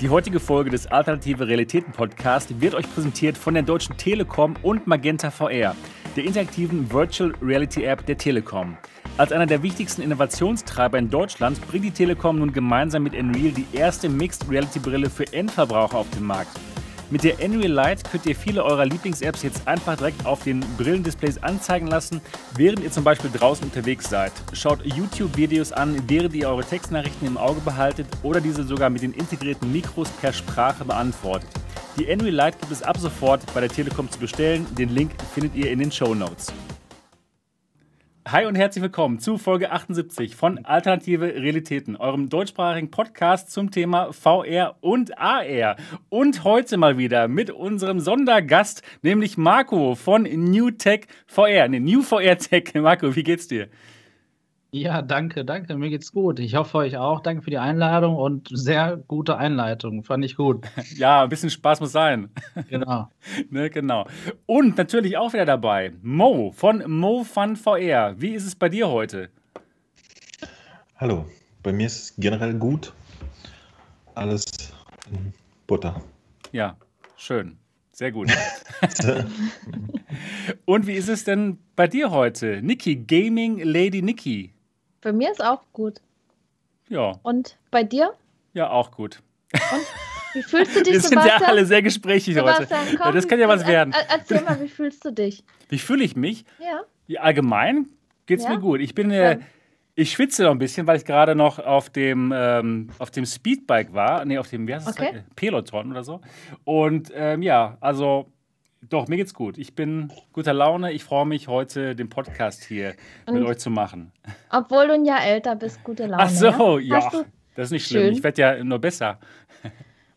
Die heutige Folge des Alternative Realitäten Podcast wird euch präsentiert von der Deutschen Telekom und Magenta VR, der interaktiven Virtual Reality App der Telekom. Als einer der wichtigsten Innovationstreiber in Deutschland bringt die Telekom nun gemeinsam mit Unreal die erste Mixed Reality Brille für Endverbraucher auf den Markt. Mit der Unreal Light könnt ihr viele eurer Lieblings-Apps jetzt einfach direkt auf den Brillendisplays anzeigen lassen, während ihr zum Beispiel draußen unterwegs seid. Schaut YouTube-Videos an, während ihr eure Textnachrichten im Auge behaltet oder diese sogar mit den integrierten Mikros per Sprache beantwortet. Die Unreal Light gibt es ab sofort bei der Telekom zu bestellen. Den Link findet ihr in den Show Notes. Hi und herzlich willkommen zu Folge 78 von Alternative Realitäten, eurem deutschsprachigen Podcast zum Thema VR und AR. Und heute mal wieder mit unserem Sondergast, nämlich Marco von New Tech VR, ne, New VR Tech. Marco, wie geht's dir? Ja, danke, danke. Mir geht's gut. Ich hoffe euch auch. Danke für die Einladung und sehr gute Einleitung. Fand ich gut. Ja, ein bisschen Spaß muss sein. Genau. ne, genau. Und natürlich auch wieder dabei Mo von Mo Fun VR. Wie ist es bei dir heute? Hallo. Bei mir ist es generell gut. Alles in Butter. Ja, schön. Sehr gut. Und wie ist es denn bei dir heute? Niki, Gaming Lady Niki. Bei mir ist auch gut. Ja. Und bei dir? Ja, auch gut. Und wie fühlst du dich, Wir sind Sebastian? ja alle sehr gesprächig heute. Sebastian, komm, ja, das kann ja was werden. er- Erzähl mal, wie fühlst du dich? Wie fühle ich mich? Ja. Allgemein geht's Ja? mir gut. Ich bin äh, ich schwitze noch ein bisschen, weil ich gerade noch auf dem, ähm, auf dem Speedbike war. Nee, auf dem, wie heißt das? Okay. Peloton oder so. Und ähm, ja, also doch, mir geht's gut. Ich bin guter Laune. Ich freue mich, heute den Podcast hier mit Und- euch zu machen. Obwohl du ein Jahr älter bist, gute Laune. Ach so, ja. Hast du, das ist nicht schlimm. Schön. Ich werde ja nur besser.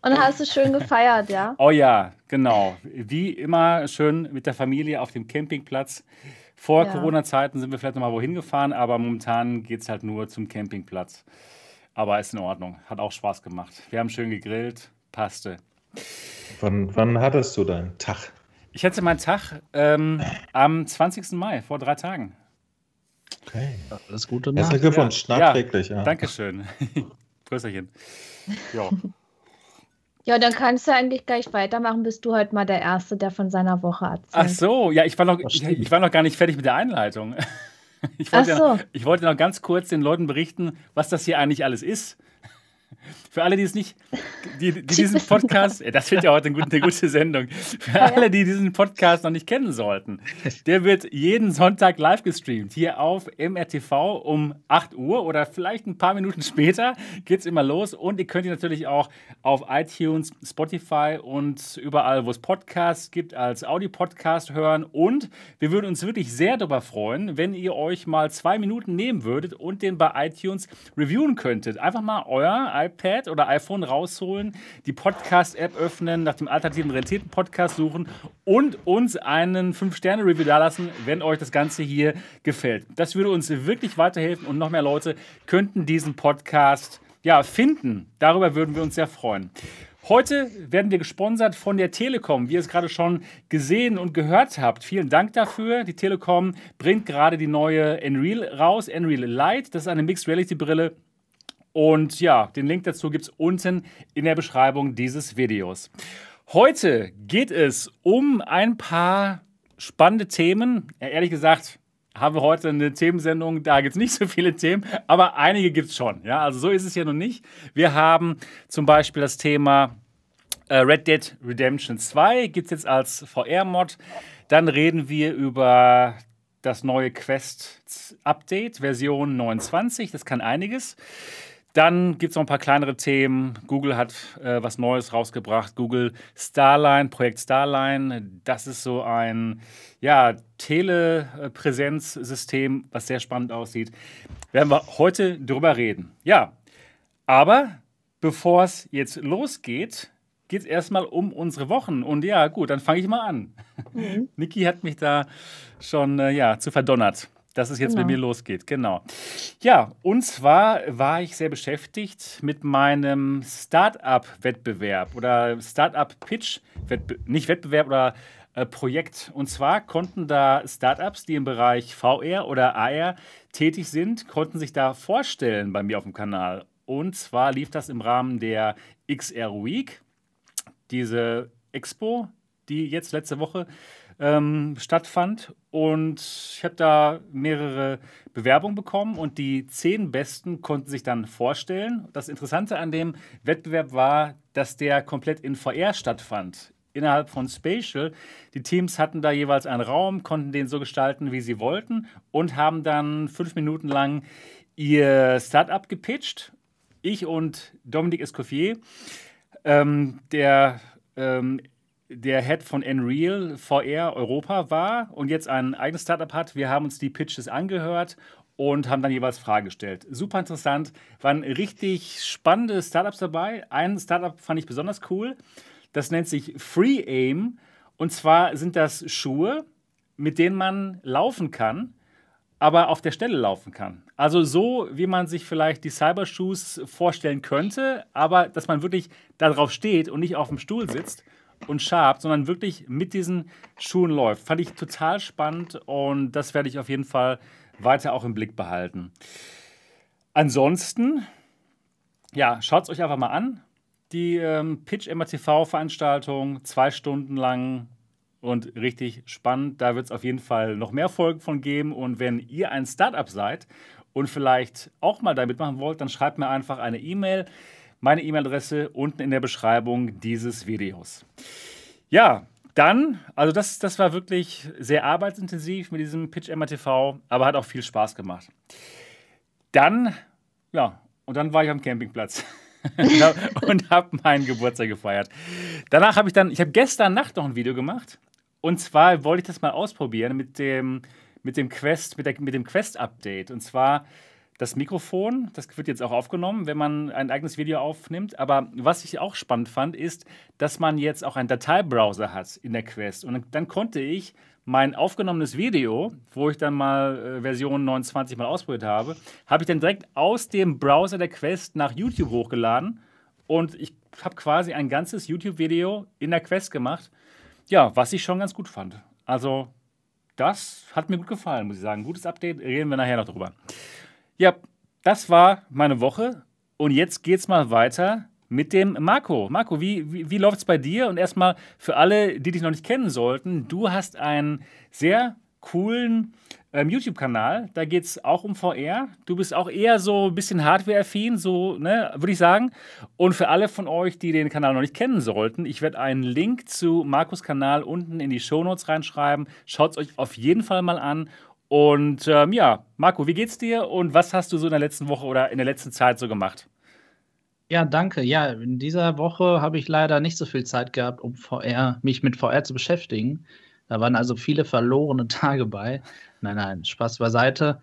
und hast du schön gefeiert, ja? Oh ja, genau. Wie immer schön mit der Familie auf dem Campingplatz. Vor Ja. Corona-Zeiten sind wir vielleicht noch mal wohin gefahren, aber momentan geht es halt nur zum Campingplatz. Aber ist in Ordnung. Hat auch Spaß gemacht. Wir haben schön gegrillt. Passte. Wann, wann hattest du deinen Tag? Ich hatte meinen Tag ähm, am 20. Mai, vor drei Tagen. Okay. Alles Gute Herzlichen. Glückwunsch, Ja. nachträglich. Ja. Dankeschön. Prösterchen. Ja. Ja, dann kannst du eigentlich gleich weitermachen. Bist du heute mal der Erste, der von seiner Woche erzählt. Ach so, ja, ich war, noch, ich, ich war noch gar nicht fertig mit der Einleitung. Ich Ach wollte, ja so. noch, ich wollte noch ganz kurz den Leuten berichten, was das hier eigentlich alles ist. Für alle, die es nicht, die, die diesen Podcast, ja, das wird ja heute eine gute, eine gute Sendung. Für alle, die diesen Podcast noch nicht kennen sollten, der wird jeden Sonntag live gestreamt. Hier auf MRTV um 8 Uhr oder vielleicht ein paar Minuten später geht es immer los. Und ihr könnt ihn natürlich auch auf iTunes, Spotify und überall, wo es Podcasts gibt, als Audio-Podcast hören. Und wir würden uns wirklich sehr darüber freuen, wenn ihr euch mal zwei Minuten nehmen würdet und den bei iTunes reviewen könntet. Einfach mal euer iPad oder iPhone rausholen, die Podcast-App öffnen, nach dem alternativen Realitäten-Podcast suchen und uns einen 5-Sterne-Review dalassen, wenn euch das Ganze hier gefällt. Das würde uns wirklich weiterhelfen und noch mehr Leute könnten diesen Podcast ja, finden. Darüber würden wir uns sehr freuen. Heute werden wir gesponsert von der Telekom, wie ihr es gerade schon gesehen und gehört habt. Vielen Dank dafür. Die Telekom bringt gerade die neue Unreal raus, Unreal Lite. Das ist eine Mixed Reality Brille. Und ja, den Link dazu gibt es unten in der Beschreibung dieses Videos. Heute geht es um ein paar spannende Themen. Ja, ehrlich gesagt, haben wir heute eine Themensendung, da gibt es nicht so viele Themen, aber einige gibt es schon. Ja, also so ist es ja noch nicht. Wir haben zum Beispiel das Thema äh, Red Dead Redemption 2, gibt es jetzt als VR-Mod. Dann reden wir über das neue Quest-Update, Version 29, das kann einiges. Dann gibt es noch ein paar kleinere Themen. Google hat äh, was Neues rausgebracht. Google Starline, Projekt Starline. Das ist so ein ja, Telepräsenzsystem, was sehr spannend aussieht. Werden wir heute drüber reden. Ja, aber bevor es jetzt losgeht, geht es erstmal um unsere Wochen. Und ja, gut, dann fange ich mal an. Niki hat mich da schon äh, ja, zu verdonnert dass es jetzt Genau. mit mir losgeht. Genau. Ja, und zwar war ich sehr beschäftigt mit meinem Startup-Wettbewerb oder Startup-Pitch, nicht Wettbewerb oder äh, Projekt. Und zwar konnten da Startups, die im Bereich VR oder AR tätig sind, konnten sich da vorstellen bei mir auf dem Kanal. Und zwar lief das im Rahmen der XR Week, diese Expo, die jetzt letzte Woche ähm, stattfand. Und ich habe da mehrere Bewerbungen bekommen und die zehn Besten konnten sich dann vorstellen. Das Interessante an dem Wettbewerb war, dass der komplett in VR stattfand. Innerhalb von Spatial. Die Teams hatten da jeweils einen Raum, konnten den so gestalten, wie sie wollten und haben dann fünf Minuten lang ihr Startup gepitcht. Ich und Dominique Escoffier, ähm, der ähm, der Head von Unreal VR Europa war und jetzt ein eigenes Startup hat. Wir haben uns die Pitches angehört und haben dann jeweils Fragen gestellt. Super interessant, waren richtig spannende Startups dabei. Ein Startup fand ich besonders cool. Das nennt sich Free Aim und zwar sind das Schuhe, mit denen man laufen kann, aber auf der Stelle laufen kann. Also so, wie man sich vielleicht die Cybershoes vorstellen könnte, aber dass man wirklich darauf steht und nicht auf dem Stuhl sitzt und schabt, sondern wirklich mit diesen Schuhen läuft. Fand ich total spannend und das werde ich auf jeden Fall weiter auch im Blick behalten. Ansonsten, ja, schaut es euch einfach mal an. Die ähm, Pitch MRTV Veranstaltung, zwei Stunden lang und richtig spannend. Da wird es auf jeden Fall noch mehr Folgen von geben. Und wenn ihr ein Startup seid und vielleicht auch mal da mitmachen wollt, dann schreibt mir einfach eine E-Mail meine E-Mail-Adresse unten in der Beschreibung dieses Videos. Ja, dann, also das, das war wirklich sehr arbeitsintensiv mit diesem Pitch MRTV, aber hat auch viel Spaß gemacht. Dann, ja, und dann war ich am Campingplatz und habe meinen Geburtstag gefeiert. Danach habe ich dann, ich habe gestern Nacht noch ein Video gemacht und zwar wollte ich das mal ausprobieren mit dem, mit dem Quest, mit, der, mit dem Quest-Update. Und zwar das Mikrofon, das wird jetzt auch aufgenommen, wenn man ein eigenes Video aufnimmt. Aber was ich auch spannend fand, ist, dass man jetzt auch einen Dateibrowser hat in der Quest. Und dann konnte ich mein aufgenommenes Video, wo ich dann mal äh, Version 29 mal ausprobiert habe, habe ich dann direkt aus dem Browser der Quest nach YouTube hochgeladen. Und ich habe quasi ein ganzes YouTube-Video in der Quest gemacht. Ja, was ich schon ganz gut fand. Also, das hat mir gut gefallen, muss ich sagen. Gutes Update, reden wir nachher noch drüber. Ja, das war meine Woche. Und jetzt geht's mal weiter mit dem Marco. Marco, wie, wie, wie läuft es bei dir? Und erstmal für alle, die dich noch nicht kennen sollten, du hast einen sehr coolen ähm, YouTube-Kanal. Da geht es auch um VR. Du bist auch eher so ein bisschen Hardware-affin, so, ne, würde ich sagen. Und für alle von euch, die den Kanal noch nicht kennen sollten, ich werde einen Link zu Markus Kanal unten in die Shownotes reinschreiben. Schaut es euch auf jeden Fall mal an. Und ähm, ja, Marco, wie geht's dir und was hast du so in der letzten Woche oder in der letzten Zeit so gemacht? Ja, danke. Ja, in dieser Woche habe ich leider nicht so viel Zeit gehabt, um VR, mich mit VR zu beschäftigen. Da waren also viele verlorene Tage bei. Nein, nein, Spaß beiseite.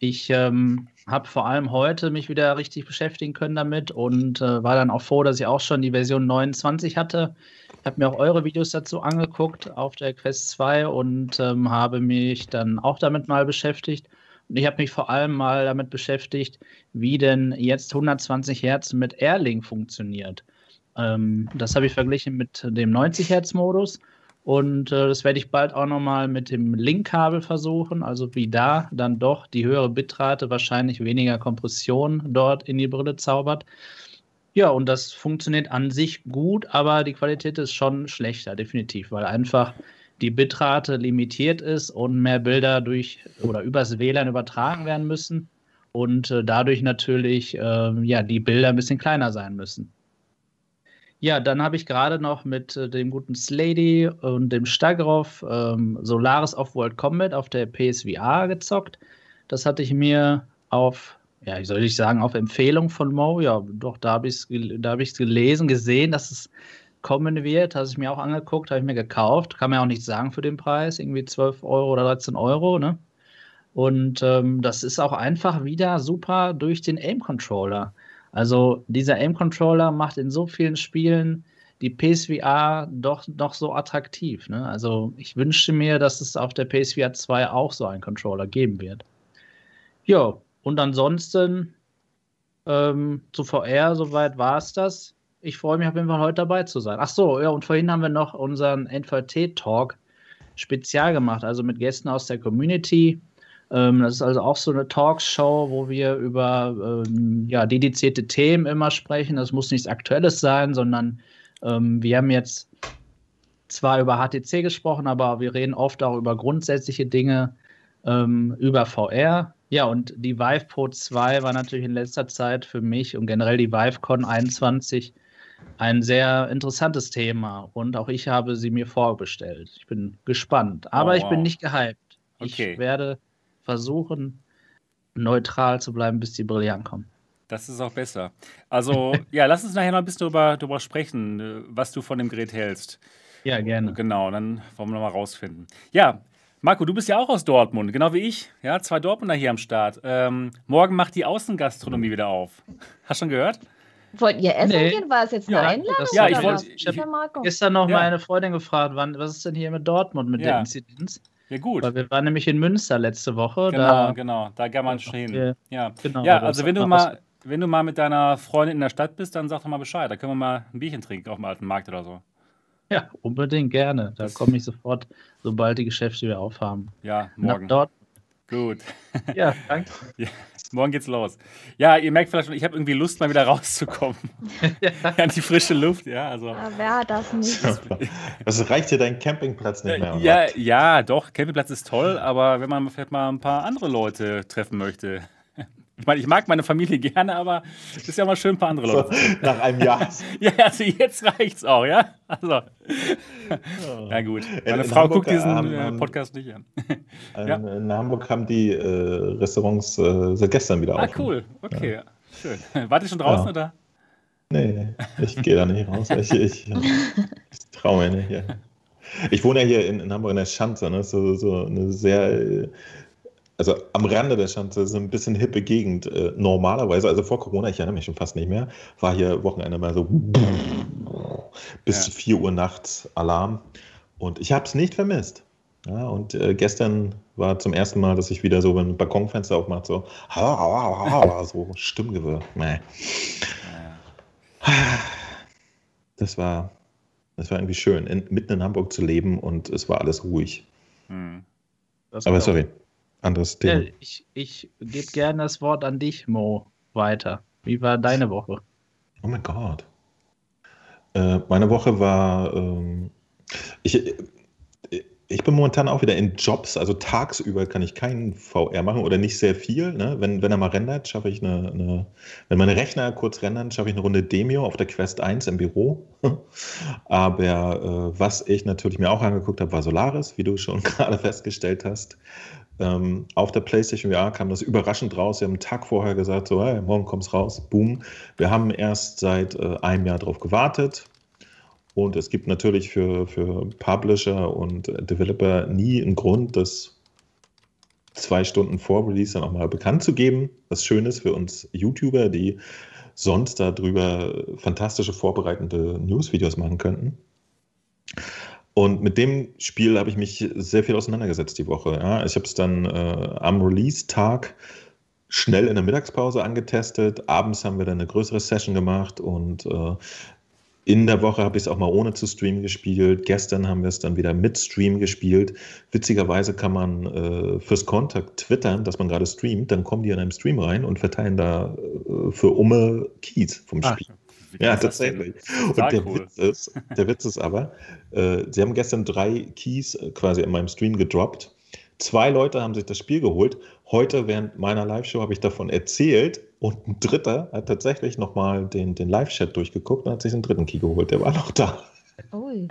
Ich ähm, habe vor allem heute mich wieder richtig beschäftigen können damit und äh, war dann auch froh, dass ich auch schon die Version 29 hatte. Ich habe mir auch eure Videos dazu angeguckt auf der Quest 2 und ähm, habe mich dann auch damit mal beschäftigt. Und ich habe mich vor allem mal damit beschäftigt, wie denn jetzt 120 Hertz mit Airlink funktioniert. Ähm, das habe ich verglichen mit dem 90 Hertz Modus. Und äh, das werde ich bald auch nochmal mit dem Link-Kabel versuchen. Also wie da dann doch die höhere Bitrate wahrscheinlich weniger Kompression dort in die Brille zaubert. Ja, und das funktioniert an sich gut, aber die Qualität ist schon schlechter, definitiv, weil einfach die Bitrate limitiert ist und mehr Bilder durch oder übers WLAN übertragen werden müssen und äh, dadurch natürlich äh, ja, die Bilder ein bisschen kleiner sein müssen. Ja, dann habe ich gerade noch mit äh, dem guten Slady und dem Stagroff ähm, Solaris Off-World Combat auf der PSVR gezockt. Das hatte ich mir auf ja, wie soll ich sagen, auf Empfehlung von Mo, ja, doch, da habe ich es da gelesen, gesehen, dass es kommen wird, habe ich mir auch angeguckt, habe ich mir gekauft, kann man ja auch nicht sagen für den Preis, irgendwie 12 Euro oder 13 Euro, ne? Und ähm, das ist auch einfach wieder super durch den Aim-Controller. Also dieser Aim-Controller macht in so vielen Spielen die PSVR doch noch so attraktiv. Ne? Also ich wünschte mir, dass es auf der PSVR 2 auch so einen Controller geben wird. Ja, und ansonsten ähm, zu VR, soweit war es das. Ich freue mich auf jeden Fall heute dabei zu sein. Ach so, ja, und vorhin haben wir noch unseren NVT-Talk spezial gemacht, also mit Gästen aus der Community. Ähm, das ist also auch so eine Talkshow, wo wir über ähm, ja, dedizierte Themen immer sprechen. Das muss nichts Aktuelles sein, sondern ähm, wir haben jetzt zwar über HTC gesprochen, aber wir reden oft auch über grundsätzliche Dinge, ähm, über VR. Ja, und die Vive Pro 2 war natürlich in letzter Zeit für mich und generell die ViveCon 21 ein sehr interessantes Thema. Und auch ich habe sie mir vorbestellt. Ich bin gespannt, aber Oh, ich bin wow. nicht gehypt. Okay. Ich werde versuchen, neutral zu bleiben, bis die Brille ankommt. Das ist auch besser. Also, ja, lass uns nachher noch ein bisschen darüber, darüber sprechen, äh, was du von dem Gerät hältst. Ja, gerne. Genau, dann wollen wir nochmal rausfinden. Ja, Marco, du bist ja auch aus Dortmund, genau wie ich. Ja, zwei Dortmunder hier am Start. Ähm, morgen macht die Außengastronomie wieder auf. Hast schon gehört? Wollt ihr essen Nee. gehen? War es jetzt eine Ja, Einladung? das- Ja, ich wollte- ich- Marco. Gestern noch Ja. meine Freundin gefragt, wann, was ist denn hier mit Dortmund mit Ja. der Inzidenz? Ja, gut. Weil wir waren nämlich in Münster letzte Woche. Genau, da, genau. Da kann man schon hin. wir- Ja, genau, ja also wenn du, was- mal, wenn du mal mit deiner Freundin in der Stadt bist, dann sag doch mal Bescheid. Da können wir mal ein Bierchen trinken auf dem alten Markt oder so. Ja, unbedingt gerne. Da komme ich sofort, sobald die Geschäfte wieder aufhaben. Ja, Nach morgen. dort. Gut. Ja, danke. Morgen geht's los. Ja, ihr merkt vielleicht schon, ich habe irgendwie Lust, mal wieder rauszukommen. An die frische Luft, ja. Also. Ja, wer hat das nicht? Was reicht dir dein Campingplatz nicht mehr? oder Ja, was? ja, doch, Campingplatz ist toll, aber wenn man vielleicht mal ein paar andere Leute treffen möchte. Ich meine, ich mag meine Familie gerne, aber es ist ja mal schön, ein paar andere So, Leute. nach einem Jahr. Ja, also jetzt reicht's auch, ja? Also, ja gut. Meine in Frau Hamburg, guckt diesen ähm, äh, ähm, Podcast nicht an. Ja. In Hamburg haben die äh, Restaurants äh, seit gestern wieder Ah, auf. cool. Okay, schön. Wart ihr schon draußen, Ja. oder? Nee, ich gehe da nicht raus. Ich, ich, ich traue mir nicht. Ja. Ich wohne ja hier in, in Hamburg in der Schanze, ne? so, so eine sehr, äh, also am Rande der Schanze, so ein bisschen hippe Gegend. Äh, normalerweise, also vor Corona, ich erinnere mich schon fast nicht mehr, war hier Wochenende mal so bis Ja. 4 Uhr nachts Alarm. Und ich habe es nicht vermisst. Ja, und äh, gestern war zum ersten Mal, dass ich wieder so, ein Balkonfenster aufmacht, so, so Stimmgewirr. Nee. Das war, das war irgendwie schön, in, mitten in Hamburg zu leben und es war alles ruhig. Hm. Aber sorry, anderes ich. Ja, Thema. ich ich gebe gerne das Wort an dich, Mo, weiter. Wie war deine Woche? Oh mein Gott. Äh, meine Woche war, ähm, ich, äh, ich bin momentan auch wieder in Jobs, also tagsüber kann ich keinen VR machen oder nicht sehr viel. Ne? Wenn, wenn er mal rendert, schaffe ich eine, eine, wenn meine Rechner kurz rendern, schaffe ich eine Runde Demio auf der Quest 1 im Büro. Aber äh, was ich natürlich mir auch angeguckt habe, war Solaris, wie du schon gerade festgestellt hast. Ähm, auf der PlayStation VR kam das überraschend raus. Sie haben einen Tag vorher gesagt, so, hey, morgen kommt's raus. Boom. Wir haben erst seit äh, einem Jahr darauf gewartet. Und es gibt natürlich für, für Publisher und Developer nie einen Grund, das zwei Stunden vor Release dann auch mal bekannt zu geben. Was schön ist für uns YouTuber, die sonst darüber fantastische vorbereitende Newsvideos machen könnten. Und mit dem Spiel habe ich mich sehr viel auseinandergesetzt die Woche. Ja. Ich habe es dann äh, am Release-Tag schnell in der Mittagspause angetestet. Abends haben wir dann eine größere Session gemacht und äh, in der Woche habe ich es auch mal ohne zu streamen gespielt. Gestern haben wir es dann wieder mit Stream gespielt. Witzigerweise kann man äh, fürs Kontakt twittern, dass man gerade streamt. Dann kommen die in einem Stream rein und verteilen da äh, für Umme Keys vom Ah, Spiel. Wie Ja, tatsächlich. Und der, cool. Witz ist, der Witz ist aber, äh, sie haben gestern drei Keys äh, quasi in meinem Stream gedroppt. Zwei Leute haben sich das Spiel geholt. Heute während meiner Live-Show habe ich davon erzählt und ein Dritter hat tatsächlich nochmal den, den Live-Chat durchgeguckt und hat sich einen dritten Key geholt. Der war noch da. Ui.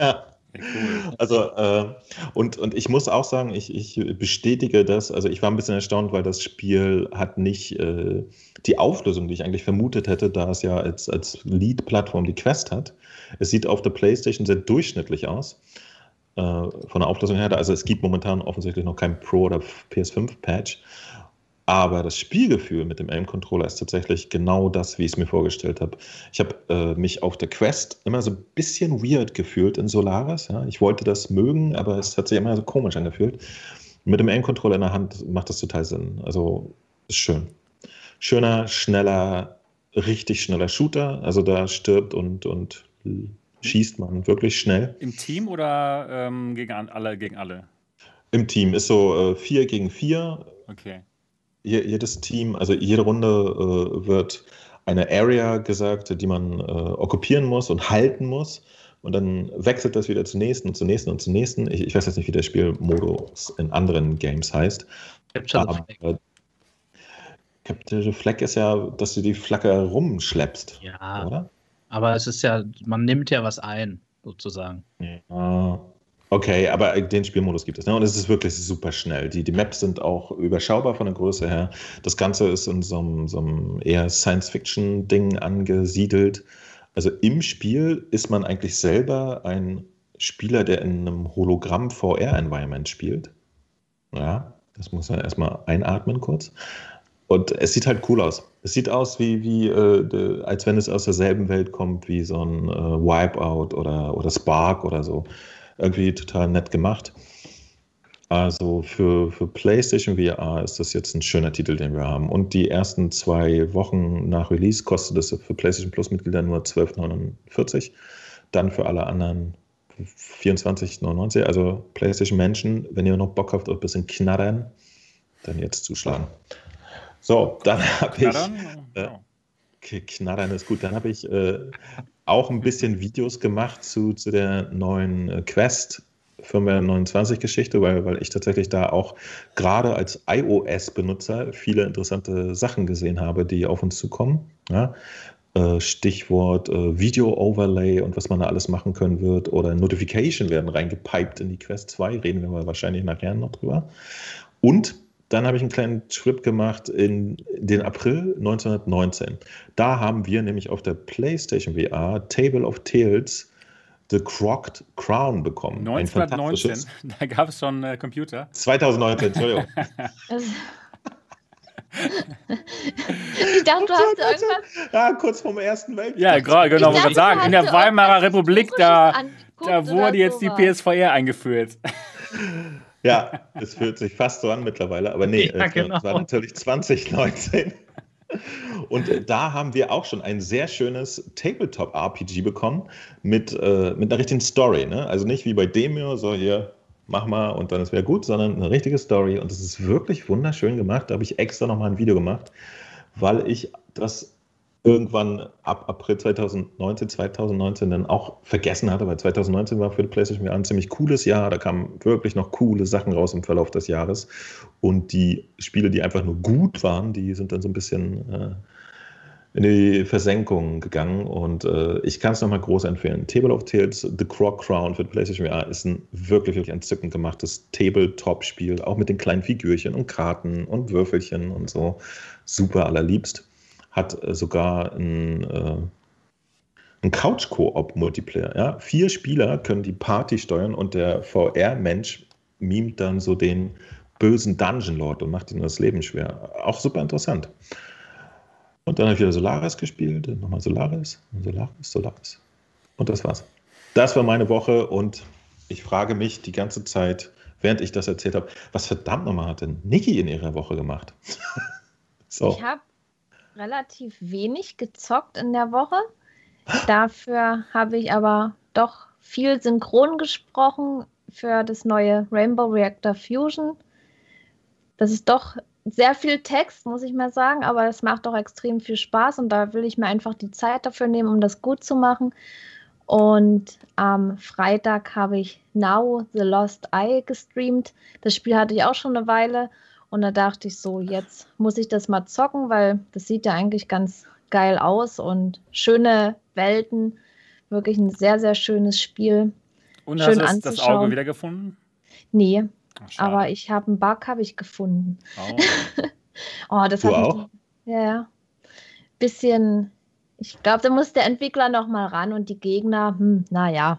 Ja. Cool. Also, äh, und, und ich muss auch sagen, ich, ich bestätige das. Also, ich war ein bisschen erstaunt, weil das Spiel hat nicht äh, die Auflösung, die ich eigentlich vermutet hätte, da es ja als, als Lead-Plattform die Quest hat. Es sieht auf der PlayStation sehr durchschnittlich aus. Äh, von der Auflösung her. Also, es gibt momentan offensichtlich noch kein Pro- oder PS5-Patch. Aber das Spielgefühl mit dem Aim-Controller ist tatsächlich genau das, wie ich es mir vorgestellt habe. Ich habe äh, mich auf der Quest immer so ein bisschen weird gefühlt in Solaris. Ja? Ich wollte das mögen, aber es hat sich immer so komisch angefühlt. Mit dem Aim-Controller in der Hand macht das total Sinn. Also ist schön. Schöner, schneller, richtig schneller Shooter. Also da stirbt und, und schießt man wirklich schnell. Im Team oder ähm, gegen alle gegen alle? Im Team ist so 4 äh, gegen 4. Okay. Je, jedes Team, also jede Runde äh, wird eine Area gesagt, die man äh, okkupieren muss und halten muss. Und dann wechselt das wieder zur nächsten und zur nächsten und zur nächsten. Ich, ich weiß jetzt nicht, wie der Spielmodus in anderen Games heißt. Capture the Flag. Capture the Flag ist ja, dass du die Flagge rumschleppst. Ja. Oder? Aber es ist ja, man nimmt ja was ein, sozusagen. Ja. Okay, aber den Spielmodus gibt es. Ne? Und es ist wirklich super schnell. Die, die Maps sind auch überschaubar von der Größe her. Das Ganze ist in so einem, so einem eher Science-Fiction-Ding angesiedelt. Also im Spiel ist man eigentlich selber ein Spieler, der in einem Hologramm-VR-Environment spielt. Ja, das muss man erstmal einatmen kurz. Und es sieht halt cool aus. Es sieht aus wie, wie äh, als wenn es aus derselben Welt kommt wie so ein äh, Wipeout oder, oder Spark oder so. Irgendwie total nett gemacht. Also für, für PlayStation VR ist das jetzt ein schöner Titel, den wir haben. Und die ersten zwei Wochen nach Release kostet es für PlayStation Plus-Mitglieder nur 12,49. Dann für alle anderen 24,99. Also PlayStation Menschen, wenn ihr noch Bock habt, ein bisschen knattern, dann jetzt zuschlagen. So, dann habe ich. Äh, knattern ist gut. Dann habe ich äh, auch ein bisschen Videos gemacht zu, zu der neuen äh, Quest Firmware 29 Geschichte, weil, weil ich tatsächlich da auch gerade als iOS-Benutzer viele interessante Sachen gesehen habe, die auf uns zukommen. Ja? Äh, Stichwort äh, Video-Overlay und was man da alles machen können wird oder Notification werden reingepiped in die Quest 2, reden wir mal wahrscheinlich nachher noch drüber. Und dann habe ich einen kleinen Trip gemacht in den April 1919. Da haben wir nämlich auf der PlayStation VR Table of Tales The Crocked Crown bekommen. 1919, da gab es schon äh, Computer. 2019, Entschuldigung. ich dachte, du hast irgendwas. Ja, kurz vorm Ersten Weltkrieg. Ja, genau, wollte ich sagen. In der Weimarer Republik, da, da wurde jetzt die PSVR eingeführt. Ja, es fühlt sich fast so an mittlerweile, aber nee, ja, genau. es war natürlich 2019. Und äh, da haben wir auch schon ein sehr schönes Tabletop-RPG bekommen mit, äh, mit einer richtigen Story. Ne? Also nicht wie bei Demio, so hier, mach mal und dann ist wieder gut, sondern eine richtige Story. Und es ist wirklich wunderschön gemacht. Da habe ich extra nochmal ein Video gemacht, weil ich das irgendwann ab April 2019, 2019 dann auch vergessen hatte, weil 2019 war für die PlayStation VR ein ziemlich cooles Jahr. Da kamen wirklich noch coole Sachen raus im Verlauf des Jahres. Und die Spiele, die einfach nur gut waren, die sind dann so ein bisschen äh, in die Versenkung gegangen. Und äh, ich kann es nochmal groß empfehlen. Table of Tales, The Croc Crown für die PlayStation VR ist ein wirklich, wirklich entzückend gemachtes Tabletop-Spiel, auch mit den kleinen Figürchen und Karten und Würfelchen und so. Super allerliebst hat äh, sogar ein, äh, ein Couch-Koop-Multiplayer. Ja? Vier Spieler können die Party steuern und der VR-Mensch mimt dann so den bösen Dungeon Lord und macht ihm das Leben schwer. Auch super interessant. Und dann habe ich wieder Solaris gespielt, nochmal Solaris, Solaris, Solaris. Und das war's. Das war meine Woche und ich frage mich die ganze Zeit, während ich das erzählt habe, was verdammt nochmal hat denn Niki in ihrer Woche gemacht? so. Ich habe relativ wenig gezockt in der Woche. Dafür habe ich aber doch viel synchron gesprochen für das neue Rainbow Reactor Fusion. Das ist doch sehr viel Text, muss ich mal sagen, aber es macht doch extrem viel Spaß und da will ich mir einfach die Zeit dafür nehmen, um das gut zu machen. Und am Freitag habe ich Now the Lost Eye gestreamt. Das Spiel hatte ich auch schon eine Weile und da dachte ich so, jetzt muss ich das mal zocken, weil das sieht ja eigentlich ganz geil aus und schöne Welten. Wirklich ein sehr, sehr schönes Spiel. Und Schön hast du das Auge wiedergefunden? Nee, Ach, aber ich habe einen Bug habe ich gefunden. Oh, oh das du hat auch? Mich, ja, bisschen. Ich glaube, da muss der Entwickler noch mal ran und die Gegner, hm, naja.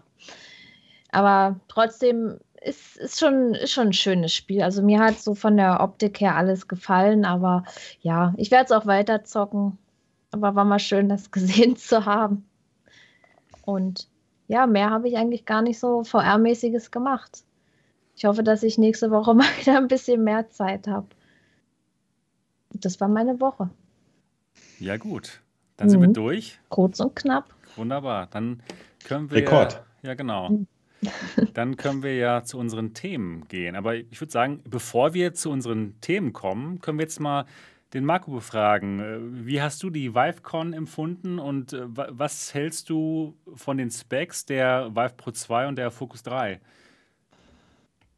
Aber trotzdem ist, ist, schon, ist schon ein schönes Spiel. Also mir hat so von der Optik her alles gefallen, aber ja, ich werde es auch weiter zocken. Aber war mal schön, das gesehen zu haben. Und ja, mehr habe ich eigentlich gar nicht so VR-mäßiges gemacht. Ich hoffe, dass ich nächste Woche mal wieder ein bisschen mehr Zeit habe. Das war meine Woche. Ja, gut. Dann sind mhm. wir durch. Kurz und knapp. Wunderbar. Dann können wir. Rekord. Ja, genau. Mhm. Dann können wir ja zu unseren Themen gehen. Aber ich würde sagen, bevor wir zu unseren Themen kommen, können wir jetzt mal den Marco befragen. Äh, wie hast du die ViveCon empfunden und äh, was hältst du von den Specs der Vive Pro 2 und der Focus 3?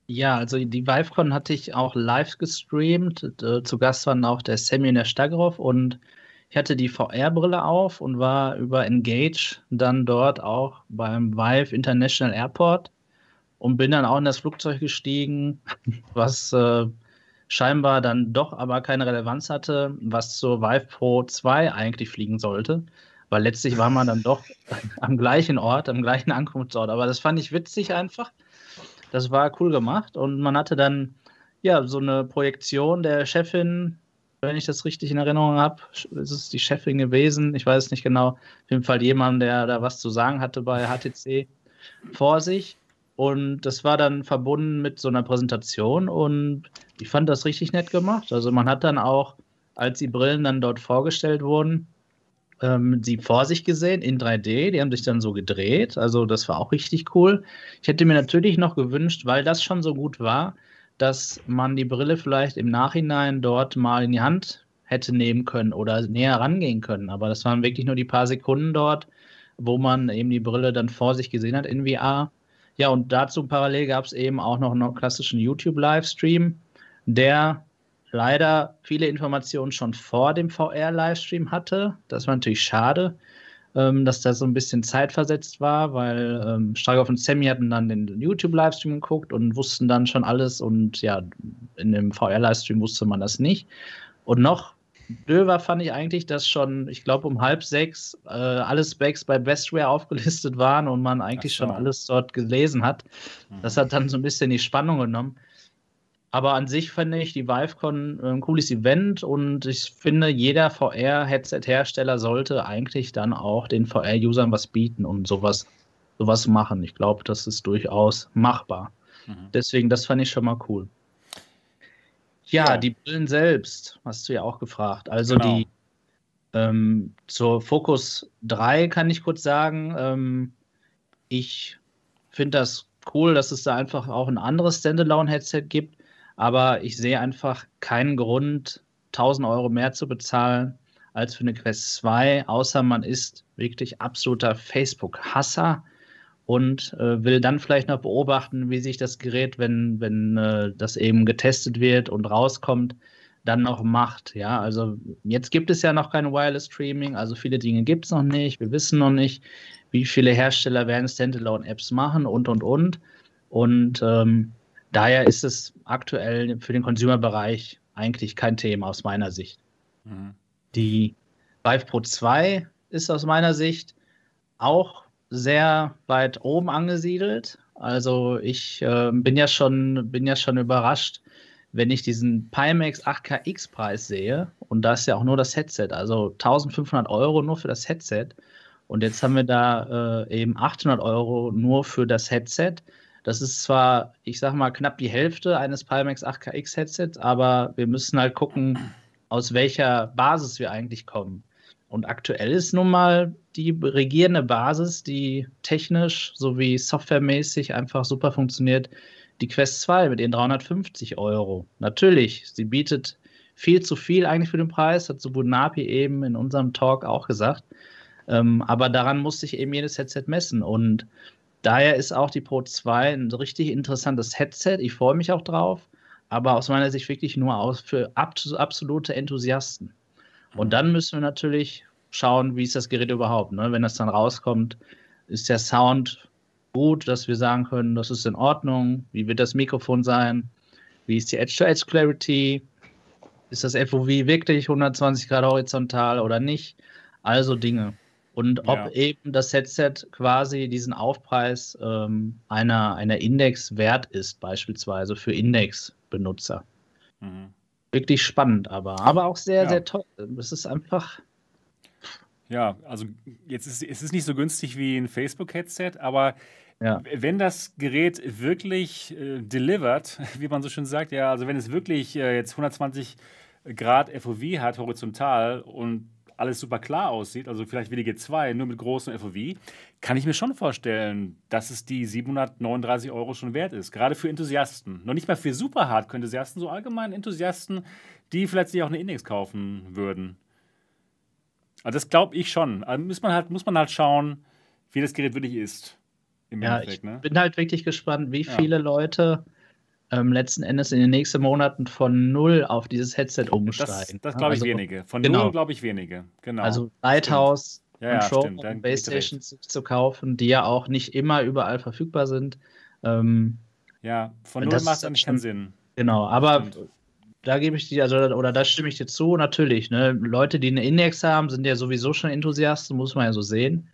Ja, also die ViveCon hatte ich auch live gestreamt. Äh, zu Gast waren auch der Sammy und der Stagroff und ich hatte die VR-Brille auf und war über Engage dann dort auch beim Vive International Airport und bin dann auch in das Flugzeug gestiegen, was äh, scheinbar dann doch aber keine Relevanz hatte, was zur Vive Pro 2 eigentlich fliegen sollte. Weil letztlich war man dann doch am gleichen Ort, am gleichen Ankunftsort. Aber das fand ich witzig einfach. Das war cool gemacht. Und man hatte dann ja so eine Projektion der Chefin, wenn ich das richtig in Erinnerung habe. Ist es die Chefin gewesen? Ich weiß es nicht genau. Auf jeden Fall jemand, der da was zu sagen hatte bei HTC vor sich. Und das war dann verbunden mit so einer Präsentation und ich fand das richtig nett gemacht. Also man hat dann auch, als die Brillen dann dort vorgestellt wurden, ähm, sie vor sich gesehen in 3D. Die haben sich dann so gedreht. Also das war auch richtig cool. Ich hätte mir natürlich noch gewünscht, weil das schon so gut war, dass man die Brille vielleicht im Nachhinein dort mal in die Hand hätte nehmen können oder näher rangehen können. Aber das waren wirklich nur die paar Sekunden dort, wo man eben die Brille dann vor sich gesehen hat in VR. Ja, und dazu parallel gab es eben auch noch einen klassischen YouTube-Livestream, der leider viele Informationen schon vor dem VR-Livestream hatte. Das war natürlich schade, ähm, dass das so ein bisschen zeitversetzt war, weil ähm, Starkov und Sammy hatten dann den YouTube-Livestream geguckt und wussten dann schon alles und ja, in dem VR-Livestream wusste man das nicht. Und noch Döver fand ich eigentlich, dass schon, ich glaube, um halb sechs äh, alle Specs bei Bestware aufgelistet waren und man eigentlich so. schon alles dort gelesen hat. Mhm. Das hat dann so ein bisschen die Spannung genommen. Aber an sich finde ich die ViveCon ein cooles Event und ich finde, jeder VR-Headset-Hersteller sollte eigentlich dann auch den VR-Usern was bieten und sowas, sowas machen. Ich glaube, das ist durchaus machbar. Mhm. Deswegen, das fand ich schon mal cool. Ja, ja, die Brillen selbst, hast du ja auch gefragt. Also genau. die ähm, zur Focus 3 kann ich kurz sagen, ähm, ich finde das cool, dass es da einfach auch ein anderes Standalone-Headset gibt, aber ich sehe einfach keinen Grund, 1000 Euro mehr zu bezahlen als für eine Quest 2, außer man ist wirklich absoluter Facebook-Hasser und äh, will dann vielleicht noch beobachten, wie sich das Gerät, wenn, wenn äh, das eben getestet wird und rauskommt, dann noch macht. Ja, also jetzt gibt es ja noch kein Wireless Streaming, also viele Dinge gibt es noch nicht. Wir wissen noch nicht, wie viele Hersteller werden Standalone-Apps machen und und und. Und ähm, daher ist es aktuell für den Consumer-Bereich eigentlich kein Thema aus meiner Sicht. Mhm. Die Vive Pro 2 ist aus meiner Sicht auch sehr weit oben angesiedelt. Also ich äh, bin ja schon bin ja schon überrascht, wenn ich diesen Pimax 8KX Preis sehe und da ist ja auch nur das Headset, also 1500 Euro nur für das Headset und jetzt haben wir da äh, eben 800 Euro nur für das Headset. Das ist zwar, ich sag mal, knapp die Hälfte eines Pimax 8KX Headsets, aber wir müssen halt gucken, aus welcher Basis wir eigentlich kommen. Und aktuell ist nun mal die regierende Basis, die technisch sowie softwaremäßig einfach super funktioniert, die Quest 2 mit ihren 350 Euro. Natürlich, sie bietet viel zu viel eigentlich für den Preis, hat Subunapi eben in unserem Talk auch gesagt. Ähm, aber daran muss sich eben jedes Headset messen. Und daher ist auch die Pro 2 ein richtig interessantes Headset. Ich freue mich auch drauf, aber aus meiner Sicht wirklich nur aus für absolute Enthusiasten. Und dann müssen wir natürlich schauen, wie ist das Gerät überhaupt. Ne? Wenn das dann rauskommt, ist der Sound gut, dass wir sagen können, das ist in Ordnung. Wie wird das Mikrofon sein? Wie ist die Edge-to-Edge-Clarity? Ist das FOV wirklich 120 Grad horizontal oder nicht? Also Dinge. Und ob ja. eben das Headset quasi diesen Aufpreis ähm, einer, einer Index wert ist, beispielsweise für Index-Benutzer. Mhm wirklich spannend, aber, aber auch sehr, ja. sehr toll. Es ist einfach. Ja, also jetzt ist es ist nicht so günstig wie ein Facebook-Headset, aber ja. wenn das Gerät wirklich äh, delivered, wie man so schön sagt, ja, also wenn es wirklich äh, jetzt 120 Grad FOV hat, horizontal und alles super klar aussieht, also vielleicht wie die G2, nur mit großem FOV, kann ich mir schon vorstellen, dass es die 739 Euro schon wert ist. Gerade für Enthusiasten. Noch nicht mal für super Hardcore-Enthusiasten, so allgemein Enthusiasten, die vielleicht sich auch eine Index kaufen würden. Also das glaube ich schon. Also muss man, halt, muss man halt schauen, wie das Gerät wirklich ist. ja, ich ne? bin halt wirklich gespannt, wie ja. viele Leute ähm, letzten Endes in den nächsten Monaten von null auf dieses Headset umsteigen. Das, das glaube ich also, wenige. Von genau. null glaube ich wenige. Genau. Also Lighthouse ja, und Show ja, und Playstations zu kaufen, die ja auch nicht immer überall verfügbar sind. Ähm, ja, von null macht dann keinen Sinn. Genau, aber stimmt. da gebe ich dir, also, oder da stimme ich dir zu, natürlich. Ne? Leute, die eine Index haben, sind ja sowieso schon Enthusiasten, muss man ja so sehen.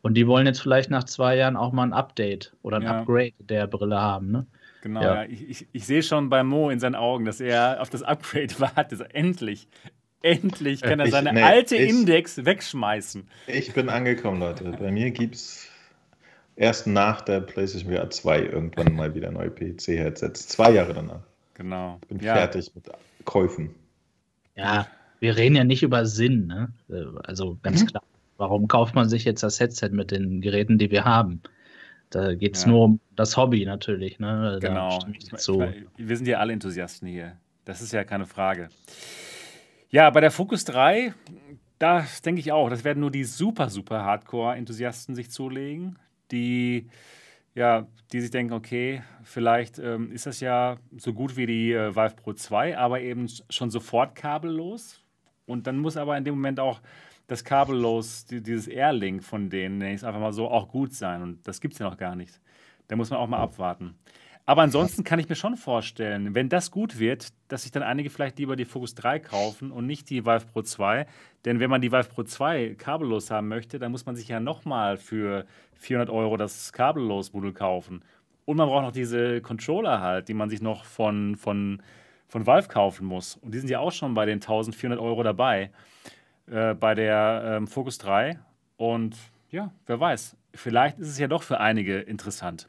Und die wollen jetzt vielleicht nach zwei Jahren auch mal ein Update oder ein ja. Upgrade der Brille haben. Ne? Genau, ja. ja. Ich, ich, ich sehe schon bei Mo in seinen Augen, dass er auf das Upgrade wartet. Also endlich, endlich kann er seine ich, nee, alte ich, Index wegschmeißen. Ich bin angekommen, Leute. Bei mir gibt es erst nach der PlayStation VR 2 irgendwann mal wieder neue PC-Headsets. Zwei Jahre danach. Genau. Ich bin ja. fertig mit Käufen. Ja, wir reden ja nicht über Sinn. Ne? Also ganz mhm. klar. Warum kauft man sich jetzt das Headset mit den Geräten, die wir haben? Da geht es ja. nur um das Hobby natürlich. Ne? Genau. wir sind ja alle Enthusiasten hier. Das ist ja keine Frage. Ja, bei der Focus 3, das denke ich auch, das werden nur die super, super Hardcore-Enthusiasten sich zulegen, die, ja, die sich denken, okay, vielleicht ähm, ist das ja so gut wie die äh, Vive Pro 2, aber eben schon sofort kabellos. Und dann muss aber in dem Moment auch das kabellos, die, dieses Airlink von denen, nenne ich es einfach mal so, auch gut sein. Und das gibt es ja noch gar nicht. Da muss man auch mal abwarten. Aber ansonsten kann ich mir schon vorstellen, wenn das gut wird, dass sich dann einige vielleicht lieber die Focus 3 kaufen und nicht die Vive Pro 2. Denn wenn man die Vive Pro 2 kabellos haben möchte, dann muss man sich ja nochmal für 400 Euro das kabellos Modul kaufen. Und man braucht noch diese Controller halt, die man sich noch von, von, von Valve kaufen muss. Und die sind ja auch schon bei den 1400 Euro dabei. Äh, bei der ähm, Focus 3. Und ja, wer weiß, vielleicht ist es ja doch für einige interessant.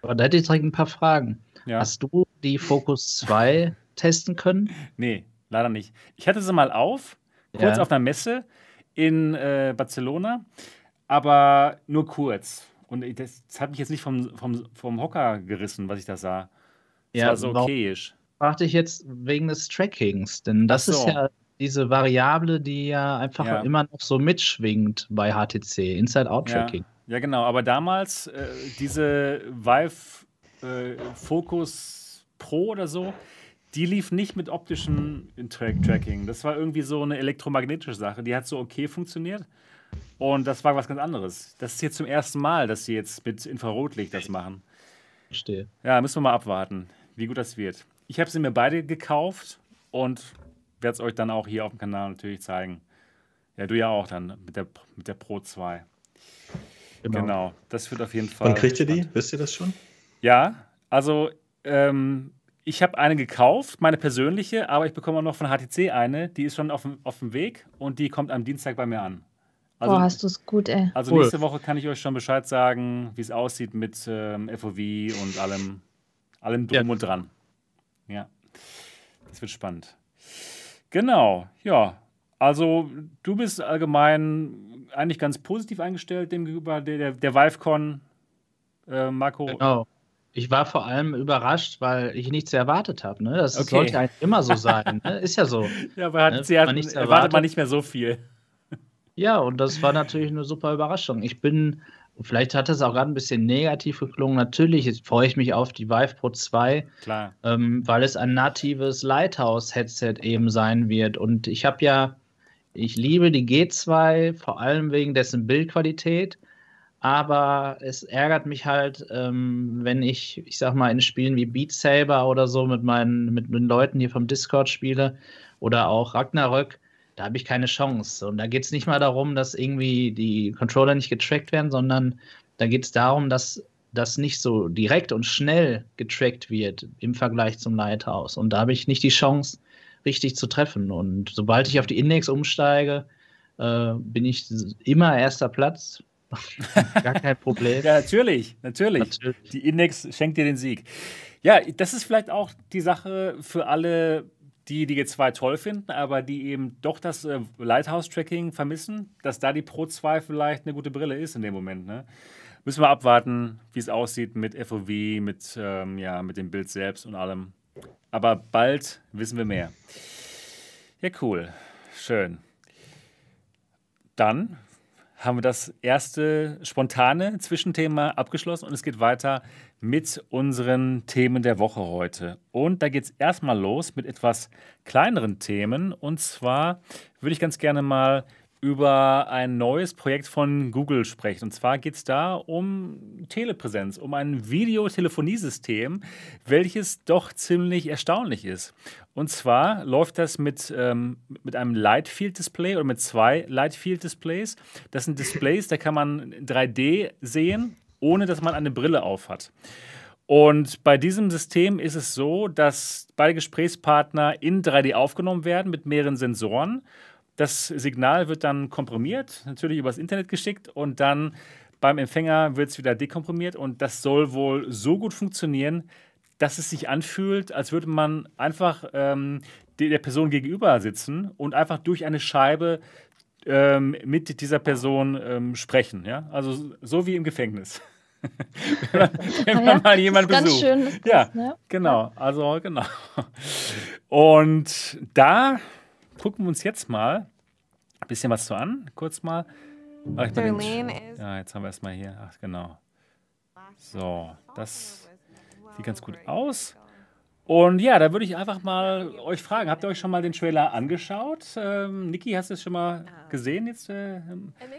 Aber da hätte ich direkt ein paar Fragen. Ja. Hast du die Focus 2 testen können? Nee, leider nicht. Ich hatte sie mal auf, kurz ja. auf einer Messe in äh, Barcelona, aber nur kurz. Und das, das, hat mich jetzt nicht vom, vom, vom Hocker gerissen, was ich da sah. Das ja, war so okayisch. Fragte ich jetzt wegen des Trackings, denn das so. ist ja diese Variable, die ja einfach ja. immer noch so mitschwingt bei HTC, Inside-Out-Tracking. Ja. ja. genau, aber damals äh, diese Vive äh, Focus Pro oder so, die lief nicht mit optischem Track Tracking. Das war irgendwie so eine elektromagnetische Sache, die hat so okay funktioniert. Und das war was ganz anderes. Das ist jetzt zum ersten Mal, dass sie jetzt mit Infrarotlicht das machen. Verstehe. Ja, müssen wir mal abwarten, wie gut das wird. Ich habe sie mir beide gekauft und werde es euch dann auch hier auf dem Kanal natürlich zeigen. Ja, du ja auch dann mit der, mit der Pro 2. Genau. genau. das wird auf jeden Fall. Wann kriegt ihr die? Wisst ihr das schon? Ja, also ähm, ich habe eine gekauft, meine persönliche, aber ich bekomme auch noch von HTC eine. Die ist schon auf dem, auf dem Weg und die kommt am Dienstag bei mir an. Also, oh, hast du es gut, ey. Also cool. nächste Woche kann ich euch schon Bescheid sagen, wie es aussieht mit ähm, FOV und allem, allem drum ja. und dran. Ja, das wird spannend. Genau, ja. Also du bist allgemein eigentlich ganz positiv eingestellt dem gegenüber der, der, der ViveCon, äh, Marco. Genau. Ich war vor allem überrascht, weil ich nichts erwartet habe. Ne? Das okay. sollte eigentlich immer so sein. Ne? Ist ja so. Ja, aber hat, ne? man erwartet man nicht mehr so viel. Ja, und das war natürlich eine super Überraschung. Ich bin Vielleicht hat es auch gerade ein bisschen negativ geklungen. Natürlich freue ich mich auf die Vive Pro 2, Klar. Ähm, weil es ein natives Lighthouse-Headset eben sein wird. Und ich habe ja, ich liebe die G2, vor allem wegen dessen Bildqualität. Aber es ärgert mich halt, ähm, wenn ich, ich sag mal, in Spielen wie Beat Saber oder so mit meinen mit den Leuten hier vom Discord spiele oder auch Ragnarök, da habe ich keine Chance. Und da geht es nicht mal darum, dass irgendwie die Controller nicht getrackt werden, sondern da geht es darum, dass das nicht so direkt und schnell getrackt wird im Vergleich zum Lighthouse. Und da habe ich nicht die Chance, richtig zu treffen. Und sobald ich auf die Index umsteige, äh, bin ich immer erster Platz. Gar kein Problem. ja, natürlich, natürlich, natürlich. Die Index schenkt dir den Sieg. Ja, das ist vielleicht auch die Sache für alle die die G2 toll finden, aber die eben doch das äh, Lighthouse-Tracking vermissen, dass da die Pro 2 vielleicht eine gute Brille ist in dem Moment. Ne? Müssen wir abwarten, wie es aussieht mit FOV, mit, ähm, ja, mit dem Bild selbst und allem. Aber bald wissen wir mehr. Ja, cool. Schön. Dann haben wir das erste spontane Zwischenthema abgeschlossen und es geht weiter mit unseren Themen der Woche heute. Und da geht es erstmal los mit etwas kleineren Themen. Und zwar würde ich ganz gerne mal über ein neues Projekt von Google sprechen. Und zwar geht es da um Telepräsenz, um ein Videotelefoniesystem, welches doch ziemlich erstaunlich ist. Und zwar läuft das mit, ähm, mit einem Lightfield-Display oder mit zwei Lightfield-Displays. Das sind Displays, da kann man 3D sehen, ohne dass man eine Brille auf hat. Und bei diesem System ist es so, dass beide Gesprächspartner in 3D aufgenommen werden mit mehreren Sensoren. Das Signal wird dann komprimiert, natürlich übers Internet geschickt und dann beim Empfänger wird es wieder dekomprimiert und das soll wohl so gut funktionieren, dass es sich anfühlt, als würde man einfach ähm, der Person gegenüber sitzen und einfach durch eine Scheibe ähm, mit dieser Person ähm, sprechen. Ja? Also so wie im Gefängnis. wenn man, wenn man ja, mal jemanden besucht. Schön, ja, das, ne? genau. Also genau. Und da gucken wir uns jetzt mal ein bisschen was zu an. Kurz mal. Ach, den, ja, jetzt haben wir erstmal hier. Ach, genau. So, das sieht ganz gut aus. Und ja, da würde ich einfach mal euch fragen, habt ihr euch schon mal den Trailer angeschaut? Ähm, Niki, hast du es schon mal gesehen jetzt äh,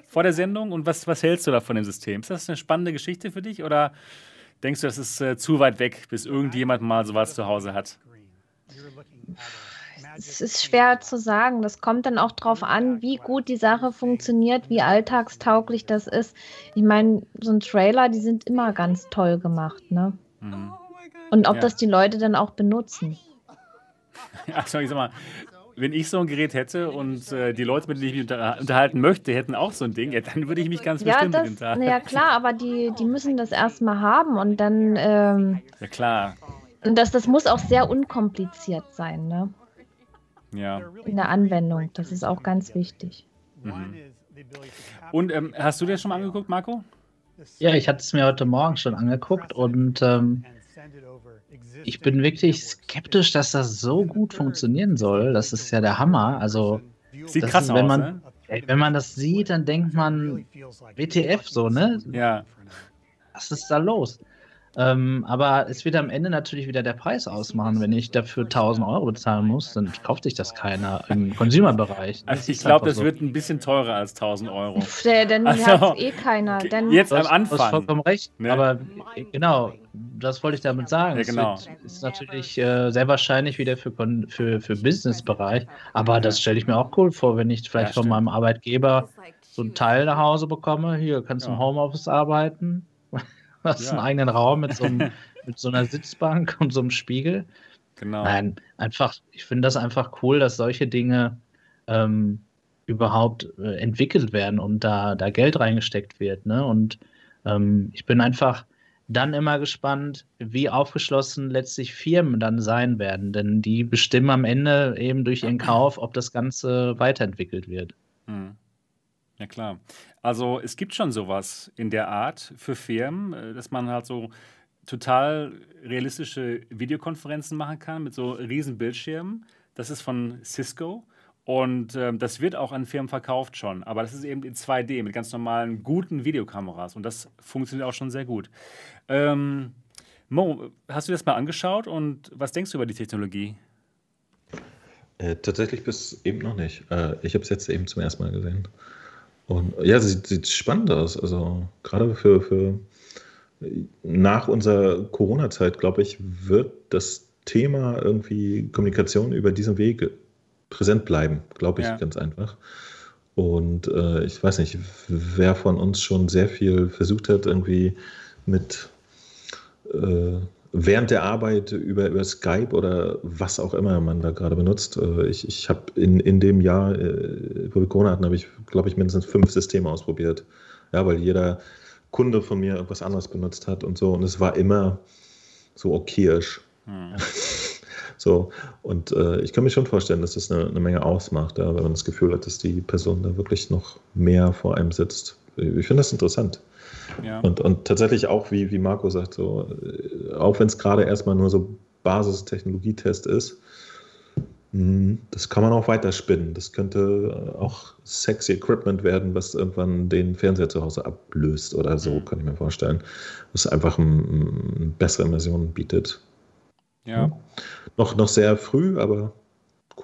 vor der Sendung? Und was, was hältst du da von dem System? Ist das eine spannende Geschichte für dich oder denkst du, das ist äh, zu weit weg, bis irgendjemand mal sowas zu Hause hat? Es ist schwer zu sagen. Das kommt dann auch darauf an, wie gut die Sache funktioniert, wie alltagstauglich das ist. Ich meine, so ein Trailer, die sind immer ganz toll gemacht, ne? Mhm. Und ob ja. das die Leute dann auch benutzen. Also ich sag mal, wenn ich so ein Gerät hätte und äh, die Leute, mit denen ich mich unter unterhalten möchte, hätten auch so ein Ding, ja, dann würde ich mich ganz ja, bestimmt das, unterhalten. Ja, klar, aber die, die müssen das erstmal haben und dann. Ähm, ja, klar. Und das, das muss auch sehr unkompliziert sein, ne? Ja. In der Anwendung. Das ist auch ganz wichtig. Mhm. Und ähm, hast du dir schon mal angeguckt, Marco? Ja, ich hatte es mir heute Morgen schon angeguckt und ähm, ich bin wirklich skeptisch, dass das so gut funktionieren soll. Das ist ja der Hammer. Also, Sieht krass ist, wenn aus, man, ne? Wenn man das sieht, dann denkt man, WTF so, ne? Ja. Was ist da los? Ähm, aber es wird am Ende natürlich wieder der Preis ausmachen. Wenn ich dafür 1000 Euro bezahlen muss, dann kauft sich das keiner im Consumer-Bereich. Also ich glaube, das so. wird ein bisschen teurer als 1000 Euro. Ja, dann also, hat eh keiner. Dann jetzt am Anfang. Du hast vollkommen recht. Ne? Aber genau, das wollte ich damit sagen. Ja, genau. Es ist natürlich äh, sehr wahrscheinlich wieder für, für, für Business-Bereich. Aber das stelle ich mir auch cool vor, wenn ich vielleicht ja, von meinem Arbeitgeber so einen Teil nach Hause bekomme. Hier kannst du ja. im Homeoffice arbeiten hast ja. einen eigenen Raum mit so, einem, mit so einer Sitzbank und so einem Spiegel. Genau. Nein, einfach, ich finde das einfach cool, dass solche Dinge ähm, überhaupt äh, entwickelt werden und da, da Geld reingesteckt wird. Ne? Und ähm, ich bin einfach dann immer gespannt, wie aufgeschlossen letztlich Firmen dann sein werden, denn die bestimmen am Ende eben durch ihren Kauf, ob das Ganze weiterentwickelt wird. Mhm. Ja, klar. Also es gibt schon sowas in der Art für Firmen, äh, dass man halt so total realistische Videokonferenzen machen kann mit so riesen Bildschirmen. Das ist von Cisco. Und ähm, das wird auch an Firmen verkauft schon. Aber das ist eben in 2D mit ganz normalen, guten Videokameras. Und das funktioniert auch schon sehr gut. Ähm, Mo, hast du das mal angeschaut und was denkst du über die Technologie? Äh, tatsächlich bis eben noch nicht. Äh, ich habe es jetzt eben zum ersten Mal gesehen. Und ja, sieht, sieht spannend aus. Also gerade für, für nach unserer Corona-Zeit, glaube ich, wird das Thema irgendwie Kommunikation über diesen Weg präsent bleiben, glaube ich, ja. ganz einfach. Und äh, ich weiß nicht, wer von uns schon sehr viel versucht hat, irgendwie mit äh, während der Arbeit über, über Skype oder was auch immer man da gerade benutzt. Äh, ich, ich habe in, in dem Jahr, äh, wo wir Corona hatten, habe ich, glaube ich, mindestens fünf Systeme ausprobiert. Ja, weil jeder Kunde von mir irgendwas anderes benutzt hat und so. Und es war immer so okayisch. Hm. So, und äh, ich kann mir schon vorstellen, dass das eine, eine Menge ausmacht, ja, wenn man das Gefühl hat, dass die Person da wirklich noch mehr vor einem sitzt. Ich finde das interessant. Ja. Und, und tatsächlich auch, wie, wie Marco sagt, so, äh, auch wenn es gerade erstmal nur so Basis-Technologietest ist, hm, das kann man auch weiterspinnen. Das könnte auch sexy Equipment werden, was irgendwann den Fernseher zu Hause ablöst oder so, mhm. kann ich mir vorstellen. Was einfach eine bessere Immersion bietet. Ja. Noch, noch sehr früh, aber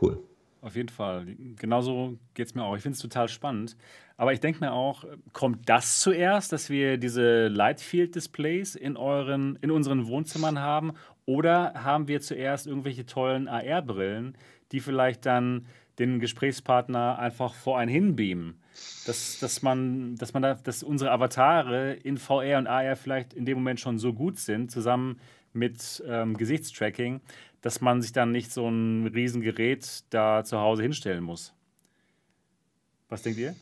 cool. Auf jeden Fall. Genauso geht es mir auch. Ich finde es total spannend. Aber ich denke mir auch, kommt das zuerst, dass wir diese Lightfield-Displays in, in unseren Wohnzimmern haben? Oder haben wir zuerst irgendwelche tollen AR-Brillen, die vielleicht dann den Gesprächspartner einfach vor einen hinbeamen. Dass, dass man, dass man da, dass unsere Avatare in VR und AR vielleicht in dem Moment schon so gut sind, zusammen mit ähm, Gesichtstracking, dass man sich dann nicht so ein Riesengerät da zu Hause hinstellen muss. Was denkt ihr?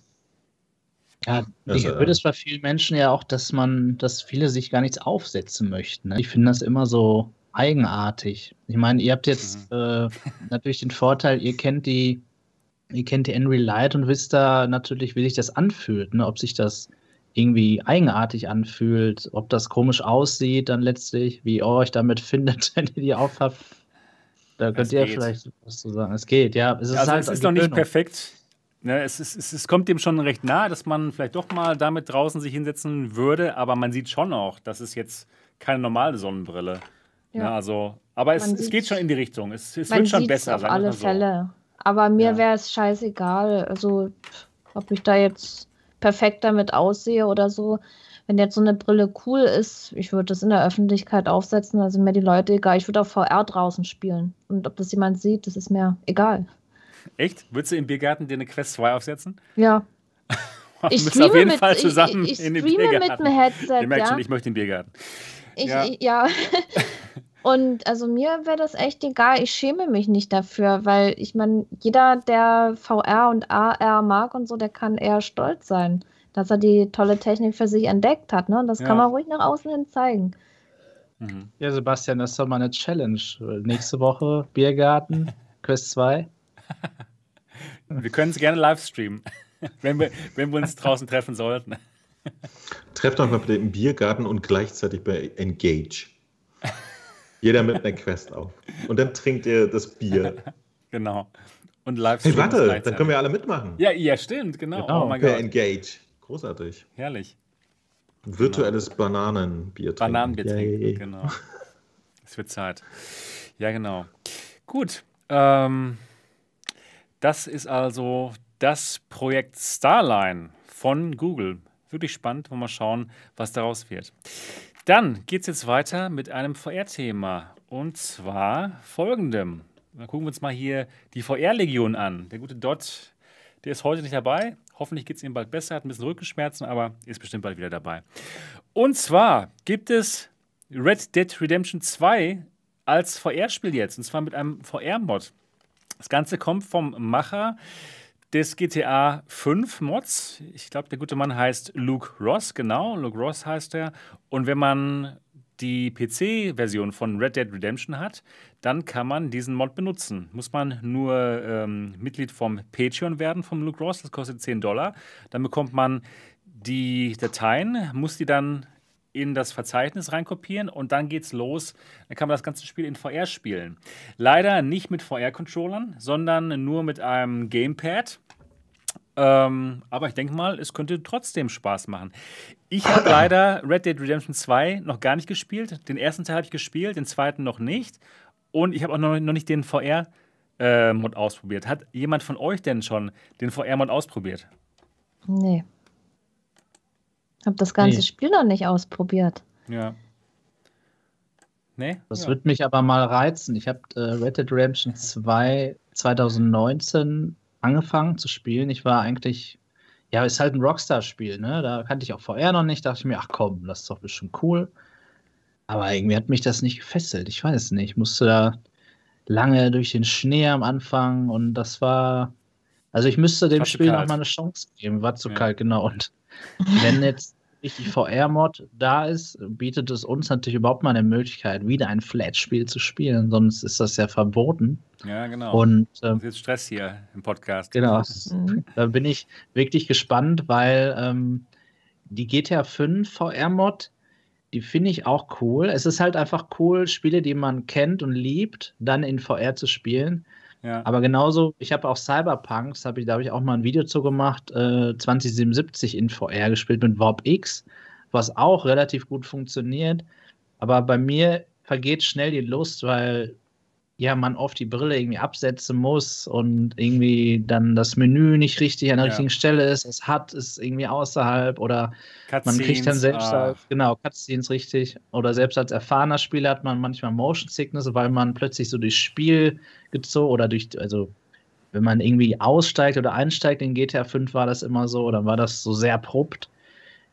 Ja, ich höre das bei vielen Menschen ja auch, dass man, dass viele sich gar nichts aufsetzen möchten. Ne? Ich finde das immer so, eigenartig. Ich meine, ihr habt jetzt mhm. äh, natürlich den Vorteil, ihr kennt die, ihr kennt die Unreal Light und wisst da natürlich, wie sich das anfühlt, ne? ob sich das irgendwie eigenartig anfühlt, ob das komisch aussieht dann letztlich, wie ihr euch damit findet, wenn ihr die aufhabt. Da könnt es ihr geht. vielleicht was zu sagen. Es geht, ja. Es ist, also halt es ist noch nicht perfekt. Ne, es, ist, es, es, kommt dem schon recht nahe, dass man vielleicht doch mal damit draußen sich hinsetzen würde, aber man sieht schon auch, das ist jetzt keine normale Sonnenbrille. Ja. ja also, aber es, es geht schon in die Richtung. Es, es wird schon besser. Auf alle so. Fälle. Aber mir ja. wäre es scheißegal. Also, ob ich da jetzt perfekt damit aussehe oder so. Wenn jetzt so eine Brille cool ist, ich würde das in der Öffentlichkeit aufsetzen, also mir die Leute egal. Ich würde auch VR draußen spielen. Und ob das jemand sieht, das ist mir egal. Echt? Würdest du im Biergarten dir eine Quest 2 aufsetzen? Ja. ich müssen auf jeden mit, Fall zusammen ich, ich in den Biergarten. mit einem Headset. Ihr merkt ja? schon, ich möchte den Biergarten. Ich, ja. ja. Und also mir wäre das echt egal. Ich schäme mich nicht dafür, weil ich meine, jeder, der VR und AR mag und so, der kann eher stolz sein, dass er die tolle Technik für sich entdeckt hat. Ne? Und das ja. kann man ruhig nach außen hin zeigen. Mhm. Ja, Sebastian, das ist doch mal eine Challenge. Nächste Woche Biergarten, Quest 2. Wir können es gerne live streamen, wenn wir, wenn wir uns draußen treffen sollten. Trefft euch mal bitte im Biergarten und gleichzeitig bei Engage. Jeder mit einer Quest auf. Und dann trinkt ihr das Bier. genau. Und live Hey, warte, dann können wir alle mitmachen. Ja, ja, stimmt, genau. genau. Oh mein per Gott. Engage. Großartig. Herrlich. Virtuelles genau. Bananenbier trinken. Bananenbier trinken, genau. Es wird Zeit. Ja, genau. Gut. Ähm, das ist also das Projekt Starline von Google. Wirklich spannend. Wollen wir mal schauen, was daraus wird. Dann geht es jetzt weiter mit einem VR-Thema. Und zwar folgendem. Dann gucken wir uns mal hier die VR-Legion an. Der gute Dot, der ist heute nicht dabei. Hoffentlich geht es ihm bald besser, hat ein bisschen Rückenschmerzen, aber ist bestimmt bald wieder dabei. Und zwar gibt es Red Dead Redemption 2 als VR-Spiel jetzt. Und zwar mit einem VR-Mod. Das Ganze kommt vom Macher des GTA 5 Mods. Ich glaube, der gute Mann heißt Luke Ross, genau. Luke Ross heißt er. Und wenn man die PC-Version von Red Dead Redemption hat, dann kann man diesen Mod benutzen. Muss man nur ähm, Mitglied vom Patreon werden vom Luke Ross, das kostet 10 Dollar. Dann bekommt man die Dateien, muss die dann in das Verzeichnis reinkopieren und dann geht's los. Dann kann man das ganze Spiel in VR spielen. Leider nicht mit VR-Controllern, sondern nur mit einem Gamepad. Ähm, aber ich denke mal, es könnte trotzdem Spaß machen. Ich habe leider Red Dead Redemption 2 noch gar nicht gespielt. Den ersten Teil habe ich gespielt, den zweiten noch nicht. Und ich habe auch noch, noch nicht den VR-Mod äh, ausprobiert. Hat jemand von euch denn schon den VR-Mod ausprobiert? Nee habe das ganze nee. Spiel noch nicht ausprobiert. Ja. Nee? Das ja. wird mich aber mal reizen. Ich habe äh, Red Dead Redemption 2 2019 angefangen zu spielen. Ich war eigentlich, ja, ist halt ein Rockstar-Spiel, ne? Da kannte ich auch VR noch nicht. Dachte ich mir, ach komm, das ist doch bestimmt cool. Aber irgendwie hat mich das nicht gefesselt. Ich weiß nicht. Ich musste da lange durch den Schnee am Anfang und das war. Also ich müsste dem Spiel noch mal eine Chance geben. War zu ja. kalt, genau. Und wenn jetzt die VR-Mod da ist, bietet es uns natürlich überhaupt mal eine Möglichkeit, wieder ein Flat-Spiel zu spielen. Sonst ist das ja verboten. Ja, genau. Und ähm, jetzt Stress hier im Podcast. Genau. Mhm. Da bin ich wirklich gespannt, weil ähm, die GTA 5 VR-Mod, die finde ich auch cool. Es ist halt einfach cool, Spiele, die man kennt und liebt, dann in VR zu spielen. Aber genauso, ich habe auch Cyberpunks, hab ich, da habe ich auch mal ein Video zu gemacht, äh, 2077 in VR gespielt mit Warp X, was auch relativ gut funktioniert. Aber bei mir vergeht schnell die Lust, weil ja, man oft die Brille irgendwie absetzen muss und irgendwie dann das Menü nicht richtig an der ja. richtigen Stelle ist, es hat es irgendwie außerhalb oder man kriegt dann selbst ah. als, genau, Cutscenes richtig oder selbst als erfahrener Spieler hat man manchmal Motion Sickness, weil man plötzlich so durchs Spiel gezogen oder durch, also wenn man irgendwie aussteigt oder einsteigt in GTA 5 war das immer so, dann war das so sehr abrupt.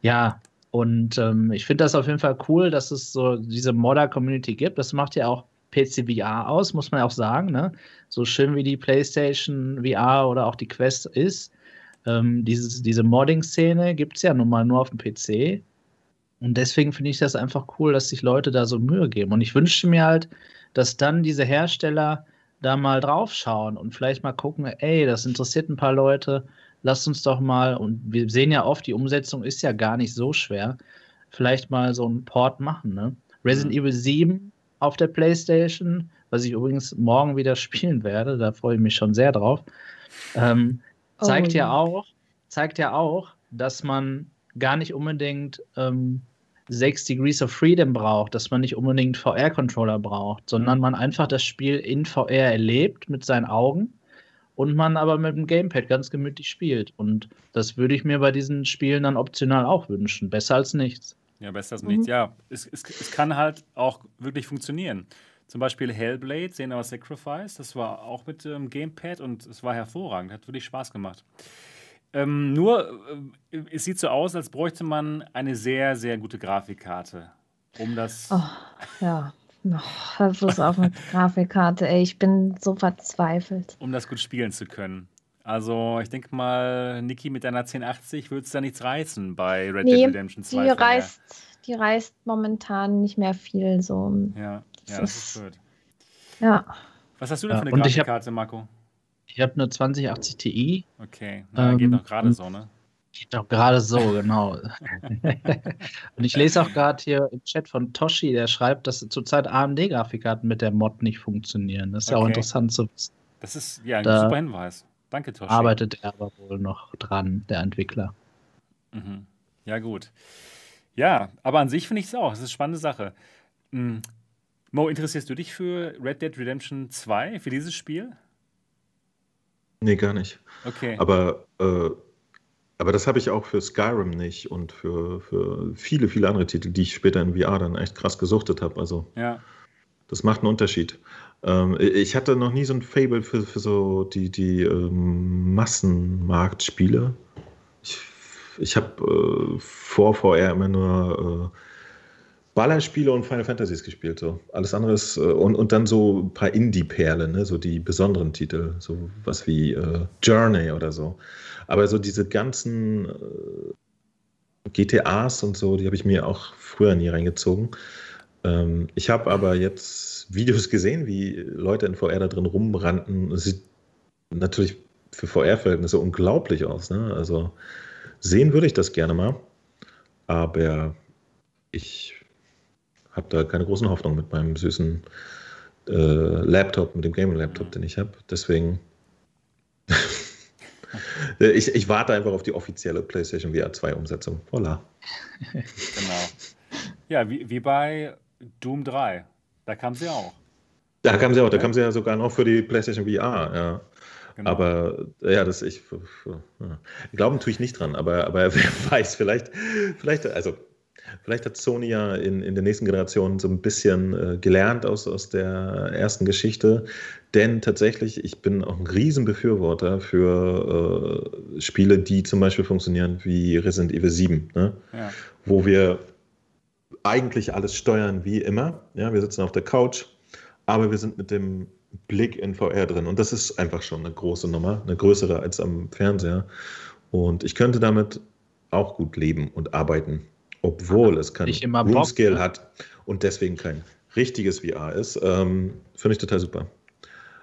Ja, und ähm, ich finde das auf jeden Fall cool, dass es so diese Modder-Community gibt. Das macht ja auch PC VR aus, muss man auch sagen. Ne? So schön wie die PlayStation VR oder auch die Quest ist, ähm, dieses, diese Modding-Szene gibt es ja nun mal nur auf dem PC. Und deswegen finde ich das einfach cool, dass sich Leute da so Mühe geben. Und ich wünschte mir halt, dass dann diese Hersteller da mal drauf schauen und vielleicht mal gucken, ey, das interessiert ein paar Leute, lasst uns doch mal, und wir sehen ja oft, die Umsetzung ist ja gar nicht so schwer, vielleicht mal so einen Port machen. Ne? Resident mhm. Evil 7 auf der PlayStation, was ich übrigens morgen wieder spielen werde. Da freue ich mich schon sehr drauf. Ähm, zeigt oh, ja auch, zeigt ja auch, dass man gar nicht unbedingt ähm, 6 Degrees of Freedom braucht, dass man nicht unbedingt VR-Controller braucht, sondern man einfach das Spiel in VR erlebt mit seinen Augen und man aber mit dem Gamepad ganz gemütlich spielt. Und das würde ich mir bei diesen Spielen dann optional auch wünschen. Besser als nichts. Ja, besser als mhm. nichts. Ja, es, es, es kann halt auch wirklich funktionieren. Zum Beispiel Hellblade, Senua Sacrifice, das war auch mit ähm, Gamepad und es war hervorragend, hat wirklich Spaß gemacht. Ähm, nur, äh, es sieht so aus, als bräuchte man eine sehr, sehr gute Grafikkarte, um das. Oh, ja. Oh, Schluss auf mit Grafikkarte, ey, ich bin so verzweifelt. Um das gut spielen zu können. Also, ich denke mal, Niki mit deiner 1080 würde es da nichts reißen bei Red nee, Dead Redemption 2. Die reißt, die reißt momentan nicht mehr viel so. Ja, ja das ist blöd. Ja. Was hast du denn ja, für eine Grafikkarte, Marco? Ich habe eine 2080 Ti. Okay, Na, ähm, geht noch gerade so, ne? Geht doch gerade so, genau. und ich lese auch gerade hier im Chat von Toshi, der schreibt, dass zurzeit AMD-Grafikkarten mit der Mod nicht funktionieren. Das ist okay. ja auch interessant zu wissen. Das ist ja ein da, super Hinweis. Danke, Toshi. Arbeitet er aber wohl noch dran, der Entwickler. Mhm. Ja, gut. Ja, aber an sich finde ich es auch. Es ist eine spannende Sache. Mhm. Mo, interessierst du dich für Red Dead Redemption 2, für dieses Spiel? Nee, gar nicht. Okay. Aber, äh, aber das habe ich auch für Skyrim nicht und für, für viele, viele andere Titel, die ich später in VR dann echt krass gesuchtet habe. Also, ja. Das macht einen Unterschied. Ähm, ich hatte noch nie so ein Fable für, für so die, die ähm, Massenmarktspiele. Ich, ich habe äh, vor VR immer nur äh, Ballerspiele und Final Fantasies gespielt. So. Alles andere ist, äh, und, und dann so ein paar Indie-Perlen, ne? so die besonderen Titel, so was wie äh, Journey oder so. Aber so diese ganzen äh, GTAs und so, die habe ich mir auch früher nie reingezogen. Ähm, ich habe aber jetzt Videos gesehen, wie Leute in VR da drin rumrannten. Es sieht natürlich für VR-Verhältnisse unglaublich aus. Ne? Also sehen würde ich das gerne mal. Aber ich habe da keine großen Hoffnungen mit meinem süßen äh, Laptop, mit dem Gaming-Laptop, den ich habe. Deswegen. ich, ich warte einfach auf die offizielle PlayStation VR 2 Umsetzung. Voila. genau. Ja, wie, wie bei Doom 3. Da kam sie auch. Da kam sie auch, da kam sie ja sogar noch für die PlayStation VR, ja. Genau. Aber ja, das ich, ja. glauben tue ich nicht dran, aber, aber wer weiß, vielleicht, vielleicht, also vielleicht hat Sony ja in, in der nächsten Generation so ein bisschen äh, gelernt aus, aus der ersten Geschichte. Denn tatsächlich, ich bin auch ein Riesenbefürworter für äh, Spiele, die zum Beispiel funktionieren wie Resident Evil 7, ne? ja. wo wir eigentlich alles steuern wie immer. Ja, wir sitzen auf der Couch, aber wir sind mit dem Blick in VR drin. Und das ist einfach schon eine große Nummer, eine größere als am Fernseher. Und ich könnte damit auch gut leben und arbeiten. obwohl es kein Room-Scale hat und deswegen kein richtiges VR ist, ähm, finde ich total super.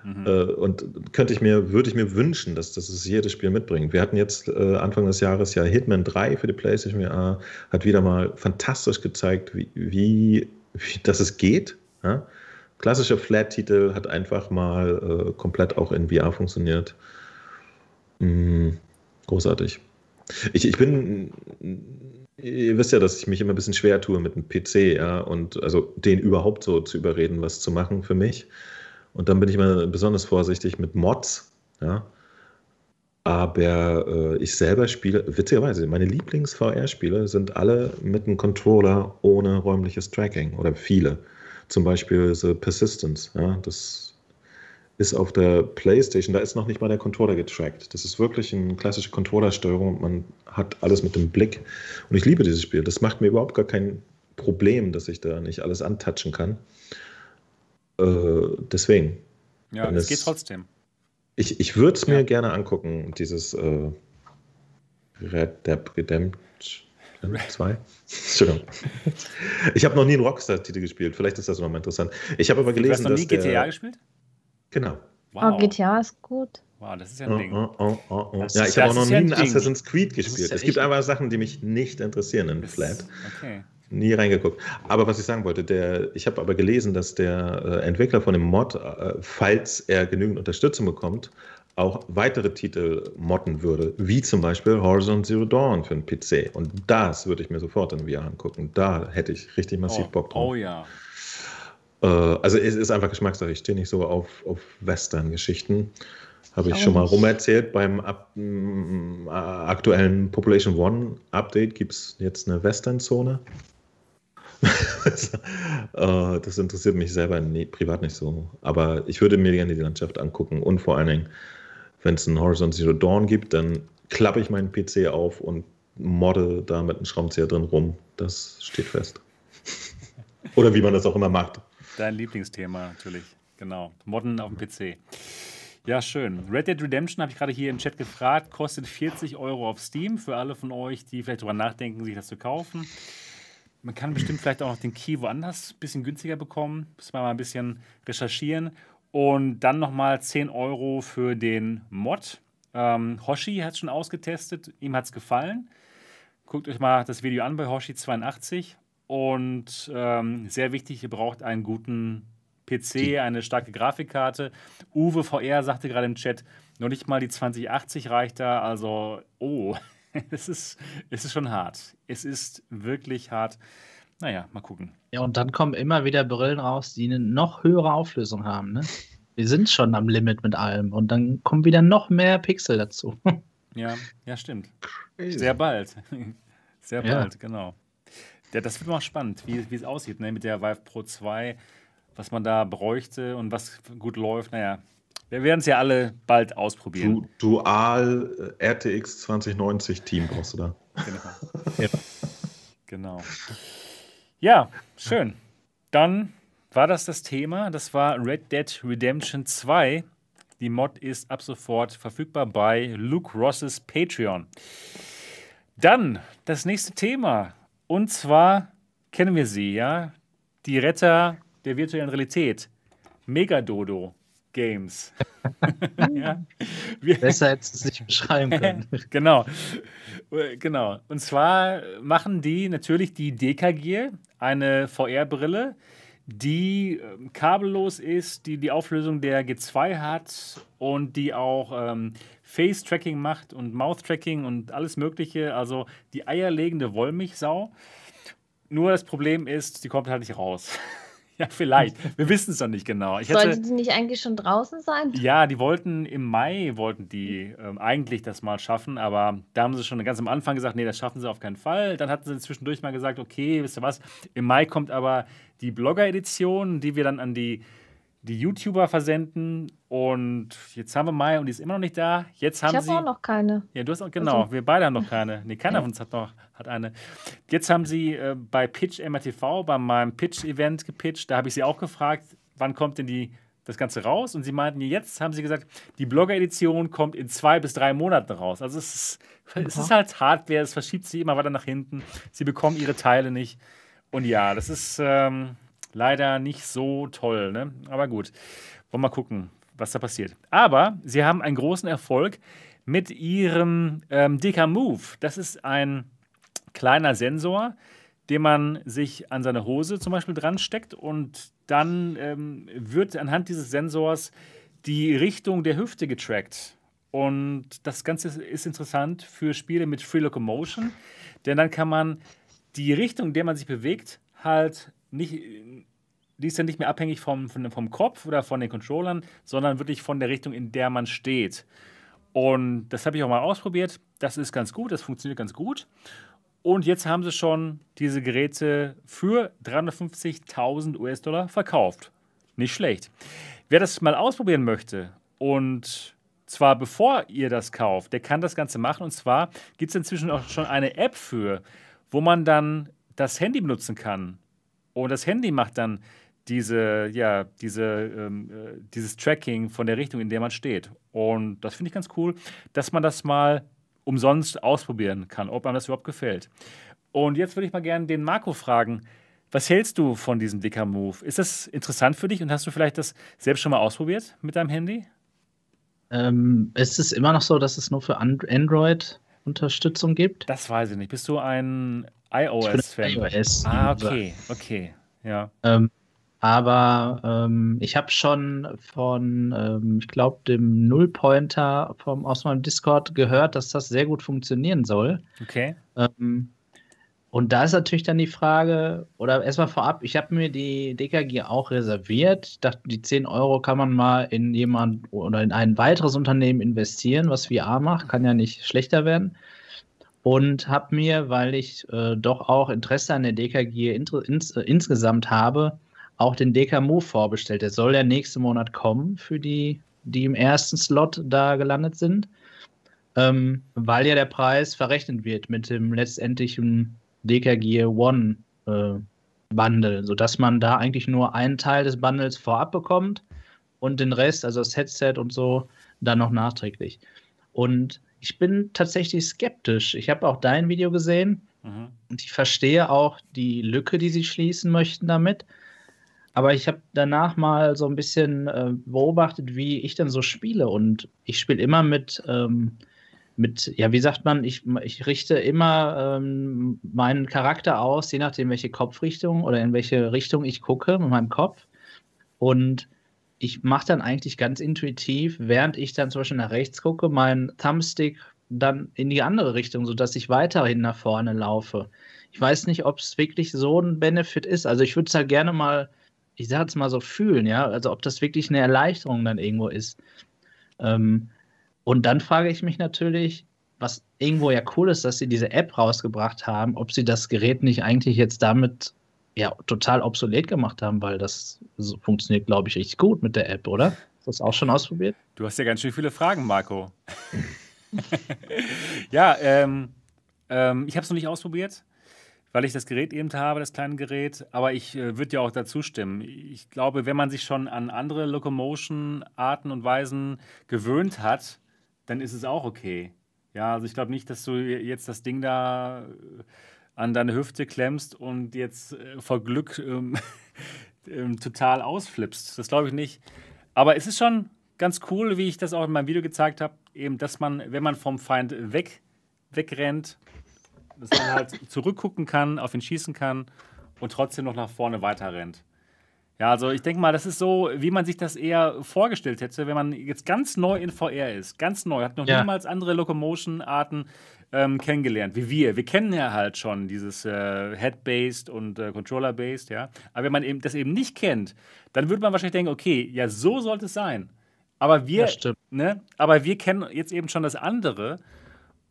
Mhm. Äh, und könnte ich mir, würde ich mir wünschen, dass, dass es jedes Spiel mitbringt. Wir hatten jetzt äh, Anfang des Jahres ja Hitman 3 für die PlayStation VR, hat wieder mal fantastisch gezeigt, wie, wie, wie dass es geht. Ja? Klassischer Flat-Titel hat einfach mal äh, komplett auch in VR funktioniert. Mhm. Großartig. Ich, ich bin Ihr wisst ja, dass ich mich immer ein bisschen schwer tue mit dem PC, ja, und also den überhaupt so zu überreden, was zu machen für mich. Und dann bin ich immer besonders vorsichtig mit Mods, ja. Aber äh, ich selber spiele, witzigerweise, meine Lieblings-VR-Spiele sind alle mit einem Controller ohne räumliches Tracking oder viele. Zum Beispiel The Persistence, ja, das ist auf der PlayStation, da ist noch nicht mal der Controller getrackt. Das ist wirklich eine klassische Controllersteuerung. Man hat alles mit dem Blick. Und ich liebe dieses Spiel. Das macht mir überhaupt gar kein Problem, dass ich da nicht alles antatschen kann. Äh, deswegen. Ja, es geht trotzdem. Ich, ich würde es mir ja. gerne angucken, dieses äh, Red Dead Redemption 2. Entschuldigung. Ich habe noch nie einen Rockstar-Titel gespielt. Vielleicht ist das noch mal interessant. Ich habe aber gelesen, du hast noch nie GTA der, gespielt? Genau. Wow. Oh, GTA ist gut. Wow, das ist ja ein Ding. Oh, oh, oh, oh. ja, ich habe auch noch nie ein Assassin's Creed gespielt. Ja es gibt einfach Sachen, die mich nicht interessieren in Flat. Okay. Nie reingeguckt. Aber was ich sagen wollte, der, ich habe aber gelesen, dass der äh, Entwickler von dem Mod, äh, falls er genügend Unterstützung bekommt, auch weitere Titel modden würde, wie zum Beispiel Horizon Zero Dawn für den PC. Und das würde ich mir sofort in VR angucken. Da hätte ich richtig massiv oh, Bock drauf. Oh ja. Äh, also es ist einfach Geschmackssache. Ich stehe nicht so auf, auf Western-Geschichten. Habe ich, ich schon mal rumerzählt. Beim ab, äh, aktuellen Population One Update gibt es jetzt eine Western-Zone. Äh, das interessiert mich selber nee, privat nicht so. Aber ich würde mir gerne die Landschaft angucken. Und vor allen Dingen, wenn es einen Horizon Zero Dawn gibt, dann klappe ich meinen PC auf und modde da mit einem Schraubenzieher drin rum. Das steht fest. Oder wie man das auch immer macht. Dein Lieblingsthema natürlich, genau. Modden auf dem PC. Ja, schön. Red Dead Redemption habe ich gerade hier im Chat gefragt, kostet 40 Euro auf Steam für alle von euch, die vielleicht darüber nachdenken, sich das zu kaufen. Man kann bestimmt vielleicht auch noch den Key woanders ein bisschen günstiger bekommen. Müssen wir mal ein bisschen recherchieren. Und dann nochmal 10 Euro für den Mod. Ähm, Hoshi hat es schon ausgetestet, ihm hat es gefallen. Guckt euch mal das Video an bei Hoshi82. Und ähm, sehr wichtig, ihr braucht einen guten PC, eine starke Grafikkarte. Uwe VR sagte gerade im Chat, noch nicht mal die 2080 reicht da. Also, oh, es ist, es ist schon hart. Es ist wirklich hart. Naja, mal gucken. Ja, und dann kommen immer wieder Brillen raus, die eine noch höhere Auflösung haben. Ne? Wir sind schon am Limit mit allem. Und dann kommen wieder noch mehr Pixel dazu. Ja, ja, stimmt. Sehr bald. Sehr bald, ja. genau. Ja, das wird mal spannend, wie, wie es aussieht ne, mit der Vive Pro 2, was man da bräuchte und was gut läuft. Naja, wir werden es ja alle bald ausprobieren. Du, Dual RTX 2090 Team brauchst du da. Genau. ja. genau. Ja, schön. Dann war das das Thema. Das war Red Dead Redemption 2. Die Mod ist ab sofort verfügbar bei Luke Rosses Patreon. Dann das nächste Thema. Und zwar kennen wir sie, ja? Die Retter der virtuellen Realität. Megadodo Games. ja? Wir Besser hättest du es nicht beschreiben können. genau. Genau. Und zwar machen die natürlich die DKG, eine VR-Brille, die ähm, kabellos ist, die die Auflösung der G2 hat und die auch ähm, Face-Tracking macht und Mouth-Tracking und alles Mögliche. Also die eierlegende Wollmilchsau. Nur das Problem ist, die kommt halt nicht raus. ja, vielleicht. Wir wissen es noch nicht genau. Ich Sollte hätte, die nicht eigentlich schon draußen sein? Ja, die wollten im Mai, wollten die ähm, eigentlich das mal schaffen, aber da haben sie schon ganz am Anfang gesagt, nee, das schaffen sie auf keinen Fall. Dann hatten sie zwischendurch mal gesagt, okay, wisst ihr was, im Mai kommt aber die Blogger-Edition, die wir dann an die die YouTuber versenden und jetzt haben wir Mai und die ist immer noch nicht da. Jetzt haben ich habe auch noch keine. Ja, du hast auch, genau, also. wir beide haben noch keine. Nee, keiner von uns hat noch hat eine. Jetzt haben sie äh, bei Pitch MRTV, bei meinem Pitch-Event gepitcht, da habe ich sie auch gefragt, wann kommt denn die das Ganze raus und sie meinten, jetzt haben sie gesagt, die Blogger-Edition kommt in zwei bis drei Monaten raus. Also es ist, es ist halt Hardware, es verschiebt sich immer weiter nach hinten. Sie bekommen ihre Teile nicht. Und ja, das ist ähm, leider nicht so toll, ne? Aber gut, wollen wir mal gucken, was da passiert. Aber sie haben einen großen Erfolg mit ihrem ähm, DK Move. Das ist ein kleiner Sensor, den man sich an seine Hose zum Beispiel dran steckt und dann ähm, wird anhand dieses Sensors die Richtung der Hüfte getrackt. Und das Ganze ist interessant für Spiele mit Free Locomotion, denn dann kann man die Richtung, in der man sich bewegt, halt nicht, die ist dann nicht mehr abhängig vom, vom Kopf oder von den Controllern, sondern wirklich von der Richtung, in der man steht. Und das habe ich auch mal ausprobiert. Das ist ganz gut, das funktioniert ganz gut. Und jetzt haben sie schon diese Geräte für 350.000 US-Dollar verkauft. Nicht schlecht. Wer das mal ausprobieren möchte und zwar bevor ihr das kauft, der kann das Ganze machen. Und zwar gibt es inzwischen auch schon eine App für, wo man dann das Handy benutzen kann. Und das Handy macht dann diese, ja, diese, ähm, äh, dieses Tracking von der Richtung, in der man steht. Und das finde ich ganz cool, dass man das mal umsonst ausprobieren kann, ob einem das überhaupt gefällt. Und jetzt würde ich mal gerne den Marco fragen, was hältst du von diesem Dicker Move? Ist das interessant für dich und hast du vielleicht das selbst schon mal ausprobiert mit deinem Handy? Ähm, ist es immer noch so, dass es nur für Android Unterstützung gibt? Das weiß ich nicht. Bist du ein iOS-Fan? iOS. Ah, okay, okay, ja. Ähm, aber ähm, ich habe schon von, ähm, ich glaube, dem Nullpointer vom, aus meinem Discord gehört, dass das sehr gut funktionieren soll. Okay. Ähm, und da ist natürlich dann die Frage, oder erstmal vorab, ich habe mir die DKG auch reserviert. Ich dachte, die 10 Euro kann man mal in jemand oder in ein weiteres Unternehmen investieren, was VR macht, kann ja nicht schlechter werden. Und habe mir, weil ich äh, doch auch Interesse an der DKG ins, äh, insgesamt habe, auch den DK Move vorbestellt. Der soll ja nächsten Monat kommen für die, die im ersten Slot da gelandet sind, ähm, weil ja der Preis verrechnet wird mit dem letztendlichen DK Gear One äh, Bundle, sodass man da eigentlich nur einen Teil des Bundles vorab bekommt und den Rest, also das Headset und so, dann noch nachträglich. Und ich bin tatsächlich skeptisch. Ich habe auch dein Video gesehen mhm. und ich verstehe auch die Lücke, die sie schließen möchten damit. Aber ich habe danach mal so ein bisschen äh, beobachtet, wie ich dann so spiele. Und ich spiele immer mit, ähm, mit, ja, wie sagt man, ich, ich richte immer ähm, meinen Charakter aus, je nachdem, welche Kopfrichtung oder in welche Richtung ich gucke mit meinem Kopf. Und ich mache dann eigentlich ganz intuitiv, während ich dann zum Beispiel nach rechts gucke, meinen Thumbstick dann in die andere Richtung, sodass ich weiterhin nach vorne laufe. Ich weiß nicht, ob es wirklich so ein Benefit ist. Also ich würde es halt gerne mal ich sage es mal so, fühlen, ja, also ob das wirklich eine Erleichterung dann irgendwo ist. Ähm, und dann frage ich mich natürlich, was irgendwo ja cool ist, dass sie diese App rausgebracht haben, ob sie das Gerät nicht eigentlich jetzt damit ja total obsolet gemacht haben, weil das funktioniert, glaube ich, richtig gut mit der App, oder? Hast du das auch schon ausprobiert? Du hast ja ganz schön viele Fragen, Marco. ja, ähm, ähm, ich habe es noch nicht ausprobiert weil ich das Gerät eben habe, das kleine Gerät. Aber ich äh, würde ja auch dazu stimmen. Ich glaube, wenn man sich schon an andere Locomotion-Arten und Weisen gewöhnt hat, dann ist es auch okay. Ja, also ich glaube nicht, dass du jetzt das Ding da äh, an deine Hüfte klemmst und jetzt äh, vor Glück ähm, ähm, total ausflippst. Das glaube ich nicht. Aber es ist schon ganz cool, wie ich das auch in meinem Video gezeigt habe, eben, dass man, wenn man vom Feind weg, wegrennt, dass man halt zurückgucken kann, auf ihn schießen kann und trotzdem noch nach vorne weiter rennt. Ja, also ich denke mal, das ist so, wie man sich das eher vorgestellt hätte, wenn man jetzt ganz neu in VR ist. Ganz neu, hat noch ja. niemals andere Locomotion-Arten ähm, kennengelernt, wie wir. Wir kennen ja halt schon dieses äh, Head-based und äh, Controller-based, ja. Aber wenn man eben das eben nicht kennt, dann würde man wahrscheinlich denken, okay, ja, so sollte es sein. Aber wir, ne, aber wir kennen jetzt eben schon das andere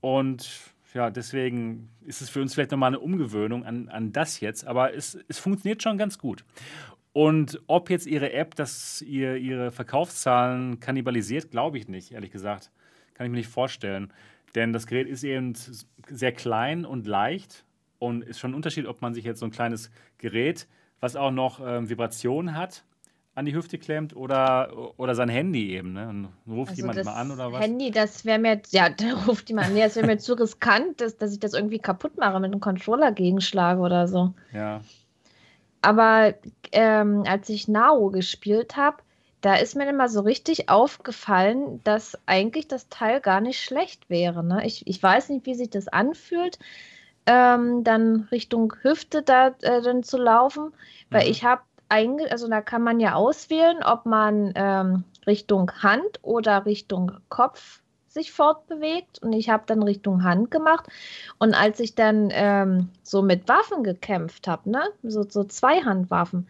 und ja, deswegen ist es für uns vielleicht nochmal eine Umgewöhnung an, an das jetzt, aber es, es funktioniert schon ganz gut. Und ob jetzt Ihre App das ihr, Ihre Verkaufszahlen kannibalisiert, glaube ich nicht, ehrlich gesagt. Kann ich mir nicht vorstellen. Denn das Gerät ist eben sehr klein und leicht und ist schon ein Unterschied, ob man sich jetzt so ein kleines Gerät, was auch noch ähm, Vibrationen hat, an die Hüfte klemmt oder, oder sein Handy eben, ne? Und ruft also jemand mal an oder was? Handy, das wäre mir, ja, da ruft jemand an. Nee, das wäre mir zu riskant, dass, dass ich das irgendwie kaputt mache, mit einem Controller gegenschlage oder so. Ja. Aber ähm, als ich Nao gespielt habe, da ist mir immer so richtig aufgefallen, dass eigentlich das Teil gar nicht schlecht wäre. Ne? Ich, ich weiß nicht, wie sich das anfühlt, ähm, dann Richtung Hüfte da äh, dann zu laufen, weil mhm. ich habe einge also da kann man ja auswählen, ob man ähm, Richtung Hand oder Richtung Kopf sich fortbewegt. Und ich habe dann Richtung Hand gemacht. Und als ich dann ähm, so mit Waffen gekämpft habe, ne, so, so Zweihandwaffen,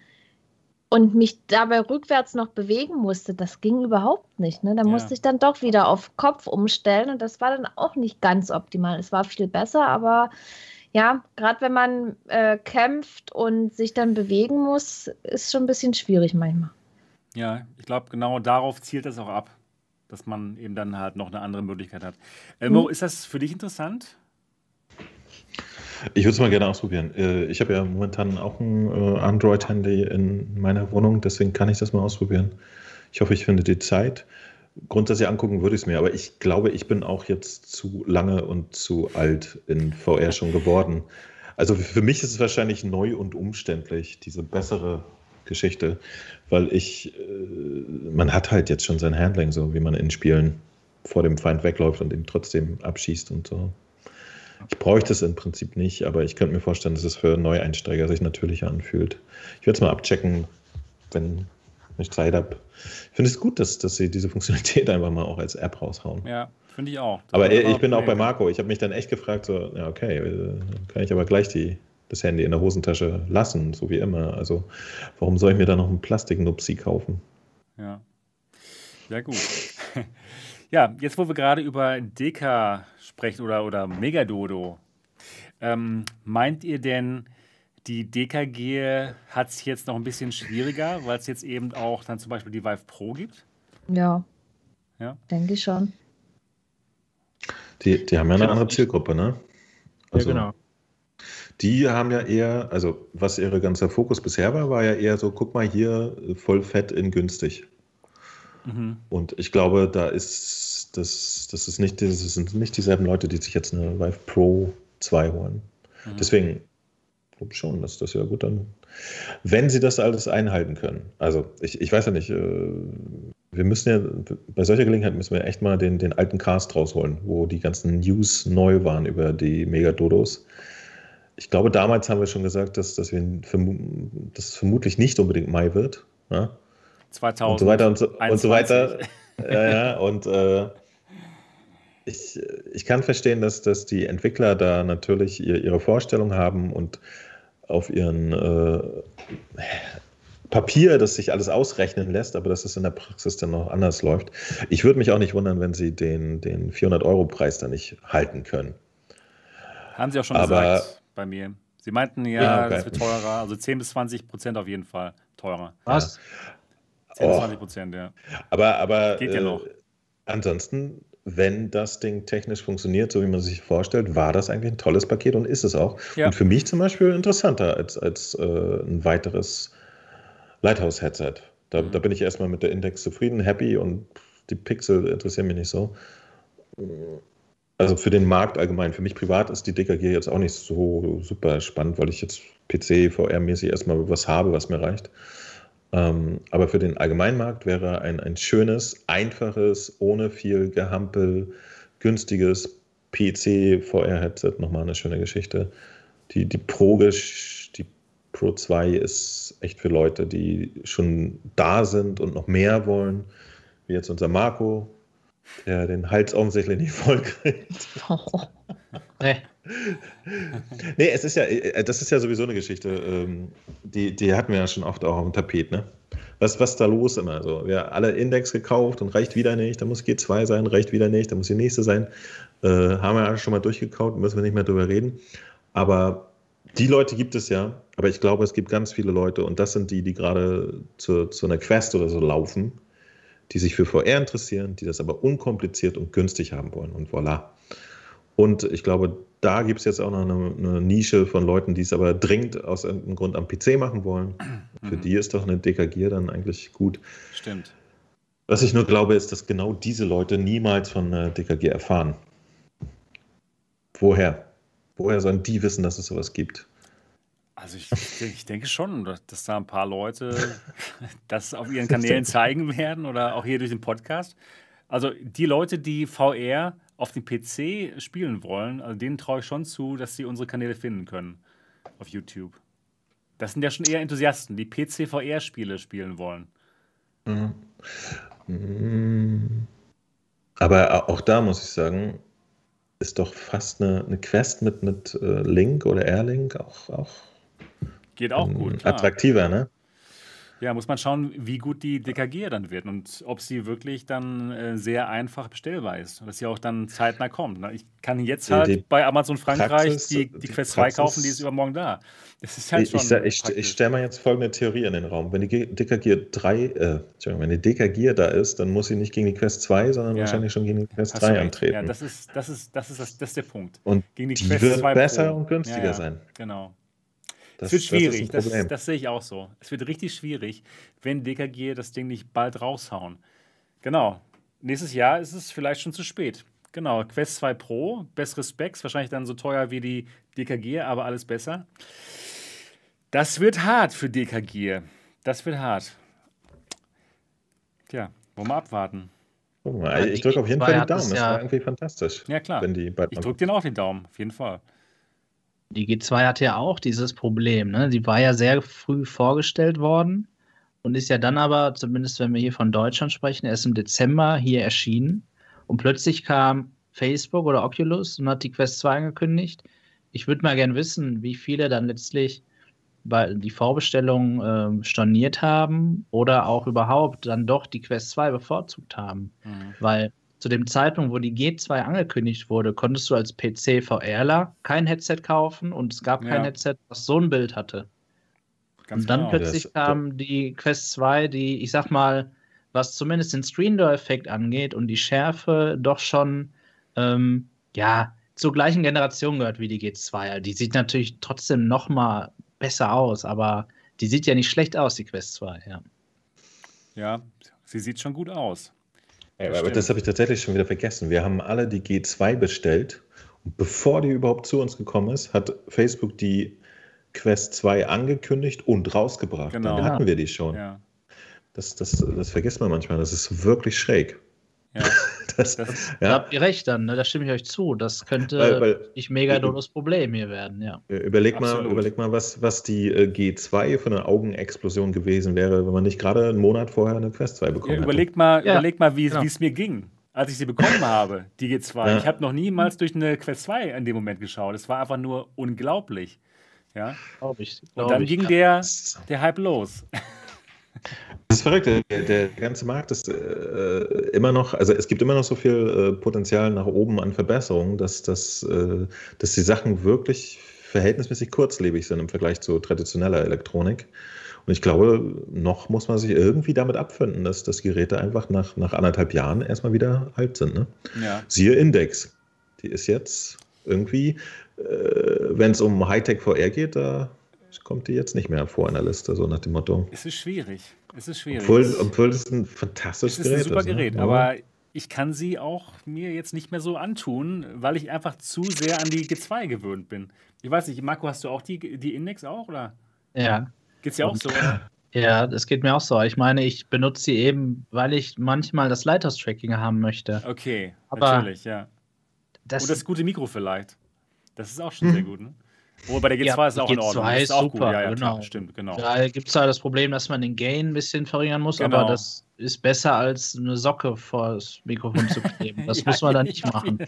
und mich dabei rückwärts noch bewegen musste, das ging überhaupt nicht. Ne? Da ja. musste ich dann doch wieder auf Kopf umstellen und das war dann auch nicht ganz optimal. Es war viel besser, aber ja, gerade wenn man äh, kämpft und sich dann bewegen muss, ist schon ein bisschen schwierig manchmal. Ja, ich glaube, genau darauf zielt das auch ab, dass man eben dann halt noch eine andere Möglichkeit hat. Elmo, mhm. ist das für dich interessant? Ich würde es mal gerne ausprobieren. Äh, ich habe ja momentan auch ein äh, Android-Handy in meiner Wohnung, deswegen kann ich das mal ausprobieren. Ich hoffe, ich finde die Zeit grundsätzlich angucken würde ich es mir, aber ich glaube, ich bin auch jetzt zu lange und zu alt in VR schon geworden. Also für mich ist es wahrscheinlich neu und umständlich, diese bessere Geschichte, weil ich, äh, man hat halt jetzt schon sein Handling, so wie man in Spielen vor dem Feind wegläuft und ihn trotzdem abschießt und so. Ich bräuchte es im Prinzip nicht, aber ich könnte mir vorstellen, dass es für Neueinsteiger sich natürlicher anfühlt. Ich werde es mal abchecken, wenn ich Zeit habe. Ich finde es gut, dass, dass sie diese Funktionalität einfach mal auch als App raushauen. Ja, finde ich auch. Das aber ich bin auch bei Marco. Ich habe mich dann echt gefragt, so, ja, okay, äh, kann ich aber gleich die, das Handy in der Hosentasche lassen, so wie immer. Also, warum soll ich mir da noch einen Plastiknupsi kaufen? Ja. Ja, gut. ja, jetzt, wo wir gerade über Deka sprechen oder, oder Megadodo, ähm, meint ihr denn, die DKG hat es jetzt noch ein bisschen schwieriger, weil es jetzt eben auch dann zum Beispiel die Vive Pro gibt? Ja. Ja. Denke ich schon. Die, die haben ja eine andere Zielgruppe, ne? Also, ja, genau. Die haben ja eher, also was ihre ganze Fokus bisher war, war ja eher so, guck mal hier, voll fett in günstig. Mhm. Und ich glaube, da ist das, das ist nicht, das sind nicht dieselben Leute, die sich jetzt eine Vive Pro 2 holen. Mhm. Deswegen glaube schon, dass das ja gut dann, wenn sie das alles einhalten können. Also ich, ich weiß ja nicht, äh, wir müssen ja, bei solcher Gelegenheit müssen wir echt mal den, den alten Cast rausholen, wo die ganzen News neu waren über die Megadodos. Ich glaube, damals haben wir schon gesagt, dass, dass, wir dass es vermutlich nicht unbedingt Mai wird. Ja? 2000 und so weiter und so, und so weiter. ja, ja, und äh, ich, ich kann verstehen, dass, dass die Entwickler da natürlich ihre Vorstellung haben und auf ihren äh, Papier, das sich alles ausrechnen lässt, aber dass es in der Praxis dann noch anders läuft. Ich würde mich auch nicht wundern, wenn sie den, den 400-Euro-Preis da nicht halten können. Haben sie auch schon aber, gesagt bei mir. Sie meinten ja, ja okay. das wird teurer, also 10 bis 20 Prozent auf jeden Fall teurer. Was? 10 bis 20 Prozent, ja. Aber, aber Geht ja äh, noch. ansonsten wenn das Ding technisch funktioniert, so wie man sich vorstellt, war das eigentlich ein tolles Paket und ist es auch. Ja. Und für mich zum Beispiel interessanter als, als äh, ein weiteres Lighthouse-Headset. Da, mhm. da bin ich erstmal mit der Index zufrieden, happy und die Pixel interessieren mich nicht so. Also für den Markt allgemein, für mich privat ist die DKG jetzt auch nicht so super spannend, weil ich jetzt PC, VR-mäßig erstmal was habe, was mir reicht. Ähm, aber für den Allgemeinmarkt wäre ein, ein schönes, einfaches, ohne viel Gehampel, günstiges PC-VR-Headset nochmal eine schöne Geschichte. Die, die Pro, die Pro 2 ist echt für Leute, die schon da sind und noch mehr wollen, wie jetzt unser Marco, der den Hals offensichtlich nicht voll kriegt. Oh. Nee. nee, es ist ja, äh, das ist ja sowieso eine Geschichte, ähm, die, die hatten wir ja schon oft auch auf dem Tapet, ne? Was, was ist da los immer? So, wir haben alle Index gekauft und reicht wieder nicht, da muss G2 sein, reicht wieder nicht, da muss die nächste sein. Äh, haben wir ja schon mal durchgekaut, müssen wir nicht mehr drüber reden. Aber die Leute gibt es ja, aber ich glaube, es gibt ganz viele Leute und das sind die, die gerade zu, zu einer Quest oder so laufen, die sich für VR interessieren, die das aber unkompliziert und günstig haben wollen und voilà. Und ich glaube, da gibt es jetzt auch noch eine, eine, Nische von Leuten, die es aber dringend aus irgendeinem Grund am PC machen wollen. Mhm. Für die ist doch eine Dekagier dann eigentlich gut. Stimmt. Was ich nur glaube, ist, dass genau diese Leute niemals von DKG erfahren. Woher? Woher sollen die wissen, dass es sowas gibt? Also ich, ich denke schon, dass da ein paar Leute das auf ihren Kanälen zeigen werden oder auch hier durch den Podcast. Also die Leute, die VR auf dem PC spielen wollen, also denen traue ich schon zu, dass sie unsere Kanäle finden können auf YouTube. Das sind ja schon eher Enthusiasten, die PC-VR-Spiele spielen wollen. Mhm. Mhm. Aber auch da muss ich sagen, ist doch fast eine, eine Quest mit, mit äh, Link oder Airlink auch, auch Geht auch gut. Klar. Attraktiver, ne? Ja, muss man schauen, wie gut die DKG dann wird und ob sie wirklich dann äh, sehr einfach bestellbar ist. Dass sie auch dann zeitnah kommt. Ne? Ich kann jetzt halt die bei Amazon Frankreich Praxis, die, die, die, Quest 2 kaufen, die ist übermorgen da. Das ist halt ich, schon. Ich, ich, ich stelle mal jetzt folgende Theorie in den Raum. Wenn die DKG 3, äh, wenn die DKG da ist, dann muss sie nicht gegen die Quest 2, sondern ja. wahrscheinlich schon gegen die Quest Hast 3 antreten. Ja, das ist, das ist, das ist, das, das ist der Punkt. Und gegen die, die Quest wird 2 besser Pro. und günstiger ja, sein. Genau. Das, es wird schwierig, das, das, das, sehe ich auch so. Es wird richtig schwierig, wenn DKG das Ding nicht bald raushauen. Genau. Nächstes Jahr ist es vielleicht schon zu spät. Genau, Quest 2 Pro, bessere Specs, wahrscheinlich dann so teuer wie die DKG, aber alles besser. Das wird hart für DKG. Das wird hart. Tja, wollen wir abwarten. Oh, ich drücke auf jeden Fall die Daumen. Das ja war irgendwie fantastisch. Ja, klar. ich drücke dir auch den Daumen, auf jeden Fall. Die G2 hatte ja auch dieses Problem. Ne? Die war ja sehr früh vorgestellt worden und ist ja dann aber, zumindest wenn wir hier von Deutschland sprechen, erst im Dezember hier erschienen. Und plötzlich kam Facebook oder Oculus und hat die Quest 2 angekündigt. Ich würde mal gerne wissen, wie viele dann letztlich die Vorbestellung äh, storniert haben oder auch überhaupt dann doch die Quest 2 bevorzugt haben. Mhm. Weil zu dem Zeitpunkt, wo die G2 angekündigt wurde, konntest du als PC-VRler kein Headset kaufen und es gab ja. kein Headset, was so ein Bild hatte. Ganz und dann genau. plötzlich das, kam die Quest 2, die, ich sag mal, was zumindest den Screen Door-Effekt angeht und die Schärfe doch schon, ähm, ja, zur gleichen Generation gehört wie die G2. Die sieht natürlich trotzdem noch mal besser aus, aber die sieht ja nicht schlecht aus, die Quest 2, ja. Ja, sie sieht schon gut aus. Ja, aber das habe ich tatsächlich schon wieder vergessen. Wir haben alle die G2 bestellt und bevor die überhaupt zu uns gekommen ist, hat Facebook die Quest 2 angekündigt und rausgebracht. Genau. Dann hatten wir die schon. Ja. Das, das, das vergisst man manchmal. Das ist wirklich schräg. Ja, das, das, ja. Da habt ihr recht dann, ne? da stimme ich euch zu. Das könnte weil, weil, ich mega dummes Problem hier werden, ja. Überleg mal, überleg mal was, was die äh, G2 für eine Augenexplosion gewesen wäre, wenn man nicht gerade einen Monat vorher eine Quest 2 bekommen ja, überleg mal, ja. Überleg mal, wie genau. es mir ging, als ich sie bekommen habe, die G2. Ja. Ich habe noch niemals durch eine Quest 2 in dem Moment geschaut. Es war einfach nur unglaublich. Ja. Glaub ich, glaub Und dann ich, ging der, der Hype los. Das ist verrückt. Der, der ganze Markt ist äh, immer noch, also es gibt immer noch so viel äh, Potenzial nach oben an Verbesserungen, dass, dass, äh, dass die Sachen wirklich verhältnismäßig kurzlebig sind im Vergleich zu traditioneller Elektronik. Und ich glaube, noch muss man sich irgendwie damit abfinden, dass, dass Geräte einfach nach, nach anderthalb Jahren erstmal wieder alt sind. Ne? Ja. Siehe Index. Die ist jetzt irgendwie, äh, wenn es um Hightech VR geht, da kommt die jetzt nicht mehr vor in der Liste, so nach dem Motto. Es ist schwierig. Es ist schwierig. Obwohl, obwohl es ein fantastisches Gerät ist. Es ist ein super Gerät, ne? aber ich kann sie auch mir jetzt nicht mehr so antun, weil ich einfach zu sehr an die G2 gewöhnt bin. Ich weiß nicht, Marco, hast du auch die, die Index auch, oder? Ja. Geht's dir auch so? Ja, das geht mir auch so. Ich meine, ich benutze sie eben, weil ich manchmal das Lighthouse-Tracking haben möchte. Okay, aber natürlich, ja. Das Und das gute Mikro vielleicht. Das ist auch schon hm. sehr gut, ne? Wo bei der G2 ja, ist auch in Ordnung. G2 ist, auch super, gut. Ja, ja, genau. Klar, stimmt, genau. Da gibt es halt das Problem, dass man den Gain ein bisschen verringern muss, genau. aber das ist besser als eine Socke vor das Mikrofon zu kleben. Das ja, muss man da nicht machen.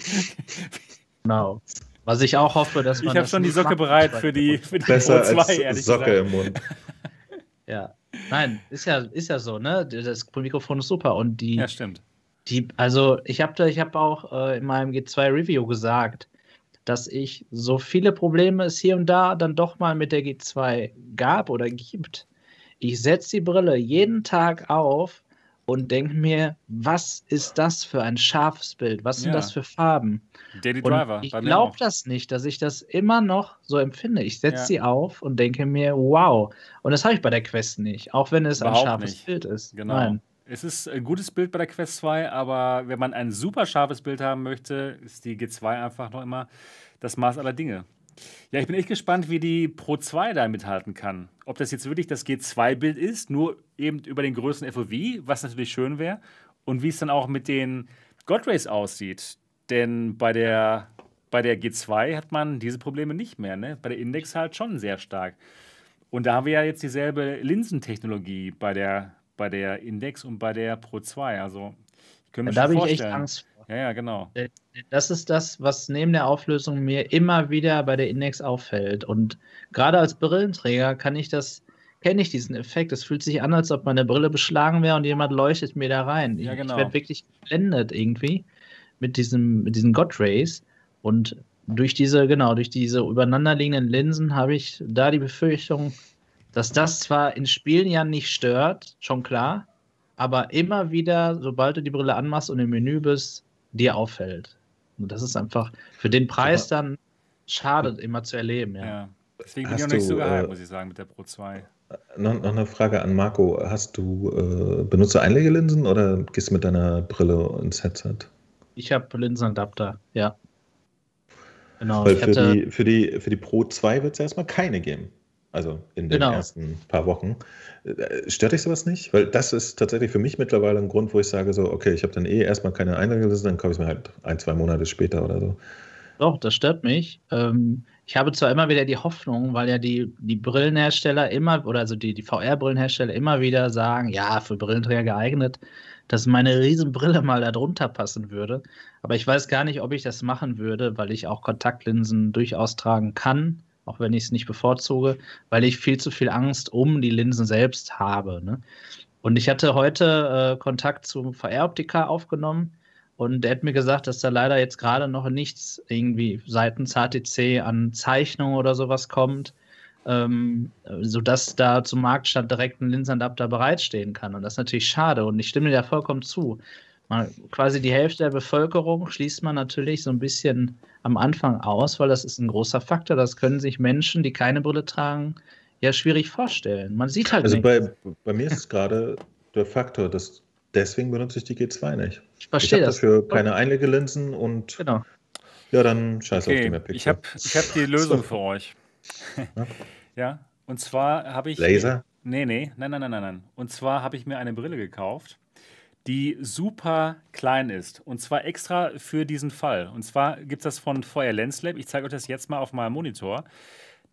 genau. Was ich auch hoffe, dass man. Ich habe schon die Socke bereit für die, für die Besser Pro 2, als Socke gesagt. im Mund. ja. Nein, ist ja, ist ja so, ne? Das Mikrofon ist super und die. Ja, stimmt. Die, also ich habe ich hab auch äh, in meinem G2 Review gesagt, dass ich so viele Probleme es hier und da dann doch mal mit der G2 gab oder gibt. Ich setze die Brille jeden Tag auf und denke mir, was ist das für ein scharfes Bild? Was sind ja. das für Farben? Daily Driver. Und ich glaube das nicht, dass ich das immer noch so empfinde. Ich setze ja. sie auf und denke mir, wow. Und das habe ich bei der Quest nicht, auch wenn es Überhaupt ein scharfes nicht. Bild ist. Genau. Nein. Es ist ein gutes Bild bei der Quest 2, aber wenn man ein super scharfes Bild haben möchte, ist die G2 einfach noch immer das Maß aller Dinge. Ja, ich bin echt gespannt, wie die Pro 2 da mithalten kann. Ob das jetzt wirklich das G2-Bild ist, nur eben über den größten FOV, was natürlich schön wäre, und wie es dann auch mit den God Rays aussieht. Denn bei der, bei der G2 hat man diese Probleme nicht mehr. Ne? Bei der Index halt schon sehr stark. Und da haben wir ja jetzt dieselbe Linsentechnologie bei der, bei der Index und bei der Pro 2. Also, ich könnte mir ja, schon da vorstellen. Da habe ich echt Angst ja, ja, genau. Äh, das ist das, was neben der Auflösung mir immer wieder bei der Index auffällt. Und gerade als Brillenträger kann ich das, kenne ich diesen Effekt. Es fühlt sich an, als ob meine Brille beschlagen wäre und jemand leuchtet mir da rein. Ja, genau. Ich werde wirklich geblendet irgendwie mit, diesem, mit diesen God Rays. Und durch diese, genau, durch diese übereinanderliegenden Linsen habe ich da die Befürchtung, dass das zwar in Spielen ja nicht stört, schon klar, aber immer wieder, sobald du die Brille anmachst und im Menü bist, dir auffällt. Und das ist einfach für den Preis dann schade, immer zu erleben. Ja. ja. Deswegen bin ich auch nicht so geheim, äh, muss ich sagen, mit der Pro 2. Noch, noch eine Frage an Marco. Hast du, äh, benutzt du Einlegelinsen oder gehst du mit deiner Brille ins Headset? Ich habe Linsenadapter, ja. Genau. Weil für, die, für, die, für die Pro 2 wird es erstmal keine geben. Also in den genau. ersten paar Wochen. Äh, stört dich sowas nicht? Weil das ist tatsächlich für mich mittlerweile ein Grund, wo ich sage so, okay, ich habe dann eh erstmal keine Einladungsliste, dann kaufe ich es mir halt ein, zwei Monate später oder so. Doch, das stört mich. Ähm, ich habe zwar immer wieder die Hoffnung, weil ja die, die Brillenhersteller immer, oder also die, die VR-Brillenhersteller immer wieder sagen, ja, für Brillenträger geeignet, dass meine Riesenbrille mal da drunter passen würde. Aber ich weiß gar nicht, ob ich das machen würde, weil ich auch Kontaktlinsen durchaus tragen kann auch wenn ich es nicht bevorzuge, weil ich viel zu viel Angst um die Linsen selbst habe. Ne? Und ich hatte heute äh, Kontakt zum VR-Optiker aufgenommen und der hat mir gesagt, dass da leider jetzt gerade noch nichts irgendwie seitens HTC an Zeichnungen oder sowas kommt, ähm, sodass da zum Marktstand direkt ein Linsenadapter bereitstehen kann. Und das ist natürlich schade und ich stimme dir da vollkommen zu mal quasi die Hälfte der Bevölkerung schließt man natürlich so ein bisschen am Anfang aus, weil das ist ein großer Faktor. Das können sich Menschen, die keine Brille tragen, ja schwierig vorstellen. Man sieht halt also nicht. Bei, bei mir ist es gerade der Faktor, dass deswegen benutze ich die G2 nicht. Ich verstehe ich das. dafür keine Einlegelinsen und genau. ja, dann scheiß okay, auf die Map. Ich habe ich hab die Lösung so. für euch. Ja? ja, und zwar habe ich. Laser? Nee, nee, nein, nein, nein, nein, nein. Und zwar habe ich mir eine Brille gekauft die super klein ist. Und zwar extra für diesen Fall. Und zwar gibt es das von Feuer Lens Lab. Ich zeige euch das jetzt mal auf meinem Monitor.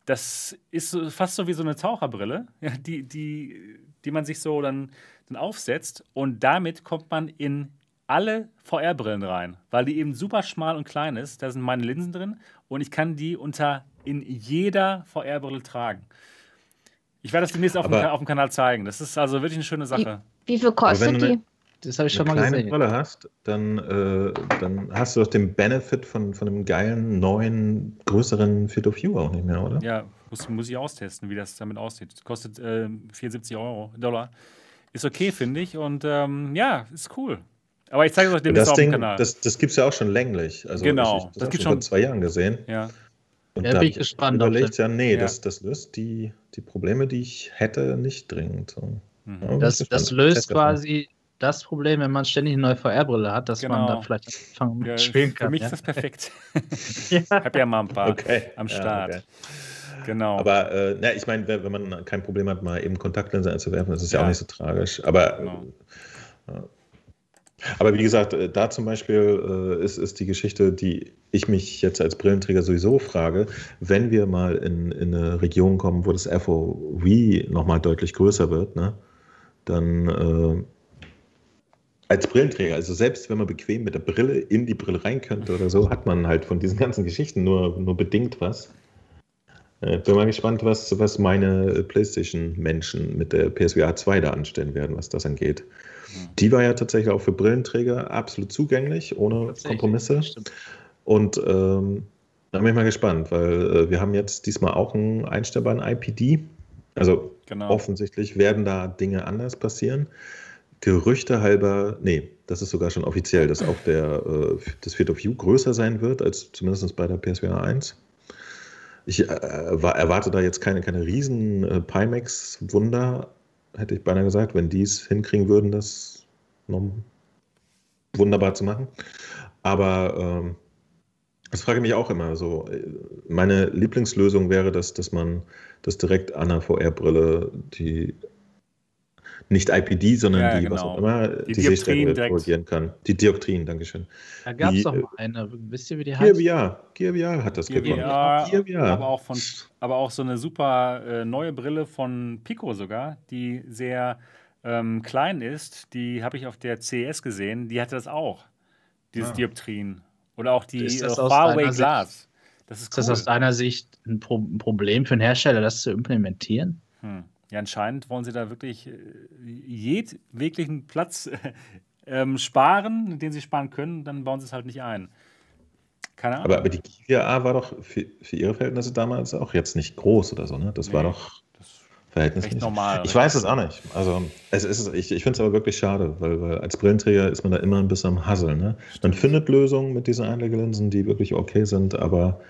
Das ist fast so wie so eine Taucherbrille, die, die, die man sich so dann, dann aufsetzt. Und damit kommt man in alle VR-Brillen rein, weil die eben super schmal und klein ist. Da sind meine Linsen drin und ich kann die unter in jeder VR-Brille tragen. Ich werde das demnächst auf, dem, auf dem Kanal zeigen. Das ist also wirklich eine schöne Sache. Wie, wie viel kostet die? Das habe ich schon mal gesehen. Wenn du eine Brille hast, dann, äh, dann hast du doch den Benefit von, von einem geilen, neuen, größeren Field of View auch nicht mehr, oder? Ja, muss, muss ich austesten, wie das damit aussieht. Kostet äh, 74 Euro, Dollar. Ist okay, finde ich. Und ähm, ja, ist cool. Aber ich zeige es euch demnächst auf dem Kanal. Das, das gibt es ja auch schon länglich. Also genau. Ich, das, das gibt schon vor zwei Jahren gesehen. Ja. Und ja, da bin ich gespannt. Überlegt ja, nee, ja. Das, das löst die, die Probleme, die ich hätte, nicht dringend. Mhm. Das, das löst quasi das Problem, wenn man ständig eine neue VR-Brille hat, dass genau. man da vielleicht anfangen ja, spielen kann. Für mich ja? ist das perfekt. ja. Ich habe ja mal ein paar okay. am Start. Okay. Genau. Aber äh, na, ich meine, wenn man kein Problem hat, mal eben Kontaktlinsen einzuwerfen, das ist ja, auch nicht so tragisch. Aber, genau. äh, aber wie gesagt, äh, da zum Beispiel äh, ist, ist die Geschichte, die ich mich jetzt als Brillenträger sowieso frage, wenn wir mal in, in eine Region kommen, wo das FOV nochmal deutlich größer wird, ne, dann äh, als Brillenträger, also selbst wenn man bequem mit der Brille in die Brille rein könnte oder so, hat man halt von diesen ganzen Geschichten nur, nur bedingt was. Äh, bin mal gespannt, was, was meine PlayStation-Menschen mit der PSVR 2 da anstellen werden, was das angeht. Die war ja tatsächlich auch für Brillenträger absolut zugänglich, ohne Kompromisse. Und ähm, da bin ich mal gespannt, weil äh, wir haben jetzt diesmal auch einen einstellbaren IPD. Also genau. offensichtlich werden da Dinge anders passieren Gerüchte halber, nee, das ist sogar schon offiziell, dass auch der, äh, das Field of View größer sein wird, als zumindest bei der PSVR 1. Ich äh, erwarte da jetzt keine, keine riesen äh, Pimax-Wunder, hätte ich beinahe gesagt, wenn die es hinkriegen würden, das noch wunderbar zu machen. Aber ähm, das frage ich mich auch immer so. Meine Lieblingslösung wäre, dass, dass man das direkt an der VR-Brille, die nicht IPD, sondern ja, die, genau. was auch immer, die, die Sehstärke korrigieren kann. Die Dioptrien, Dankeschön. Da gab es doch mal eine. Wisst ihr, wie die heißt? VR. Gear hat das gewonnen. VR. Aber, auch von, aber auch so eine super äh, neue Brille von Pico sogar, die sehr ähm, klein ist. Die habe ich auf der CES gesehen. Die hatte das auch, dieses ah. Dioptrien. Oder auch die äh, Huawei Glass. Das ist, cool. ist das aus deiner Sicht ein, Pro ein, Problem für einen Hersteller, das zu implementieren? Hm. Ja, anscheinend wollen sie da wirklich äh, jedweglichen Platz ähm, sparen, den sie sparen können, dann bauen sie es halt nicht ein. Keine Ahnung. Aber, aber die GVA war doch für, für, ihre Verhältnisse damals auch jetzt nicht groß oder so, ne? Das nee, war doch verhältnismäßig. normal. Ich weiß es auch nicht. Also es ist, ich, ich finde es aber wirklich schade, weil, weil, als Brillenträger ist man da immer ein bisschen am Hasseln. Ne? Man findet Lösungen mit diesen Einlegelinsen, die wirklich okay sind, aber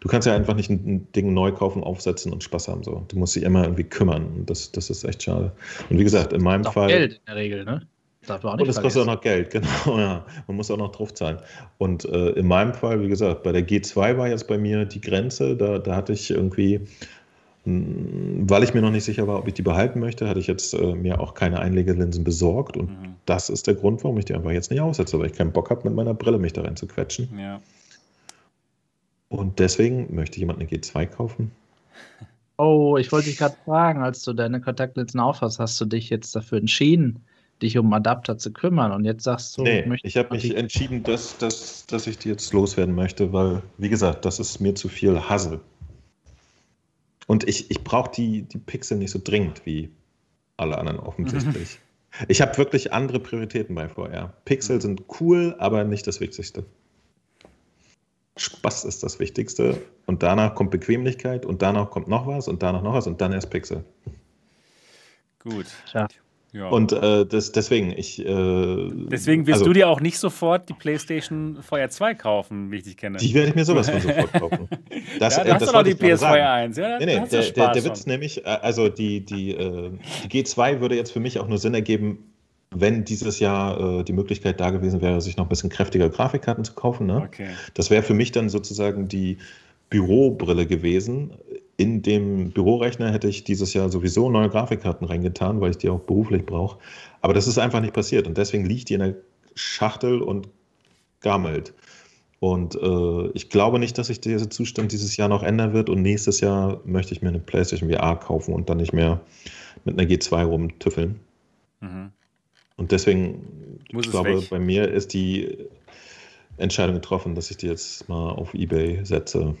du kannst ja einfach nicht ein Ding neu kaufen, aufsetzen und Spaß haben. So. Du musst dich immer irgendwie kümmern. Und das, das ist echt schade. Und wie gesagt, in meinem das Fall. Geld in der Regel, ne? Nicht und das kostet auch noch Geld, genau. Ja. Man muss auch noch drauf zahlen. Und äh, in meinem Fall, wie gesagt, bei der G2 war jetzt bei mir die Grenze. Da, da hatte ich irgendwie, hm, weil ich mir noch nicht sicher war, ob ich die behalten möchte, hatte ich jetzt äh, mir auch keine Einlegelinsen besorgt. Und mhm. das ist der Grund, warum ich die einfach jetzt nicht aussetze, weil ich keinen Bock habe, mit meiner Brille mich da rein zu quetschen. Ja. Und deswegen möchte jemand eine G2 kaufen. Oh, ich wollte dich gerade fragen, als du deine Kontaktlinsen aufhast, hast du dich jetzt dafür entschieden, dich um Adapter zu kümmern und jetzt sagst du, nee, ich, ich habe mich entschieden, dass, dass, dass ich die jetzt loswerden möchte, weil, wie gesagt, das ist mir zu viel Hassel. Und ich, ich brauche die, die Pixel nicht so dringend wie alle anderen offensichtlich. ich habe wirklich andere Prioritäten bei VR. Pixel sind cool, aber nicht das Wichtigste. Spaß ist das Wichtigste. Und danach kommt Bequemlichkeit und danach kommt noch was und danach noch was und dann erst Pixel. Gut. Ja. Ja. Und äh, das, deswegen, ich. Äh, deswegen wirst also, du dir auch nicht sofort die PlayStation VR 2 kaufen, wie ich dich kenne. Die werde ich mir sowas von sofort kaufen. Das, ja, du äh, hast doch noch die PS2 1. Ja, nee, nee, der, der, der Witz nämlich, äh, also die, die, äh, die G2 würde jetzt für mich auch nur Sinn ergeben, wenn dieses Jahr äh, die Möglichkeit da gewesen wäre, sich noch ein bisschen kräftigere Grafikkarten zu kaufen. Ne? Okay. Das wäre für mich dann sozusagen die Bürobrille gewesen. In dem Bürorechner hätte ich dieses Jahr sowieso neue Grafikkarten reingetan, weil ich die auch beruflich brauche. Aber das ist einfach nicht passiert und deswegen liegt die in der Schachtel und gammelt. Und äh, ich glaube nicht, dass sich dieser Zustand dieses Jahr noch ändern wird. Und nächstes Jahr möchte ich mir eine PlayStation VR kaufen und dann nicht mehr mit einer G2 rumtüffeln. Mhm. Und deswegen, Muss ich glaube, weg. bei mir ist die Entscheidung getroffen, dass ich die jetzt mal auf Ebay setze.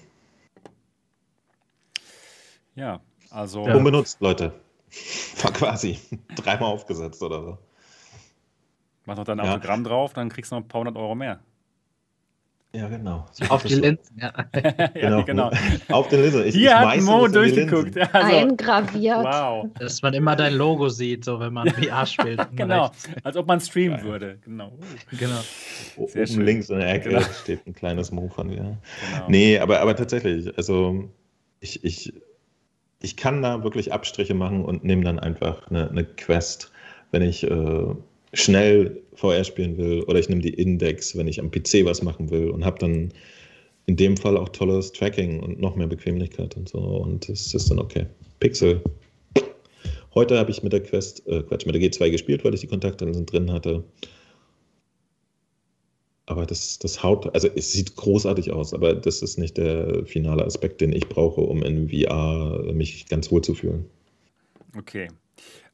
Ja, also. Ja. Unbenutzt, Leute. War quasi dreimal aufgesetzt oder so. Mach noch dein ja. Autogramm drauf, dann kriegst du noch ein paar hundert Euro mehr. Ja, genau. So auf die Linsen, ja. genau. ja, genau. Auf den Linsen. Ich, Hier ich hat Mo durchgeguckt. Also, Eingraviert. Wow. Dass man immer dein Logo sieht, so wenn man VR spielt. genau, als ob man streamen Geil. würde. Genau. genau. Sehr Oben schön. links in der Ecke genau. steht ein kleines Mo von dir. Genau. Nee, aber, aber tatsächlich, also ich, ich, ich kann da wirklich Abstriche machen und nehme dann einfach eine, eine Quest, wenn ich äh, schnell VR spielen will oder ich nehme die Index, wenn ich am PC was machen will und habe dann in dem Fall auch tolles Tracking und noch mehr Bequemlichkeit und so und es ist dann okay. Pixel. Heute habe ich mit der Quest, äh, Quatsch, mit der G2 gespielt, weil ich die Kontaktlinsen drin hatte. Aber das, das haut, also es sieht großartig aus, aber das ist nicht der finale Aspekt, den ich brauche, um in VR mich ganz wohl zu fühlen. Okay.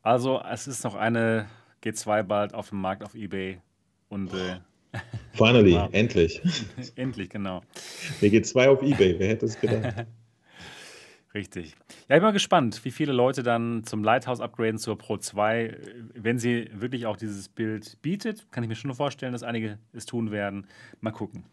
Also es ist noch eine G2 bald auf dem Markt auf Ebay. Und äh, Finally, wow. endlich. endlich, genau. Eine G2 auf Ebay, wer hätte es gedacht? Richtig. Ja, ich bin mal gespannt, wie viele Leute dann zum Lighthouse upgraden zur Pro 2, wenn sie wirklich auch dieses Bild bietet. Kann ich mir schon vorstellen, dass einige es tun werden. Mal gucken.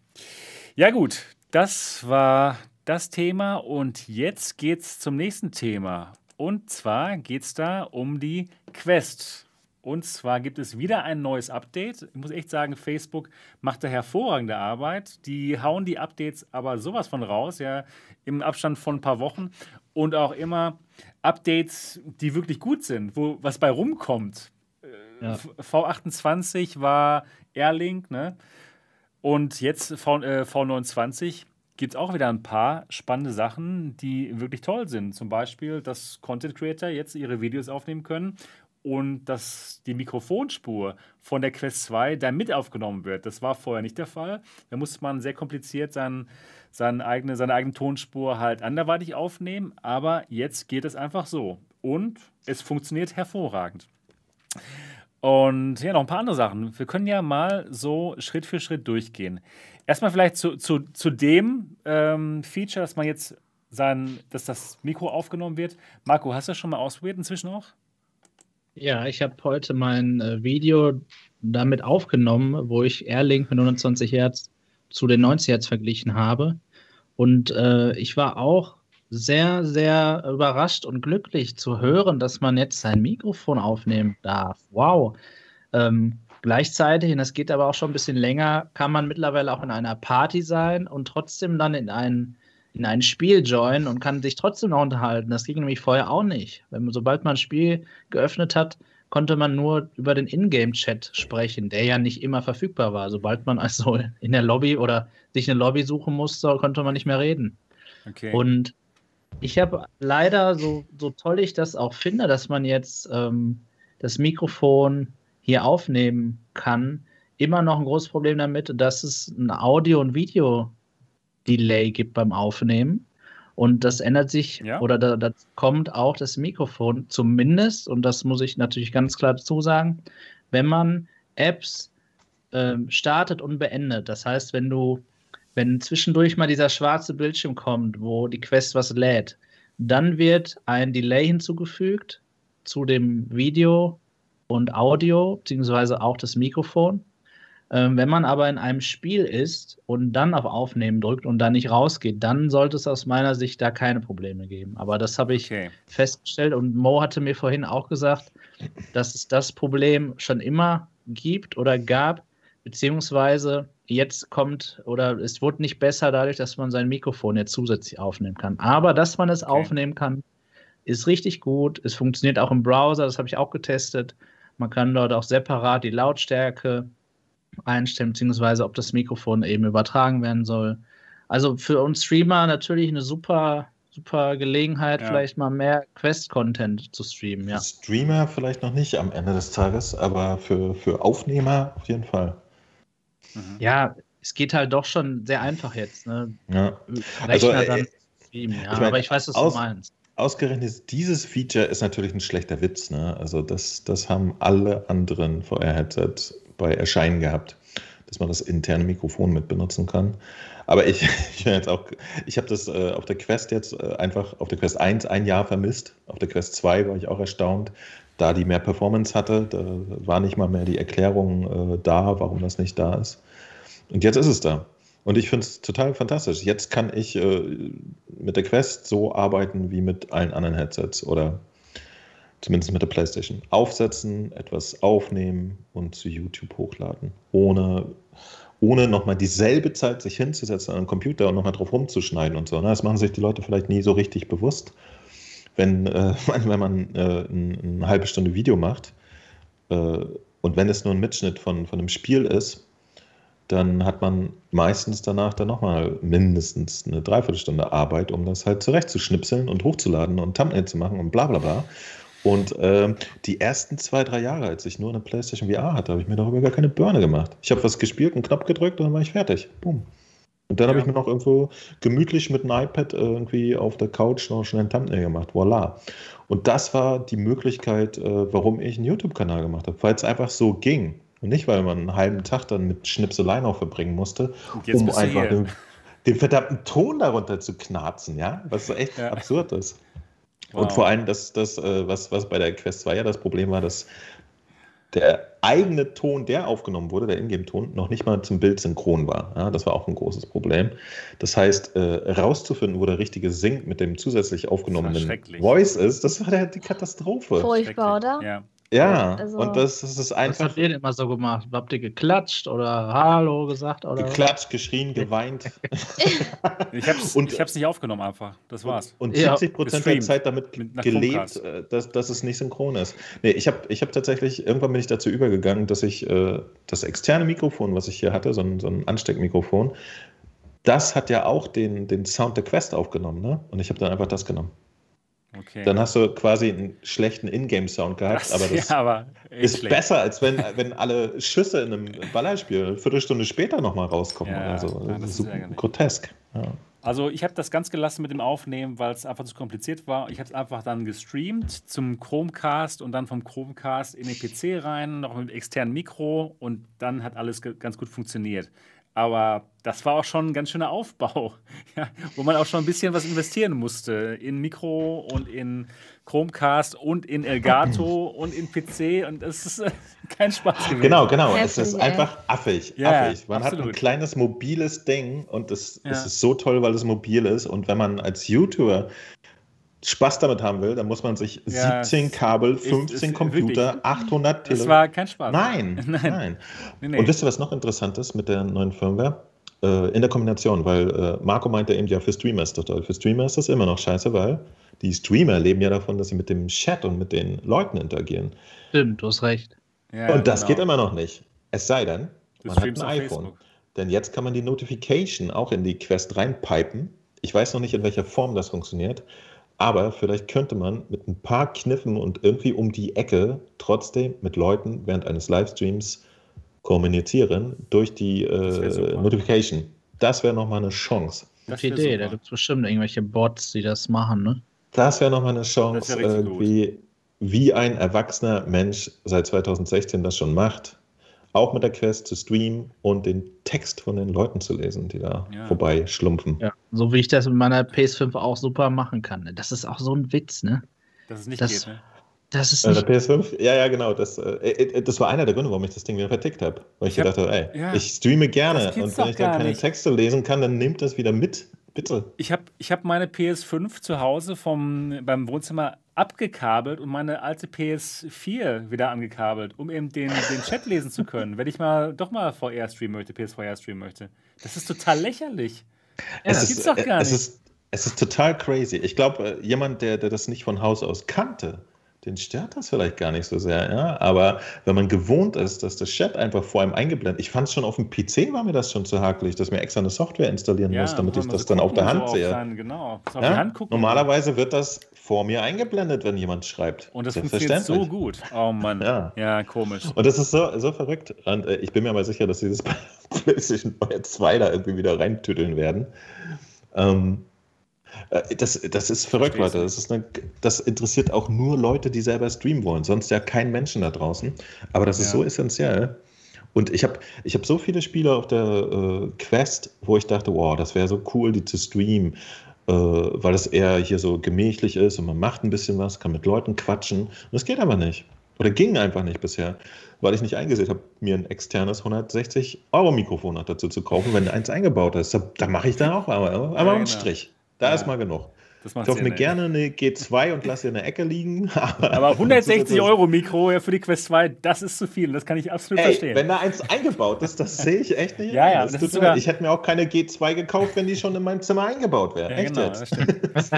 Ja, gut, das war das Thema und jetzt geht's zum nächsten Thema. Und zwar geht es da um die Quest. Und zwar gibt es wieder ein neues Update. Ich muss echt sagen, Facebook macht da hervorragende Arbeit. Die hauen die Updates aber sowas von raus, ja, im Abstand von ein paar Wochen. Und auch immer Updates, die wirklich gut sind, wo was bei rumkommt. Ja. V28 war Airlink, ne? Und jetzt v, äh, V29 gibt es auch wieder ein paar spannende Sachen, die wirklich toll sind. Zum Beispiel, dass Content Creator jetzt ihre Videos aufnehmen können und dass die Mikrofonspur von der Quest 2 da mit aufgenommen wird. Das war vorher nicht der Fall. Da musste man sehr kompliziert sein, seine, eigene, seine eigene Tonspur halt anderweitig aufnehmen, aber jetzt geht es einfach so. Und es funktioniert hervorragend. Und ja, noch ein paar andere Sachen. Wir können ja mal so Schritt für Schritt durchgehen. Erstmal vielleicht zu, zu, zu dem ähm, Feature, dass man jetzt sein, dass das Mikro aufgenommen wird. Marco, hast du das schon mal ausprobiert inzwischen auch? Ja, ich habe heute mein äh, Video damit aufgenommen, wo ich Airlink mit 120 Hertz zu den 90 Hertz verglichen habe. Und äh, ich war auch sehr, sehr überrascht und glücklich zu hören, dass man jetzt sein Mikrofon aufnehmen darf. Wow. Ähm, gleichzeitig, und das geht aber auch schon ein bisschen länger, kann man mittlerweile auch in einer Party sein und trotzdem dann in ein, in ein Spiel joinen und kann sich trotzdem noch unterhalten. Das ging nämlich vorher auch nicht. Wenn, sobald man ein Spiel geöffnet hat, konnte man nur über den Ingame-Chat sprechen, der ja nicht immer verfügbar war. Sobald man also in der Lobby oder sich eine Lobby suchen musste, konnte man nicht mehr reden. Okay. Und ich habe leider, so, so toll ich das auch finde, dass man jetzt ähm, das Mikrofon hier aufnehmen kann, immer noch ein großes Problem damit, dass es ein Audio- und Video-Delay gibt beim Aufnehmen. Und das ändert sich ja. oder da, da, kommt auch das Mikrofon zumindest, und das muss ich natürlich ganz klar dazu sagen, wenn man Apps ähm, startet und beendet. Das heißt, wenn du wenn zwischendurch mal dieser schwarze Bildschirm kommt, wo die Quest was lädt, dann wird ein Delay hinzugefügt zu dem Video und Audio, beziehungsweise auch das Mikrofon. Ähm, wenn man aber in einem Spiel ist und dann auf Aufnehmen drückt und dann nicht rausgeht, dann sollte es aus meiner Sicht da keine Probleme geben. Aber das habe ich okay. festgestellt und Mo hatte mir vorhin auch gesagt, dass es das Problem schon immer gibt oder gab, beziehungsweise jetzt kommt oder es wird nicht besser dadurch, dass man sein Mikrofon jetzt zusätzlich aufnehmen kann. Aber dass man es okay. aufnehmen kann, ist richtig gut. Es funktioniert auch im Browser, das habe ich auch getestet. Man kann dort auch separat die Lautstärke einstellen, beziehungsweise ob das Mikrofon eben übertragen werden soll. Also für uns Streamer natürlich eine super, super Gelegenheit, ja. vielleicht mal mehr Quest-Content zu streamen. Ja. Streamer vielleicht noch nicht am Ende des Tages, aber für, für Aufnehmer auf jeden Fall. Mhm. Ja, es geht halt doch schon sehr einfach jetzt. Ne? Ja. Also, äh, dann streamen, ja. Ich mein, aber ich weiß, was aus, du meinst. Ausgerechnet dieses Feature ist natürlich ein schlechter Witz. Ne? Also das, das haben alle anderen VR-Headsets bei Erscheinen gehabt, dass man das interne Mikrofon mit benutzen kann. Aber ich, ich ich habe das äh, auf der Quest jetzt äh, einfach auf der Quest 1 ein Jahr vermisst. Auf der Quest 2 war ich auch erstaunt, da die mehr Performance hatte. Da war nicht mal mehr die Erklärung äh, da, warum das nicht da ist. Und jetzt ist es da. Und ich finde es total fantastisch. Jetzt kann ich äh, mit der Quest so arbeiten wie mit allen anderen Headsets oder zumindest mit der PlayStation. Aufsetzen, etwas aufnehmen und zu YouTube hochladen, ohne, ohne nochmal dieselbe Zeit sich hinzusetzen an den Computer und nochmal drauf rumzuschneiden und so. Ne? Das machen sich die Leute vielleicht nie so richtig bewusst. Wenn, äh, wenn man äh, eine, halbe Stunde Video macht äh, und wenn es nur ein Mitschnitt von, von einem Spiel ist, dann hat man meistens danach dann nochmal mindestens eine Dreiviertelstunde Arbeit, um das halt zurechtzuschnipseln und hochzuladen und Thumbnail zu machen und bla bla bla. Und äh, die ersten zwei, drei Jahre, als ich nur eine PlayStation VR hatte, habe ich mir darüber gar keine Birne gemacht. Ich habe was gespielt, einen Knopf gedrückt und dann war ich fertig. Boom. Und dann ja. habe ich mir noch irgendwo gemütlich mit einem iPad irgendwie auf der Couch noch schnell ein Thumbnail gemacht. Voila. Und das war die Möglichkeit, äh, warum ich einen YouTube-Kanal gemacht habe, weil es einfach so ging. Und nicht, weil man einen halben Tag dann mit Schnipseleien auch verbringen musste, um einfach den, den, verdammten Ton darunter zu knarzen, ja? Was so echt ja. absurd ist. Wow. Und vor allem, das, das, äh, was, was bei der Quest 2 ja das Problem war, dass der eigene Ton, der aufgenommen wurde, der Ingame-Ton, noch nicht mal zum Bild synchron war. Ja, das war auch ein großes Problem. Das heißt, äh, rauszufinden, wo der richtige Sync mit dem zusätzlich aufgenommenen Voice ist, das war der, die Katastrophe. Furchtbar, oder? Ja. Ja, also, und das, das, ist einfach. Was habt ihr denn immer so gemacht? Habt ihr geklatscht oder Hallo gesagt? Oder geklatscht, geschrien, geweint. ich hab's, und, ich hab's nicht aufgenommen einfach. Das war's. Und, und 70 Prozent der Zeit damit gelebt, äh, dass, dass es nicht synchron ist. Nee, ich habe ich hab tatsächlich, irgendwann bin ich dazu übergegangen, dass ich äh, das externe Mikrofon, was ich hier hatte, so ein, so ein Ansteckmikrofon, das hat ja auch den, den Sound der Quest aufgenommen, ne? Und ich habe dann einfach das genommen. Okay. Dann hast du quasi einen schlechten Ingame-Sound gehabt, das, aber das ja, aber ist besser, als wenn, wenn alle Schüsse in einem Ballerspiel eine Viertelstunde später nochmal rauskommen ja, oder so. Ja, das ist so grotesk. Also ich habe das ganz gelassen mit dem Aufnehmen, weil es einfach zu kompliziert war. Ich habe es einfach dann gestreamt zum Chromecast und dann vom Chromecast in den PC rein, noch mit externem Mikro und dann hat alles ganz gut funktioniert. Aber das war auch schon ein ganz schöner Aufbau, ja, wo man auch schon ein bisschen was investieren musste. In Mikro und in Chromecast und in Elgato und in PC. Und das ist äh, kein Spaß gewesen. Genau, genau. es ist einfach affig. Ja, affig. Man absolut. hat ein kleines mobiles Ding und es, ja. es ist so toll, weil es mobil ist. Und wenn man als YouTuber Spaß damit haben will, dann muss man sich ja, 17 Kabel, 15 ist, ist Computer, wirklich, 800 Telefone. Das war kein Spaß. Nein, nein. nein. Nee, nee. Und wisst ihr, was noch interessant ist mit der neuen Firmware? Äh, in der Kombination, weil äh, Marco meinte eben, ja, für Streamer ist das toll. Für Streamer ist das immer noch scheiße, weil die Streamer leben ja davon, dass sie mit dem Chat und mit den Leuten interagieren. Stimmt, du hast recht. Ja, und das genau. geht immer noch nicht. Es sei denn, man hat ein iPhone. Facebook. Denn jetzt kann man die Notification auch in die Quest reinpipen. Ich weiß noch nicht, in welcher Form das funktioniert. Aber vielleicht könnte man mit ein paar Kniffen und irgendwie um die Ecke trotzdem mit Leuten während eines Livestreams kommunizieren durch die äh, Notification. Das wäre nochmal eine Chance. Gute Idee, super. da gibt es bestimmt irgendwelche Bots, die das machen, ne? Das wäre nochmal eine Chance, irgendwie, wie ein erwachsener Mensch seit 2016 das schon macht, auch mit der Quest zu streamen und den Text von den Leuten zu lesen, die da ja. vorbei schlumpfen. Ja, so wie ich das mit meiner PS5 auch super machen kann. Das ist auch so ein Witz, ne? Dass es nicht das, geht, ne? Das ist äh, nicht der PS5? Ja, ja, genau. Das, äh, äh, das war einer der Gründe, warum ich das Ding wieder vertickt habe. Weil ich, ich gedacht habe, ey, ja, ich streame gerne und wenn ich dann keine nicht. Texte lesen kann, dann nehmt das wieder mit. Bitte. Ich habe ich hab meine PS5 zu Hause vom, beim Wohnzimmer abgekabelt und meine alte PS4 wieder angekabelt, um eben den, den Chat lesen zu können, wenn ich mal doch mal VR streamen möchte, PS4 streamen möchte. Das ist total lächerlich. Ja, das gibt's doch gar nicht. Es ist, es ist total crazy. Ich glaube, jemand, der, der das nicht von Haus aus kannte, den stört das vielleicht gar nicht so sehr, ja. Aber wenn man gewohnt ist, dass das Chat einfach vor einem eingeblendet, ich fand es schon auf dem PC war mir das schon zu hakelig, dass mir extra eine Software installieren ja, muss, damit ich das dann auf der Hand so sehe. Sein, genau, ja? Hand. Normalerweise wird das vor mir eingeblendet, wenn jemand schreibt. Und das funktioniert so gut. Oh Mann. Ja, ja komisch. Und das ist so, so verrückt. Und äh, ich bin mir mal sicher, dass sie das PlayStation 2 da irgendwie wieder reintütteln werden. Ähm, äh, das, das ist verrückt, Leute. Das, ist eine, das interessiert auch nur Leute, die selber streamen wollen. Sonst ja kein Menschen da draußen. Aber das ja. ist so essentiell. Und ich habe ich hab so viele Spiele auf der äh, Quest, wo ich dachte, wow, das wäre so cool, die zu streamen, äh, weil es eher hier so gemächlich ist und man macht ein bisschen was, kann mit Leuten quatschen. Und das geht aber nicht. Oder ging einfach nicht bisher, weil ich nicht eingesehen habe, mir ein externes 160 Euro Mikrofon noch dazu zu kaufen, wenn eins eingebaut ist. Da, da mache ich dann auch einmal, einmal ja, einen genau. Strich. Da ja. ist mal genug. ich kaufe mir gerne eine G2 und lasse sie in der Ecke liegen. Aber, aber 160 Euro Mikro für die Quest 2, das ist zu viel. Das kann ich absolut Ey, verstehen. Wenn da eins eingebaut ist, das sehe ich echt nicht. ja, ja, das das sogar... Ich hätte mir auch keine G2 gekauft, wenn die schon in meinem Zimmer eingebaut wäre. Ja, echt genau, jetzt. Das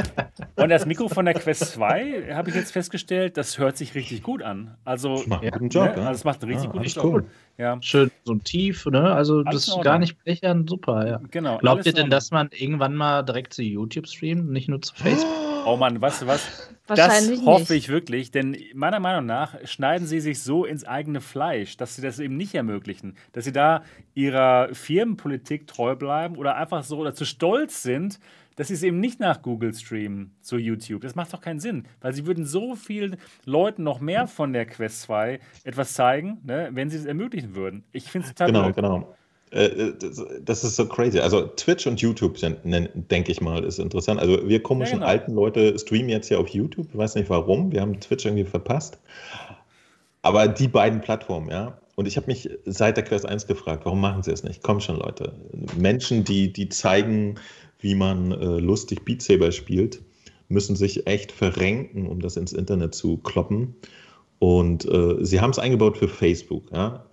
und das Mikro von der Quest 2, habe ich jetzt festgestellt, das hört sich richtig gut an. Also, das macht einen guten Job. Ne? Also, es macht einen richtig ah, guten Job. Cool. Ja. Schön so tief, ne? Also alles das ist gar nicht blechern, super, ja. Genau. Glaubt ihr denn, dass man irgendwann mal direkt zu YouTube streamt, nicht nur zu Facebook? Oh Mann, weißt du was? das hoffe ich wirklich, denn meiner Meinung nach schneiden sie sich so ins eigene Fleisch, dass sie das eben nicht ermöglichen, dass sie da ihrer Firmenpolitik treu bleiben oder einfach so oder zu stolz sind, dass sie es eben nicht nach Google streamen zu YouTube. Das macht doch keinen Sinn, weil sie würden so vielen Leuten noch mehr von der Quest 2 etwas zeigen, ne, wenn sie es ermöglichen würden. Ich finde es total Genau, blöd. genau. Äh, äh, das ist so crazy. Also Twitch und YouTube sind, denke ich mal, ist interessant. Also wir komischen ja, genau. alten Leute streamen jetzt ja auf YouTube. Ich weiß nicht warum. Wir haben Twitch irgendwie verpasst. Aber die beiden Plattformen, ja. Und ich habe mich seit der Quest 1 gefragt, warum machen sie es nicht? Komm schon, Leute. Menschen, die, die zeigen, wie man äh, lustig Beat Saber spielt, müssen sich echt verrenken, um das ins Internet zu kloppen. Und äh, sie haben es eingebaut für Facebook. Ja?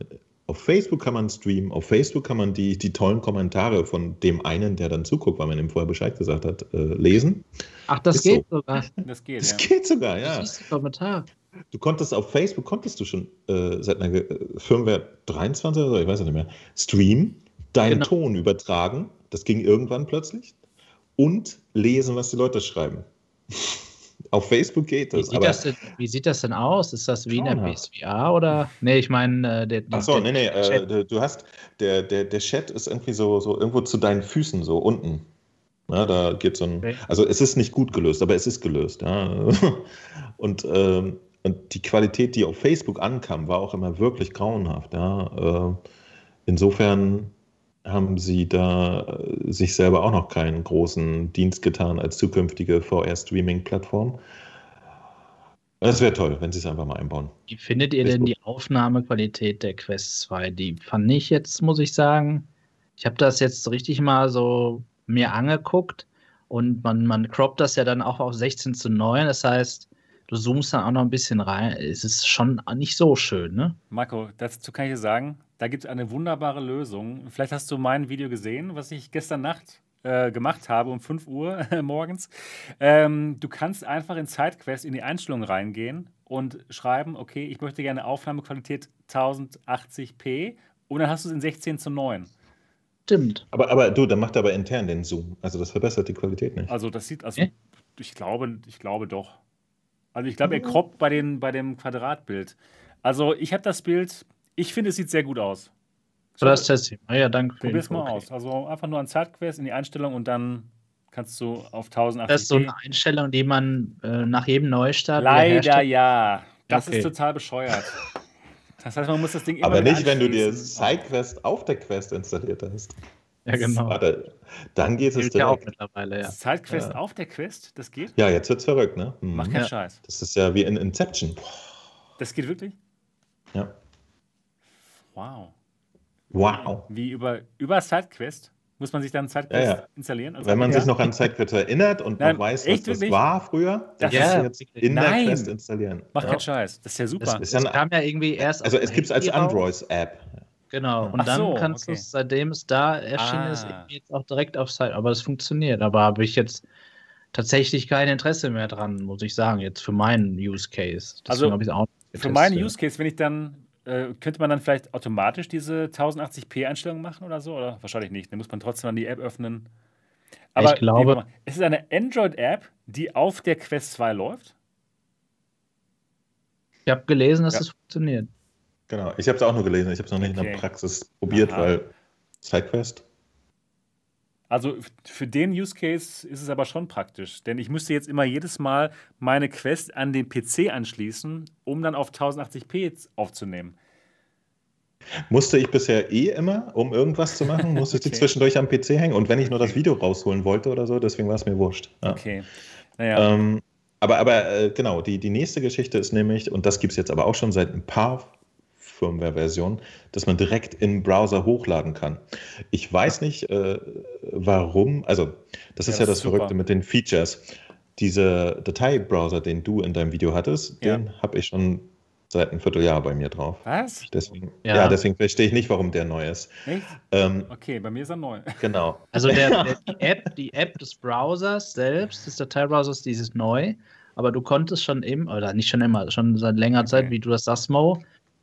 Auf Facebook kann man streamen, auf Facebook kann man die, die tollen Kommentare von dem einen, der dann zuguckt, weil man ihm vorher Bescheid gesagt hat, äh, lesen. Ach, das Ist geht so. sogar. Das geht, das ja. geht sogar, ja. Das ist Kommentar. Du konntest auf Facebook, konntest du schon äh, seit einer äh, Firmware 23 oder so, ich weiß nicht mehr, streamen, deinen genau. Ton übertragen, das ging irgendwann plötzlich, und lesen, was die Leute schreiben. Auf Facebook geht das. Wie sieht, das, denn, wie sieht das denn aus? Ist das wie in der PSVR oder? Nee, ich meine, äh, der. Achso, nee, nee, äh, du hast, der, der, der Chat ist irgendwie so, so irgendwo zu deinen Füßen, so unten. Ja, da geht so ein. Okay. Also, es ist nicht gut gelöst, aber es ist gelöst. Ja. Und, ähm, und die Qualität, die auf Facebook ankam, war auch immer wirklich grauenhaft. Ja. Äh, insofern haben sie da äh, sich selber auch noch keinen großen Dienst getan als zukünftige VR-Streaming-Plattform. Es wäre toll, wenn sie es einfach mal einbauen. Wie findet ihr denn die Aufnahmequalität der Quest 2? Die fand ich jetzt, muss ich sagen, ich habe das jetzt richtig mal so mir angeguckt und man, man croppt das ja dann auch auf 16 zu 9. Das heißt, du zoomst dann auch noch ein bisschen rein. Es ist schon nicht so schön, ne? Marco, dazu kann ich dir sagen, da gibt es eine wunderbare Lösung. Vielleicht hast du mein Video gesehen, was ich gestern Nacht äh, gemacht habe um 5 Uhr morgens. Ähm, du kannst einfach in SideQuest in die Einstellungen reingehen und schreiben, okay, ich möchte gerne Aufnahmequalität 1080p und dann hast du es in 16 zu 9. Stimmt. Aber, aber du, dann macht er aber intern den Zoom. Also das verbessert die Qualität nicht. Also das sieht, also äh? ich glaube, ich glaube doch. Also ich glaube, er kroppt bei, den, bei dem Quadratbild. Also ich habe das Bild, ich finde, es sieht sehr gut aus. So, das Testing. Ah, ja, danke. Probier es mal okay. aus. Also einfach nur an Zeitquest in die Einstellung und dann kannst du auf 1080 Das ist so eine Einstellung, die man äh, nach jedem Neustart. Leider ja. Das okay. ist total bescheuert. Das heißt, man muss das Ding immer Aber nicht, wenn du dir SideQuest auf der Quest installiert hast. Ja, genau. Warte, dann geht es direkt. Ja auch mittlerweile, ja. Sidequest ja. auf der Quest, das geht? Ja, jetzt wird's verrückt, ne? Mhm. Mach keinen ja. Scheiß. Das ist ja wie in Inception. Das geht wirklich? Ja. Wow. Wow. Wie über, über SideQuest? Muss man sich dann SideQuest ja, ja. installieren? Also Wenn man sich noch an SideQuest erinnert und Nein, weiß, was das war früher, dann das ja. jetzt in Nein. der Quest installieren. Mach keinen Scheiß. Das ist ja super. Das, ist ja das kam ja irgendwie erst. Also, es gibt es als Android-App. Genau, und Ach dann so, kannst okay. du es, seitdem es da erschienen ah. ist, jetzt auch direkt auf Site. Aber es funktioniert. Aber habe ich jetzt tatsächlich kein Interesse mehr dran, muss ich sagen, jetzt für meinen Use Case. Deswegen also für meinen Use Case, wenn ich dann, äh, könnte man dann vielleicht automatisch diese 1080p-Einstellung machen oder so? Oder wahrscheinlich nicht. Dann muss man trotzdem dann die App öffnen. Aber ich glaube, es ist eine Android-App, die auf der Quest 2 läuft. Ich habe gelesen, dass ja. es funktioniert. Genau, ich habe es auch nur gelesen, ich habe es noch nicht okay. in der Praxis probiert, Aha. weil Sidequest. Also für den Use Case ist es aber schon praktisch, denn ich müsste jetzt immer jedes Mal meine Quest an den PC anschließen, um dann auf 1080p aufzunehmen. Musste ich bisher eh immer, um irgendwas zu machen, musste okay. ich die zwischendurch am PC hängen. Und wenn ich nur das Video rausholen wollte oder so, deswegen war es mir wurscht. Ja. Okay. Naja. Ähm, aber aber äh, genau, die, die nächste Geschichte ist nämlich, und das gibt es jetzt aber auch schon seit ein paar Firmware-Version, dass man direkt im Browser hochladen kann. Ich weiß nicht, äh, warum, also das ist ja, das, das Verrückte mit den Features. Dieser Dateibrowser, den du in deinem Video hattest, ja. den habe ich schon seit einem Vierteljahr bei mir drauf. Was? Deswegen, ja. ja deswegen verstehe ich nicht, warum der neu ist. Echt? Ähm, okay, bei mir ist er neu. Genau. Also der, der, die, App, die App des Browsers selbst, des Dateibrowsers, die ist neu, aber du konntest schon im, oder nicht schon immer, schon seit längerer okay. Zeit, wie du das sagst, Mo,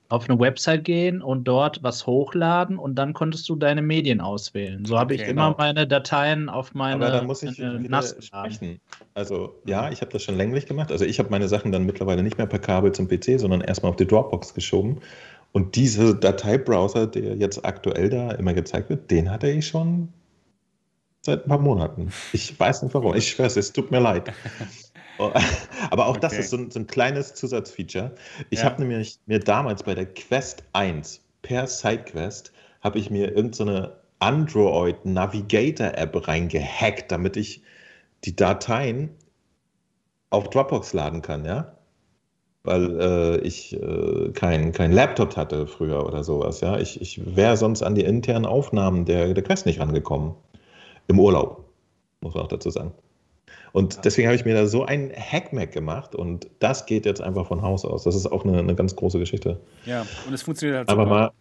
auf eine Website gehen und dort was hochladen und dann konntest du deine Medien auswählen. So habe okay, ich immer genau. meine Dateien auf meine Aber da muss ich NAS sprechen. Also ja, ich habe das schon länglich gemacht. Also ich habe meine Sachen dann mittlerweile nicht mehr per Kabel zum PC, sondern erstmal auf die Dropbox geschoben. Und dieser Dateibrowser, der jetzt aktuell da immer gezeigt wird, den hatte ich schon seit ein paar Monaten. Ich weiß nicht warum. Ich schwöre es, es tut mir leid. Oh, aber auch okay. das ist so ein, so ein, kleines Zusatzfeature. Ich ja. habe nämlich mir damals bei der Quest 1 per SideQuest habe ich mir irgendeine so Android Navigator App reingehackt, damit ich die Dateien auf Dropbox laden kann, ja? Weil äh, ich äh, kein, kein Laptop hatte früher oder sowas, ja. Ich, ich wäre sonst an die internen Aufnahmen der, der Quest nicht rangekommen. Im Urlaub, muss man auch dazu sagen. Und deswegen habe ich mir da so ein Hackmack gemacht und das geht jetzt einfach von Haus aus. Das ist auch eine, eine ganz große Geschichte. Ja, und es funktioniert halt. Aber mal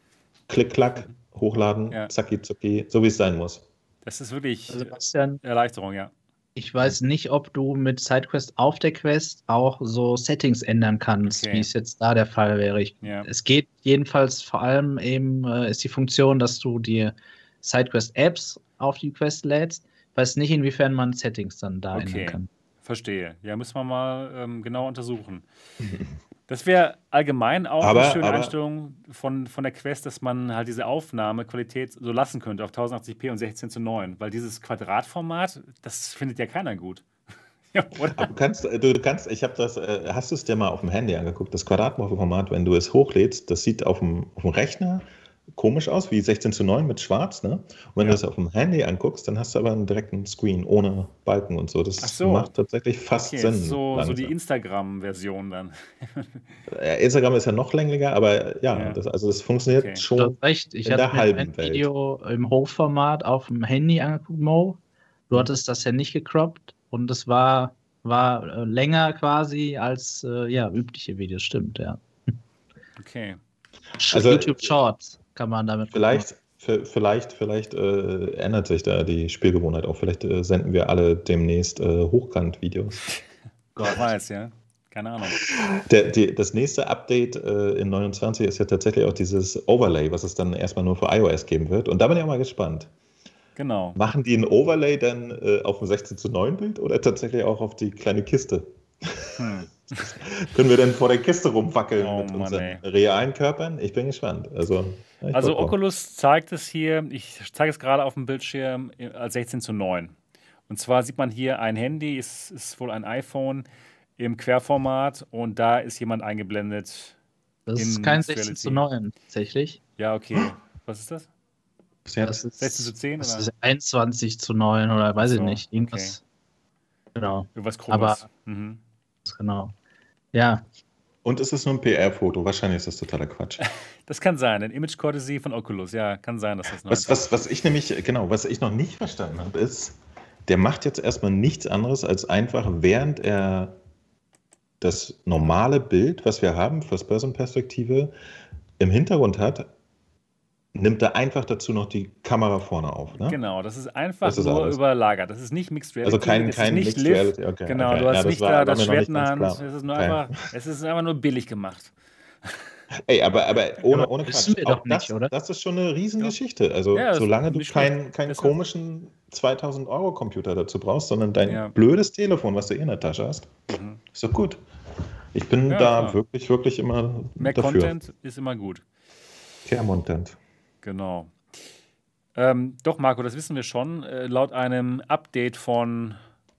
klick, klack, hochladen, ja. zacki, zucki, so wie es sein muss. Das ist wirklich Sebastian, Erleichterung, ja. Ich weiß nicht, ob du mit SideQuest auf der Quest auch so Settings ändern kannst, okay. wie es jetzt da der Fall wäre. Ich, ja. Es geht jedenfalls vor allem eben, äh, ist die Funktion, dass du dir SideQuest-Apps auf die Quest lädst weiß nicht, inwiefern man Settings dann da okay. ändern kann. Verstehe. Ja, müssen wir mal ähm, genau untersuchen. Das wäre allgemein auch aber, eine schöne aber, Einstellung von, von der Quest, dass man halt diese Aufnahmequalität so lassen könnte auf 1080p und 16 zu 9, weil dieses Quadratformat, das findet ja keiner gut. ja, du kannst, du kannst, ich habe das, äh, hast du es dir mal auf dem Handy angeguckt? Das Quadratformat, wenn du es hochlädst, das sieht auf dem, auf dem Rechner komisch aus, wie 16 zu 9 mit Schwarz. Ne? Und wenn ja. du das auf dem Handy anguckst, dann hast du aber einen direkten Screen ohne Balken und so. Das so. macht tatsächlich fast okay, Sinn. So, so die Instagram-Version dann. ja, Instagram ist ja noch länglicher, aber ja, ja. Das, also das funktioniert okay. schon. Du hast recht, ich habe mir ein Video im Hochformat auf dem Handy angeguckt, Mo. Du hattest das ja nicht gecroppt und es war, war äh, länger quasi als äh, ja, übliche Videos, stimmt, ja. Okay. Also, YouTube Shorts kann man damit Vielleicht, vielleicht, vielleicht äh, ändert sich da die Spielgewohnheit auch. Vielleicht äh, senden wir alle demnächst äh, Hochkant-Videos. Gott weiß, ja. Keine Ahnung. Der, die, das nächste Update äh, in 29 ist ja tatsächlich auch dieses Overlay, was es dann erstmal nur für iOS geben wird. Und da bin ich auch mal gespannt. Genau. Machen die ein Overlay dann äh, auf ein 16 zu 9 Bild oder tatsächlich auch auf die kleine Kiste? Hm. Können wir denn vor der Kiste rumwackeln oh, mit Mann, unseren ey. realen Körpern? Ich bin gespannt. Also, also Oculus zeigt es hier, ich zeige es gerade auf dem Bildschirm als 16 zu 9. Und zwar sieht man hier ein Handy, es ist wohl ein iPhone im Querformat und da ist jemand eingeblendet. Das ist kein 16 zu 9 tatsächlich. Ja, okay. Was ist das? Das ist 16 zu 10? Das oder? ist 21 zu 9 oder weiß so, ich nicht. Irgendwas. Okay. Genau. Irgendwas Großes. Aber, mhm. Genau. Ja. Und es ist nur ein PR-Foto. Wahrscheinlich ist das totaler Quatsch. Das kann sein. Ein Image Courtesy von Oculus. Ja, kann sein, dass das noch was, was, was ich nämlich, genau, was ich noch nicht verstanden habe, ist, der macht jetzt erstmal nichts anderes, als einfach, während er das normale Bild, was wir haben, First-Person-Perspektive, im Hintergrund hat, nimmt er einfach dazu noch die Kamera vorne auf. Ne? Genau, das ist einfach das ist nur alles. überlagert. Das ist nicht Mixed Reality. Also kein, kein Mixed Live. Reality. Okay, genau, okay. du hast ja, nicht da das Schwert in der Hand. Es ist, nur okay. einfach, es ist einfach nur billig gemacht. Ey, aber, aber ohne, ohne Quatsch. Wir doch nicht, das, oder? das ist schon eine Riesengeschichte. Also, ja, solange du keinen kein komischen 2000 Euro Computer dazu brauchst, sondern dein ja. blödes Telefon, was du eh in der Tasche hast, mhm. ist doch gut. Ich bin ja, da klar. wirklich, wirklich immer Mehr dafür. Content ist immer gut. Care Content. Genau. Ähm, doch, Marco, das wissen wir schon. Äh, laut einem Update von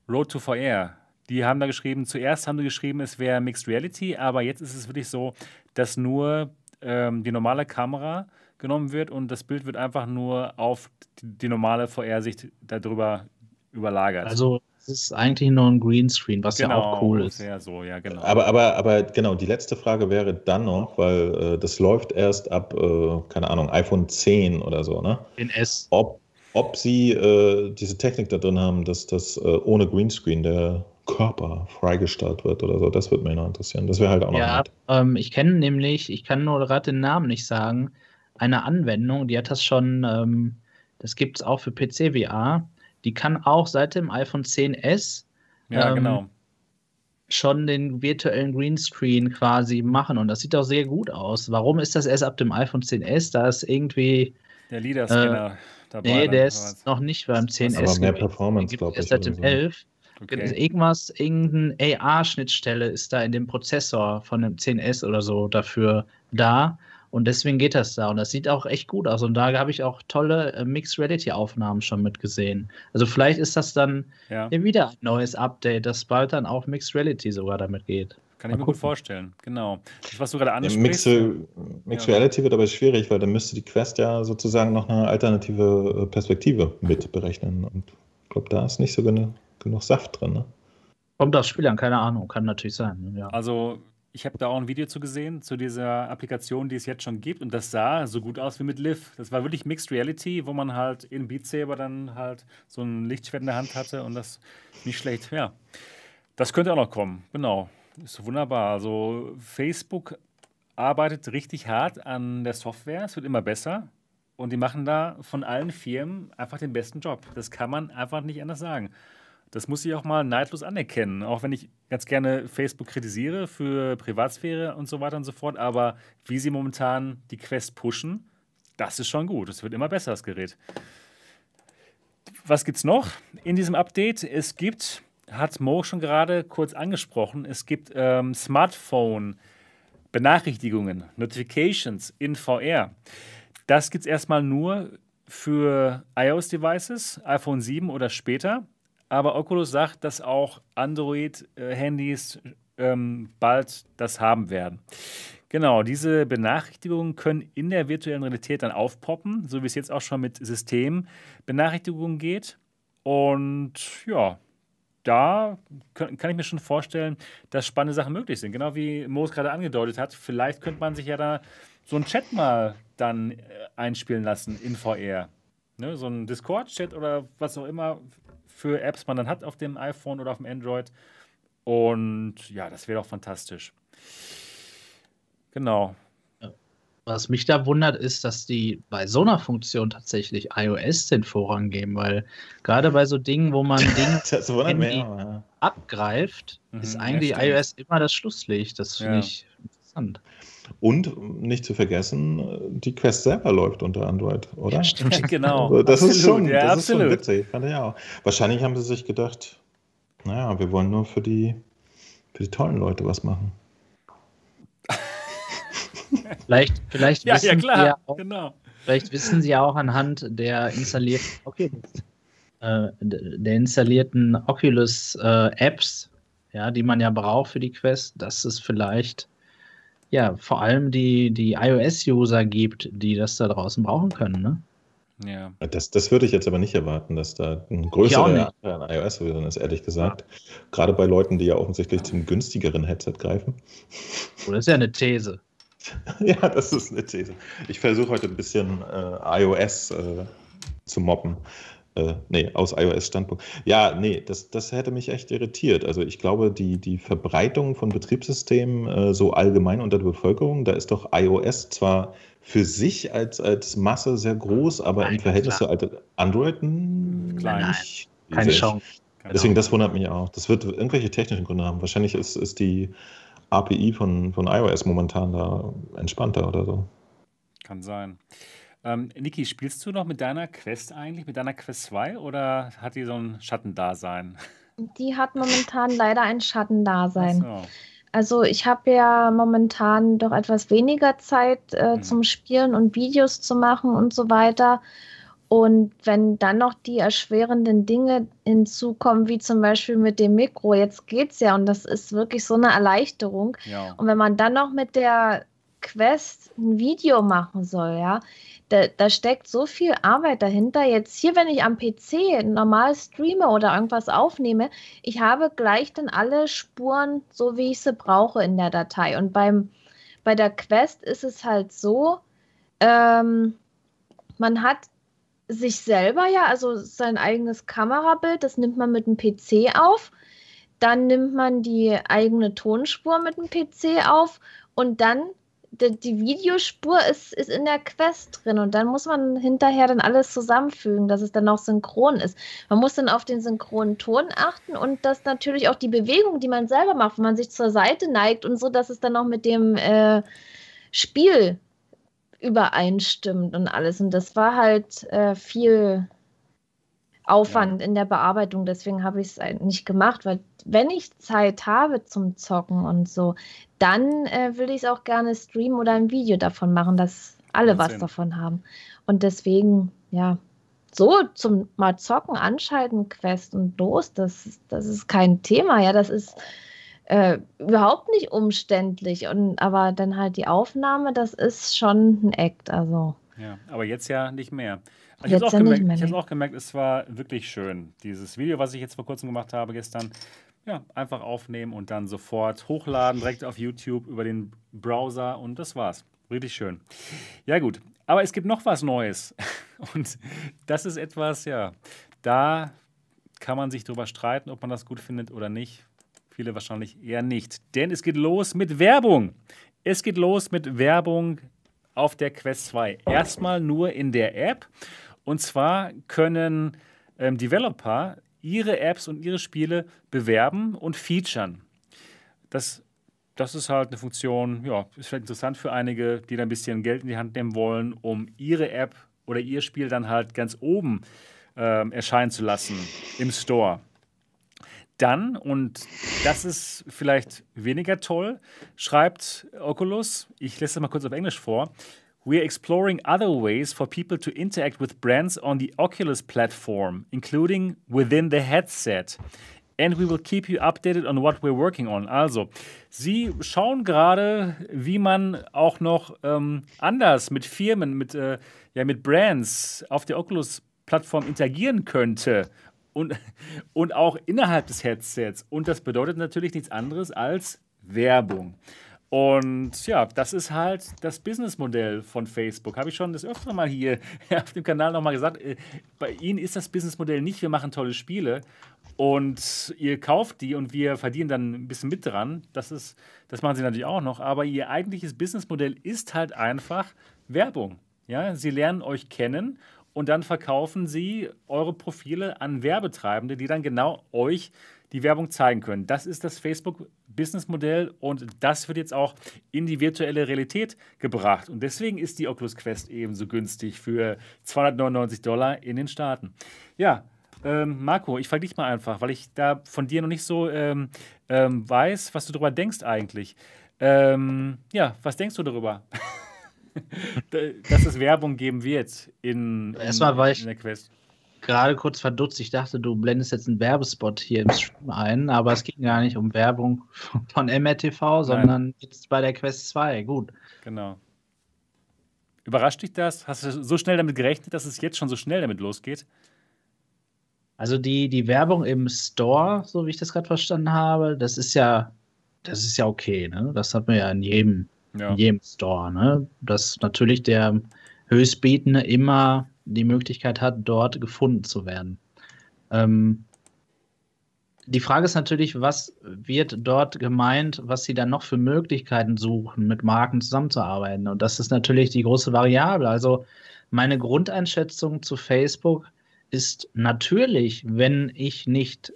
Road to VR. Die haben da geschrieben, zuerst haben sie geschrieben, es wäre Mixed Reality, aber jetzt ist es wirklich so, dass nur ähm, die normale Kamera genommen wird und das Bild wird einfach nur auf die normale VR-Sicht darüber überlagert. Also es ist eigentlich nur ein Greenscreen, was genau, ja auch cool ist. Ja, so, ja, genau. Aber, aber, aber genau, die letzte Frage wäre dann noch, weil äh, das läuft erst ab, äh, keine Ahnung, iPhone 10 oder so, ne? In S. Ob, ob sie äh, diese Technik da drin haben, dass das äh, ohne Greenscreen der Körper freigestellt wird oder so, das würde mich noch interessieren. Das wäre halt auch noch. Ja, ähm, ich kenne nämlich, ich kann nur gerade den Namen nicht sagen, eine Anwendung, die hat das schon, ähm, das gibt es auch für PC VR die kann auch seit dem iPhone 10s ja, ähm, genau. schon den virtuellen Greenscreen quasi machen. Und das sieht auch sehr gut aus. Warum ist das erst ab dem iPhone 10s? Da ist irgendwie. Der Leader-Scanner äh, dabei. Nee, der ist noch nicht beim 10s. Aber mehr Performance, glaube ich. Seit dem so. 11. Okay. Irgendwas, irgendeine AR-Schnittstelle ist da in dem Prozessor von dem 10S oder so dafür da. Und deswegen geht das da. Und das sieht auch echt gut aus. Und da habe ich auch tolle äh, Mixed Reality-Aufnahmen schon mitgesehen. Also vielleicht ist das dann ja. wieder ein neues Update, das bald dann auch Mixed Reality sogar damit geht. Kann ich mir gut vorstellen, genau. Das, was du gerade ansprichst. Ja, Mixed, Mixed ja. Reality wird aber schwierig, weil dann müsste die Quest ja sozusagen noch eine alternative äh, Perspektive mit berechnen. Und ich glaube, da ist nicht so genug, genug Saft drin. Ne? Kommt das Spiel an, keine Ahnung, kann natürlich sein. Ja. Also ich habe da auch ein Video zu gesehen, zu dieser Applikation, die es jetzt schon gibt. Und das sah so gut aus wie mit Liv. Das war wirklich Mixed Reality, wo man halt in Beat Saber dann halt so ein Lichtschwert in der Hand hatte und das nicht schlecht. Ja, das könnte auch noch kommen. Genau. Ist wunderbar. Also Facebook arbeitet richtig hart an der Software. Es wird immer besser. Und die machen da von allen Firmen einfach den besten Job. Das kann man einfach nicht anders sagen. Das muss ich auch mal neidlos anerkennen. Auch wenn ich ganz gerne Facebook kritisiere für Privatsphäre und so weiter und so fort. Aber wie sie momentan die Quest pushen, das ist schon gut. Es wird immer besser, das Gerät. Was gibt es noch in diesem Update? Es gibt, hat Mo schon gerade kurz angesprochen, es gibt ähm, Smartphone-Benachrichtigungen, Notifications in VR. Das gibt es erstmal nur für iOS-Devices, iPhone 7 oder später. Aber Oculus sagt, dass auch Android-Handys ähm, bald das haben werden. Genau, diese Benachrichtigungen können in der virtuellen Realität dann aufpoppen, so wie es jetzt auch schon mit Systembenachrichtigungen geht. Und ja, da kann, ich mir schon vorstellen, dass spannende Sachen möglich sind. Genau wie Moos gerade angedeutet hat, vielleicht könnte man sich ja da so einen Chat mal dann äh, einspielen lassen in VR. Ne, so ein Discord-Chat oder was auch immer für Apps man dann hat auf dem iPhone oder auf dem Android. Und ja, das wäre doch fantastisch. Genau. Was mich da wundert, ist, dass die bei so einer Funktion tatsächlich iOS den Vorrang geben, weil gerade bei so Dingen, wo man Dinge abgreift, mhm, ist eigentlich ja, iOS immer das Schlusslicht. Das finde ja. ich interessant. Und nicht zu vergessen, die Quest selber läuft unter Android, oder? Ja, stimmt, genau. Also das absolut, ist schon, ja, das absolut. ist schon witzig, fand ich auch. Wahrscheinlich haben sie sich gedacht, naja, wir wollen nur für die, für die tollen Leute was machen. vielleicht, vielleicht, ja, wissen ja, klar. Sie auch, genau. vielleicht wissen Sie auch anhand der installierten Oculus, äh, der installierten Oculus äh, Apps, ja, die man ja braucht für die Quest, dass es vielleicht ja, vor allem die, die iOS-User gibt, die das da draußen brauchen können, ne? Ja. Das, das würde ich jetzt aber nicht erwarten, dass da ein größerer Anteil an iOS drin ist, ehrlich gesagt. Ja. Gerade bei Leuten, die ja offensichtlich zum günstigeren Headset greifen. Oh, das ist ja eine These. ja, das ist eine These. Ich versuche heute ein bisschen äh, iOS äh, zu moppen. Äh, nee, aus iOS-Standpunkt. Ja, nee, das, das hätte mich echt irritiert. Also ich glaube, die, die Verbreitung von Betriebssystemen äh, so allgemein unter der Bevölkerung, da ist doch iOS zwar für sich als, als Masse sehr groß, aber Nein, im Verhältnis zu Android klein. Nicht Keine Chance. Deswegen, das wundert mich auch. Das wird irgendwelche technischen Gründe haben. Wahrscheinlich ist, ist die API von, von iOS momentan da entspannter oder so. Kann sein. Ähm, Niki, spielst du noch mit deiner Quest eigentlich, mit deiner Quest 2 oder hat die so ein Schattendasein? Die hat momentan leider ein Schattendasein. So. Also ich habe ja momentan doch etwas weniger Zeit äh, hm. zum Spielen und Videos zu machen und so weiter. Und wenn dann noch die erschwerenden Dinge hinzukommen, wie zum Beispiel mit dem Mikro, jetzt geht's ja und das ist wirklich so eine Erleichterung. Ja. Und wenn man dann noch mit der Quest ein Video machen soll, ja, da, da, steckt so viel Arbeit dahinter. Jetzt hier, wenn ich am PC normal streame oder irgendwas aufnehme, ich habe gleich dann alle Spuren, so wie ich sie brauche in der Datei. Und beim, bei der Quest ist es halt so, ähm, man hat sich selber ja, also sein eigenes Kamerabild, das nimmt man mit dem PC auf. Dann nimmt man die eigene Tonspur mit dem PC auf und dann die, die, Videospur ist, ist in der Quest drin und dann muss man hinterher dann alles zusammenfügen, dass es dann auch synchron ist. Man muss dann auf den synchronen Ton achten und dass natürlich auch die Bewegung, die man selber macht, wenn man sich zur Seite neigt und so, dass es dann auch mit dem äh, Spiel übereinstimmt und alles. Und das war halt äh, viel Aufwand ja. in der Bearbeitung. Deswegen habe ich es halt nicht gemacht, weil wenn ich Zeit habe zum Zocken und so, dann äh, will ich es auch gerne streamen oder ein Video davon machen, dass alle was davon haben. Und deswegen, ja, so zum mal zocken, anschalten, Quest und los, das, das ist kein Thema. Ja, das ist äh, überhaupt nicht umständlich. Und, aber dann halt die Aufnahme, das ist schon ein Act. Also. Ja, aber jetzt ja nicht mehr. Ich habe es auch, gemerkt, auch gemerkt, es war wirklich schön. Dieses Video, was ich jetzt vor kurzem gemacht habe, gestern, ja, einfach aufnehmen und dann sofort hochladen, direkt auf YouTube über den Browser und das war's. Richtig schön. Ja, gut. Aber es gibt noch was Neues. Und das ist etwas, ja, da kann man sich drüber streiten, ob man das gut findet oder nicht. Viele wahrscheinlich eher nicht. Denn es geht los mit Werbung. Es geht los mit Werbung auf der Quest 2. Erstmal nur in der App. Und zwar können ähm, Developer ihre Apps und ihre Spiele bewerben und featuren. Das, das ist halt eine Funktion, ja, ist vielleicht interessant für einige, die da ein bisschen Geld in die Hand nehmen wollen, um ihre App oder ihr Spiel dann halt ganz oben äh, erscheinen zu lassen im Store. Dann, und das ist vielleicht weniger toll, schreibt Oculus, ich lese das mal kurz auf Englisch vor, We are exploring other ways for people to interact with brands on the Oculus platform, including within the headset. And we will keep you updated on what we're working on. Also, Sie schauen gerade, wie man auch noch ähm, anders mit Firmen, mit, äh, ja, mit Brands auf der Oculus-Plattform interagieren könnte. Und, und auch innerhalb des Headsets. Und das bedeutet natürlich nichts anderes als Werbung. Und ja, das ist halt das Businessmodell von Facebook. Habe ich schon das öftere Mal hier auf dem Kanal nochmal gesagt. Äh, bei Ihnen ist das Businessmodell nicht, wir machen tolle Spiele und ihr kauft die und wir verdienen dann ein bisschen mit dran. Das, ist, das machen Sie natürlich auch noch. Aber Ihr eigentliches Businessmodell ist halt einfach Werbung. Ja, Sie lernen euch kennen und dann verkaufen Sie eure Profile an Werbetreibende, die dann genau euch die Werbung zeigen können. Das ist das Facebook-Business-Modell und das wird jetzt auch in die virtuelle Realität gebracht. Und deswegen ist die Oculus Quest eben so günstig für 299 Dollar in den Staaten. Ja, ähm, Marco, ich frage dich mal einfach, weil ich da von dir noch nicht so ähm, ähm, weiß, was du darüber denkst eigentlich. Ähm, ja, was denkst du darüber? dass es Werbung geben wird in, in, Erstmal war ich, in der Quest gerade kurz verdutzt. Ich dachte, du blendest jetzt einen Werbespot hier im Stream ein, aber es ging gar nicht um Werbung von MRTV, sondern Nein. jetzt bei der Quest 2. Gut. Genau. Überrascht dich das? Hast du so schnell damit gerechnet, dass es jetzt schon so schnell damit losgeht? Also die, die Werbung im Store, so wie ich das gerade verstanden habe, das ist ja, das ist ja okay, ne? Das hat man ja in jedem, ja. in jedem Store, ne? Dass natürlich der Höchstbietende immer die Möglichkeit hat, dort gefunden zu werden. Ähm, die Frage ist natürlich, was wird dort gemeint, was sie dann noch für Möglichkeiten suchen, mit Marken zusammenzuarbeiten. Und das ist natürlich die große Variable. Also meine Grundeinschätzung zu Facebook ist natürlich, wenn ich nicht,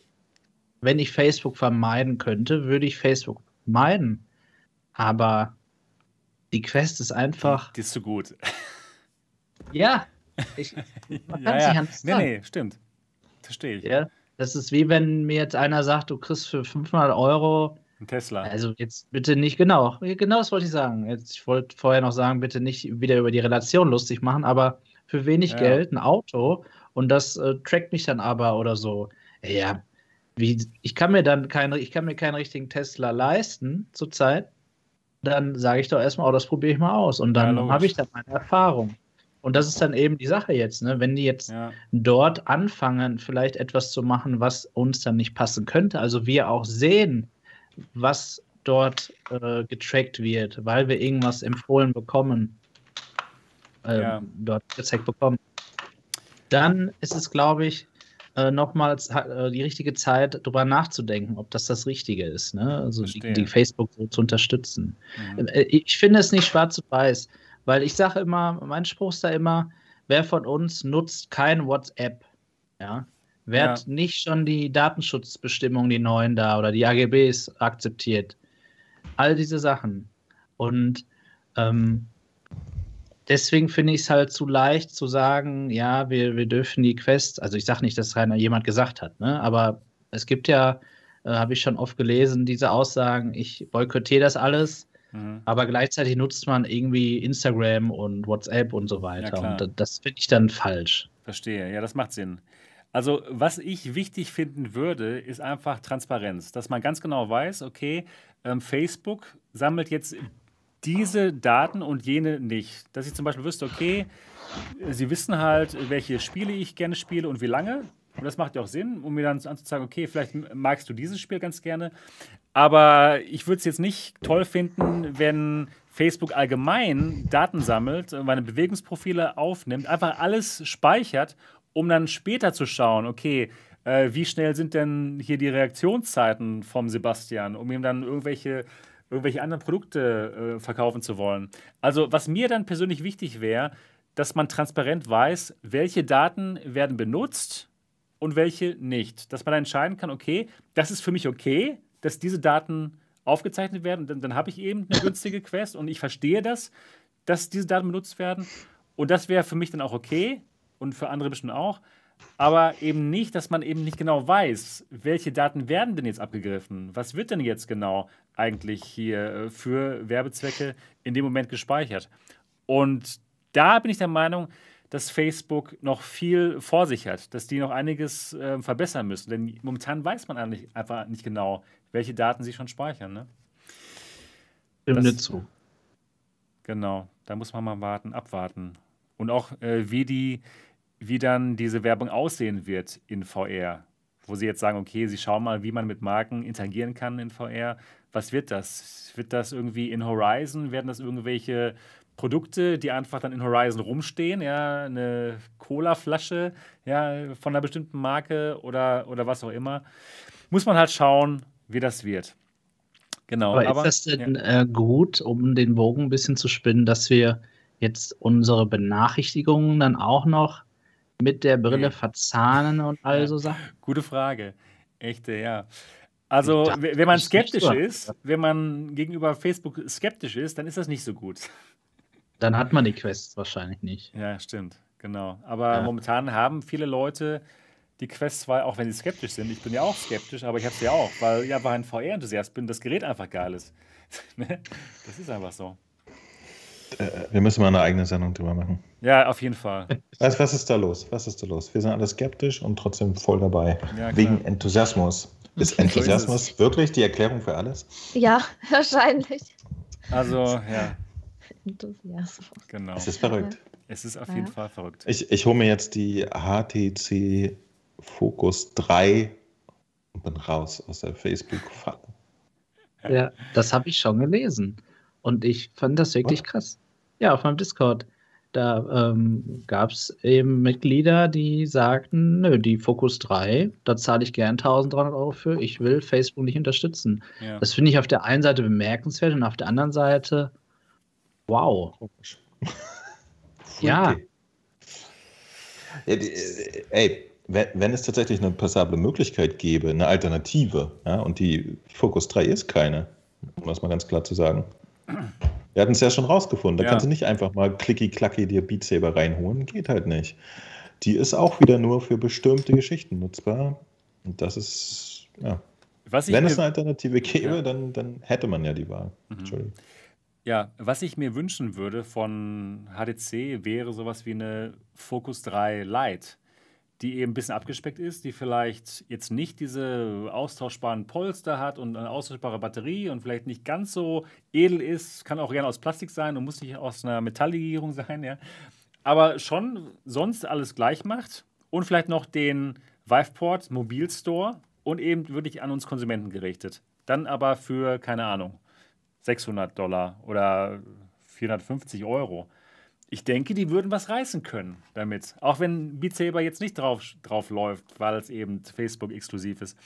wenn ich Facebook vermeiden könnte, würde ich Facebook meiden. Aber die Quest ist einfach. Die ist zu gut. Ja, ich, man kann ja, ja. Nicht nee, nee, stimmt. Verstehe ich. Ja, das ist wie wenn mir jetzt einer sagt, du kriegst für 500 Euro ein Tesla. Also jetzt bitte nicht, genau, genau das wollte ich sagen. Jetzt, ich wollte vorher noch sagen, bitte nicht wieder über die Relation lustig machen, aber für wenig ja. Geld ein Auto und das äh, trackt mich dann aber oder so. Ja, wie, ich kann mir dann keine, ich kann mir keinen richtigen Tesla leisten zurzeit. Dann sage ich doch erstmal, oh, das probiere ich mal aus und dann ja, habe ich dann meine Erfahrung. Und das ist dann eben die Sache jetzt, ne? wenn die jetzt ja. dort anfangen, vielleicht etwas zu machen, was uns dann nicht passen könnte, also wir auch sehen, was dort äh, getrackt wird, weil wir irgendwas empfohlen bekommen, äh, ja. dort gezeigt bekommen, dann ist es, glaube ich, äh, nochmals äh, die richtige Zeit, darüber nachzudenken, ob das das Richtige ist, ne? also die, die, Facebook so zu unterstützen. Mhm. Äh, ich finde es nicht schwarz und weiß. Weil ich sage immer, mein Spruch ist da immer, wer von uns nutzt kein WhatsApp? Ja. Wer hat nicht schon die Datenschutzbestimmungen, die neuen da oder die AGBs akzeptiert? All diese Sachen. Und ähm, deswegen finde ich es halt zu leicht zu sagen, ja, wir, wir dürfen die Quest, also ich sage nicht, dass Rainer jemand gesagt hat, ne? aber es gibt ja, äh, habe ich schon oft gelesen, diese Aussagen, ich boykottiere das alles, Mhm. Aber gleichzeitig nutzt man irgendwie Instagram und WhatsApp und so weiter. Ja, und das finde ich dann falsch. Verstehe, ja, das macht Sinn. Also, was ich wichtig finden würde, ist einfach Transparenz, dass man ganz genau weiß, okay, ähm, Facebook sammelt jetzt diese Daten und jene nicht. Dass ich zum Beispiel wüsste, okay, Sie wissen halt, welche Spiele ich gerne spiele und wie lange. Und das macht ja auch Sinn, um mir dann anzuzeigen, okay, vielleicht magst du dieses Spiel ganz gerne. Aber ich würde es jetzt nicht toll finden, wenn Facebook allgemein Daten sammelt, meine Bewegungsprofile aufnimmt, einfach alles speichert, um dann später zu schauen, okay, äh, wie schnell sind denn hier die Reaktionszeiten vom Sebastian, um ihm dann irgendwelche irgendwelche anderen Produkte äh, verkaufen zu wollen. Also was mir dann persönlich wichtig wäre, dass man transparent weiß, welche Daten werden benutzt und welche nicht. Dass man entscheiden kann, okay, das ist für mich okay, dass diese Daten aufgezeichnet werden. Dann, dann habe ich eben eine günstige Quest und ich verstehe das, dass diese Daten benutzt werden. Und das wäre für mich dann auch okay und für andere bestimmt auch. Aber eben nicht, dass man eben nicht genau weiß, welche Daten werden denn jetzt abgegriffen? Was wird denn jetzt genau eigentlich hier äh, für Werbezwecke in dem Moment gespeichert? Und da bin ich der Meinung, dass Facebook noch viel vor sich hat, dass die noch einiges äh, verbessern müssen. Denn momentan weiß man eigentlich einfach nicht genau, welche Daten sie schon speichern. Ne? Stimmt nicht zu. Genau, da muss man mal warten, abwarten. Und auch, äh, wie, die, wie dann diese Werbung aussehen wird in VR. Wo sie jetzt sagen, okay, sie schauen mal, wie man mit Marken interagieren kann in VR. Was wird das? Wird das irgendwie in Horizon? Werden das irgendwelche Produkte, die einfach dann in Horizon rumstehen, ja, eine Cola-Flasche, ja, von einer bestimmten Marke oder, oder was auch immer. Muss man halt schauen, wie das wird. Genau. Aber, aber ist das denn ja. äh, gut, um den Bogen ein bisschen zu spinnen, dass wir jetzt unsere Benachrichtigungen dann auch noch mit der Brille verzahnen und all so Sachen? Gute Frage. Echte, ja. Also, wenn man skeptisch ist, wenn man gegenüber Facebook skeptisch ist, dann ist das nicht so gut. Dann hat man die Quests wahrscheinlich nicht. Ja, stimmt, genau. Aber ja. momentan haben viele Leute die Quest 2, auch wenn sie skeptisch sind. Ich bin ja auch skeptisch, aber ich habe sie ja auch, weil ich einfach ein VR-Enthusiast bin, das Gerät einfach geil ist. Ne? das ist einfach so. Äh, wir müssen mal eine eigene Sendung drüber machen. Ja, auf jeden Fall. Was, was ist da los? Was ist da los? Wir sind alle skeptisch und trotzdem voll dabei. Ja, Wegen Enthusiasmus. Ist Enthusiasmus so ist wirklich die Erklärung für alles? Ja, wahrscheinlich. Also, ja. Enthusiasmus. Genau. Es ist verrückt. Es ist auf jeden Fall verrückt. Ich, ich hole mir jetzt die HTC Focus 3 und bin raus aus der Facebook-Falle. Ja, das habe ich schon gelesen. Und ich fand das wirklich Was? krass. Ja, auf meinem Discord. Da ähm, gab es eben Mitglieder, die sagten, nö, die Focus 3, da zahle ich gern 1300 Euro für, ich will Facebook nicht unterstützen. Ja. Das finde ich auf der einen Seite bemerkenswert und auf der anderen Seite, wow. ja. Äh, ey, wenn, wenn, es tatsächlich eine passable Möglichkeit gäbe, eine Alternative, ja, und die Focus 3 ist keine, um das mal ganz klar zu sagen. Wir hatten es ja schon rausgefunden. Da ja. kannst du nicht einfach mal klicki-klacki dir Beat Saber reinholen. Geht halt nicht. Die ist auch wieder nur für bestimmte Geschichten nutzbar. Und das ist, ja. Wenn es eine Alternative gäbe, ja. dann, dann hätte man ja die Wahl. Mhm. Entschuldigung. Ja, was ich mir wünschen würde von HTC wäre sowas wie eine Focus 3 Lite die eben ein bisschen abgespeckt ist, die vielleicht jetzt nicht diese austauschbaren Polster hat und eine austauschbare Batterie und vielleicht nicht ganz so edel ist, kann auch gerne aus Plastik sein und muss nicht aus einer Metalllegierung sein, ja. Aber schon sonst alles gleich macht und vielleicht noch den Viveport Mobilstore und eben wirklich an uns Konsumenten gerichtet. Dann aber für, keine Ahnung, 600 Dollar oder 450 Euro ich denke, die würden was reißen können damit. Auch wenn Beat Saber jetzt nicht drauf, drauf läuft, weil es eben Facebook exklusiv ist.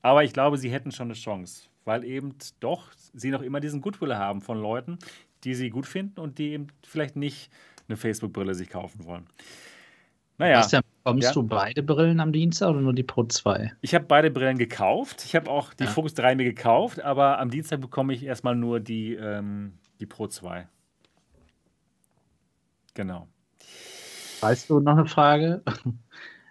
Aber ich glaube, sie hätten schon eine Chance, weil eben doch sie noch immer diesen Goodwill haben von Leuten, die sie gut finden und die eben vielleicht nicht eine Facebook-Brille sich kaufen wollen. Naja. Christian, bekommst ja? du beide Brillen am Dienstag oder nur die Pro 2? Ich habe beide Brillen gekauft. Ich habe auch die ja. Focus 3 mir gekauft, aber am Dienstag bekomme ich erstmal nur die, ähm, die Pro 2. Genau. Weißt du noch eine Frage?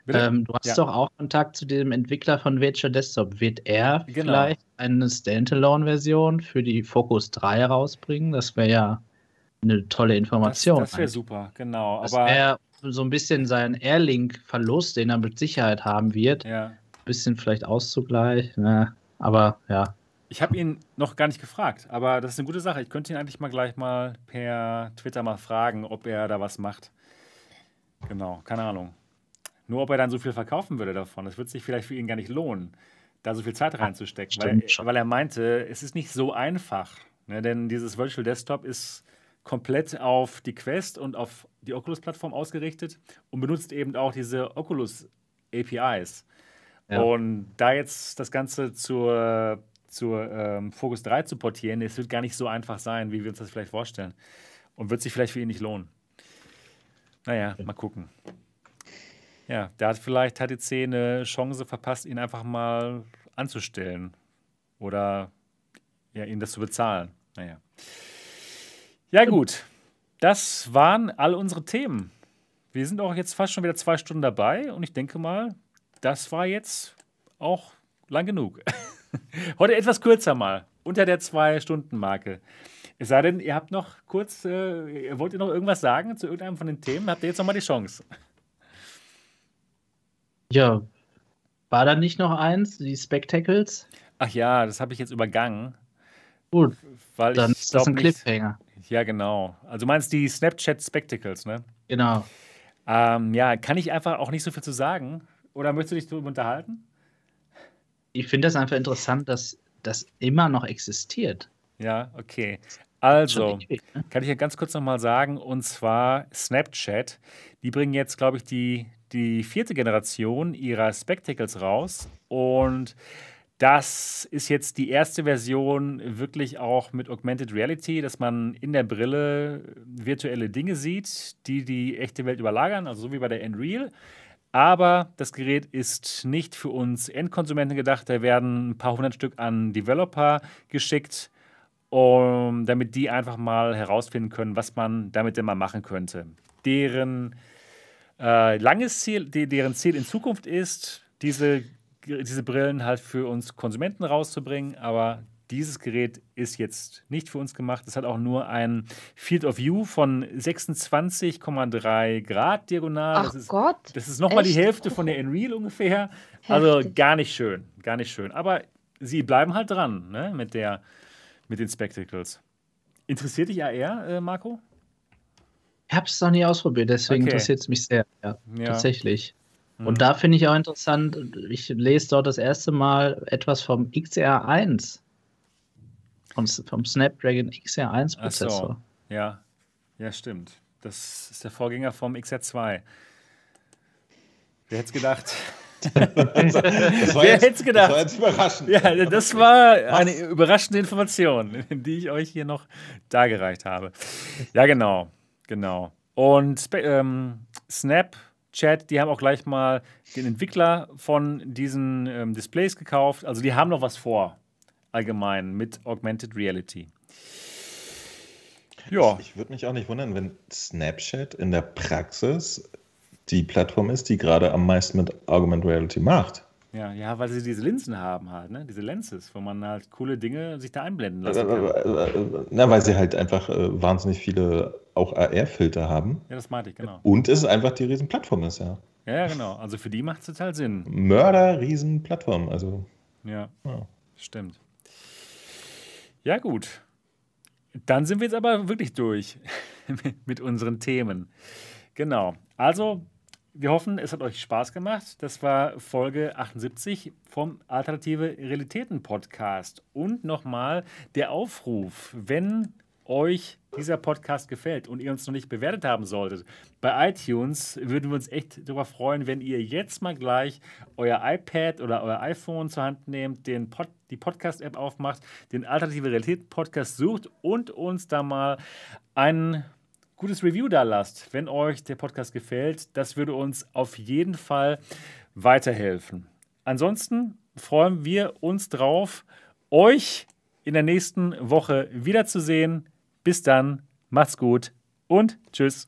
Ähm, du hast ja. doch auch Kontakt zu dem Entwickler von Virtual Desktop. Wird er genau. vielleicht eine Standalone-Version für die Focus 3 rausbringen? Das wäre ja eine tolle Information. Das, das wäre super, genau. Das wäre so ein bisschen sein Airlink-Verlust, den er mit Sicherheit haben wird. Ja. Ein bisschen vielleicht auszugleichen. Ne? Aber ja. Ich habe ihn noch gar nicht gefragt, aber das ist eine gute Sache. Ich könnte ihn eigentlich mal gleich mal per Twitter mal fragen, ob er da was macht. Genau, keine Ahnung. Nur ob er dann so viel verkaufen würde davon, das wird sich vielleicht für ihn gar nicht lohnen, da so viel Zeit reinzustecken, weil, weil, er meinte, es ist nicht so einfach. Ne? Denn dieses Virtual Desktop ist komplett auf die Quest und auf die Oculus-Plattform ausgerichtet und benutzt eben auch diese Oculus-APIs. Ja. Und da jetzt das Ganze zur, zur ähm, Focus 3 zu portieren, das wird gar nicht so einfach sein, wie wir uns das vielleicht vorstellen. Und wird sich vielleicht für ihn nicht lohnen. Naja, mal gucken. Ja, da hat vielleicht HTC eine Chance verpasst, ihn einfach mal anzustellen. Oder ja, ihm das zu bezahlen. Naja. Ja, gut. Das waren all unsere Themen. Wir sind auch jetzt fast schon wieder zwei Stunden dabei und ich denke mal, das war jetzt auch lang genug. Heute etwas kürzer mal, unter der Zwei-Stunden-Marke. Es sei denn, ihr habt noch kurz, äh, wollt ihr noch irgendwas sagen zu irgendeinem von den Themen? Habt ihr jetzt noch mal die Chance? Ja, war da nicht noch eins, die Spectacles? Ach ja, das habe ich jetzt übergangen. Gut, weil dann ist das ein Cliffhanger. Nicht, ja, genau. Also du meinst die Snapchat Spectacles, ne? Genau. Ähm, ja, kann ich einfach auch nicht so viel zu sagen. Oder möchtest du dich darüber unterhalten? Ich finde das einfach interessant, dass das immer noch existiert. Ja, okay. Also, ne? kann ich ja ganz kurz nochmal sagen, und zwar Snapchat, die bringen jetzt, glaube ich, die, die vierte Generation ihrer Spectacles raus und das ist jetzt die erste Version wirklich auch mit Augmented Reality, dass man in der Brille virtuelle Dinge sieht, die die echte Welt überlagern, also so wie bei der Unreal. Aber das Gerät ist nicht für uns Endkonsumenten gedacht. Da werden ein paar hundert Stück an Developer geschickt, um, damit die einfach mal herausfinden können, was man damit denn mal machen könnte. Deren äh, langes Ziel, deren Ziel in Zukunft ist, diese diese Brillen halt für uns Konsumenten rauszubringen, aber dieses Gerät ist jetzt nicht für uns gemacht. Es hat auch nur ein Field of View von 26,3 Grad diagonal. Ach das ist, Gott. Das ist nochmal die Hälfte von der Unreal ungefähr. Also Heftig. gar nicht schön. Gar nicht schön. Aber sie bleiben halt dran ne, mit, der, mit den Spectacles. Interessiert dich AR, äh, Marco? Ich habe es noch nie ausprobiert, deswegen okay. interessiert es mich sehr. Ja, ja. Tatsächlich. Und mhm. da finde ich auch interessant, ich lese dort das erste Mal etwas vom XR1. Vom, vom Snapdragon XR1-Prozessor. So. Ja, ja, stimmt. Das ist der Vorgänger vom XR2. Wer hätte es gedacht? Wer hätte es gedacht? Das war jetzt überraschend. Ja, das war eine überraschende Information, die ich euch hier noch dargereicht habe. Ja, genau. Genau. Und ähm, Snap Chat, die haben auch gleich mal den Entwickler von diesen ähm, Displays gekauft. Also die haben noch was vor, allgemein mit Augmented Reality. Ja. Ich, ich würde mich auch nicht wundern, wenn Snapchat in der Praxis die Plattform ist, die gerade am meisten mit Augmented Reality macht. Ja, ja, weil sie diese Linsen haben halt, ne? Diese Lenses, wo man halt coole Dinge sich da einblenden lassen kann. Na, weil sie halt einfach äh, wahnsinnig viele auch AR-Filter haben. Ja, das meinte ich, genau. Und es einfach die Riesenplattform ist, ja. Ja, genau. Also für die macht es total Sinn. Mörder, Riesenplattform, also. Ja, ja, stimmt. Ja, gut. Dann sind wir jetzt aber wirklich durch mit unseren Themen. Genau. Also wir hoffen, es hat euch Spaß gemacht. Das war Folge 78 vom Alternative Realitäten Podcast. Und nochmal der Aufruf, wenn euch dieser Podcast gefällt und ihr uns noch nicht bewertet haben solltet, bei iTunes würden wir uns echt darüber freuen, wenn ihr jetzt mal gleich euer iPad oder euer iPhone zur Hand nehmt, den Pod, die Podcast-App aufmacht, den Alternative Realitäten Podcast sucht und uns da mal einen gutes Review da lasst, wenn euch der Podcast gefällt. Das würde uns auf jeden Fall weiterhelfen. Ansonsten freuen wir uns drauf, euch in der nächsten Woche wiederzusehen. Bis dann, macht's gut und tschüss.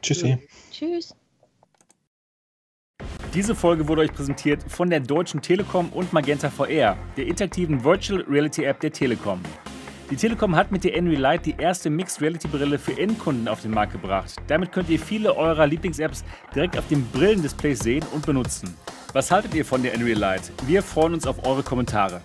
Tschüssi. Tschüss. Diese Folge wurde euch präsentiert von der Deutschen Telekom und Magenta VR, der interaktiven Virtual Reality App der Telekom. Die Telekom hat mit der Envy Lite die erste Mixed Reality Brille für Endkunden auf den Markt gebracht. Damit könnt ihr viele eurer Lieblings-Apps direkt auf dem Brillendisplay sehen und benutzen. Was haltet ihr von der Envy Lite? Wir freuen uns auf eure Kommentare.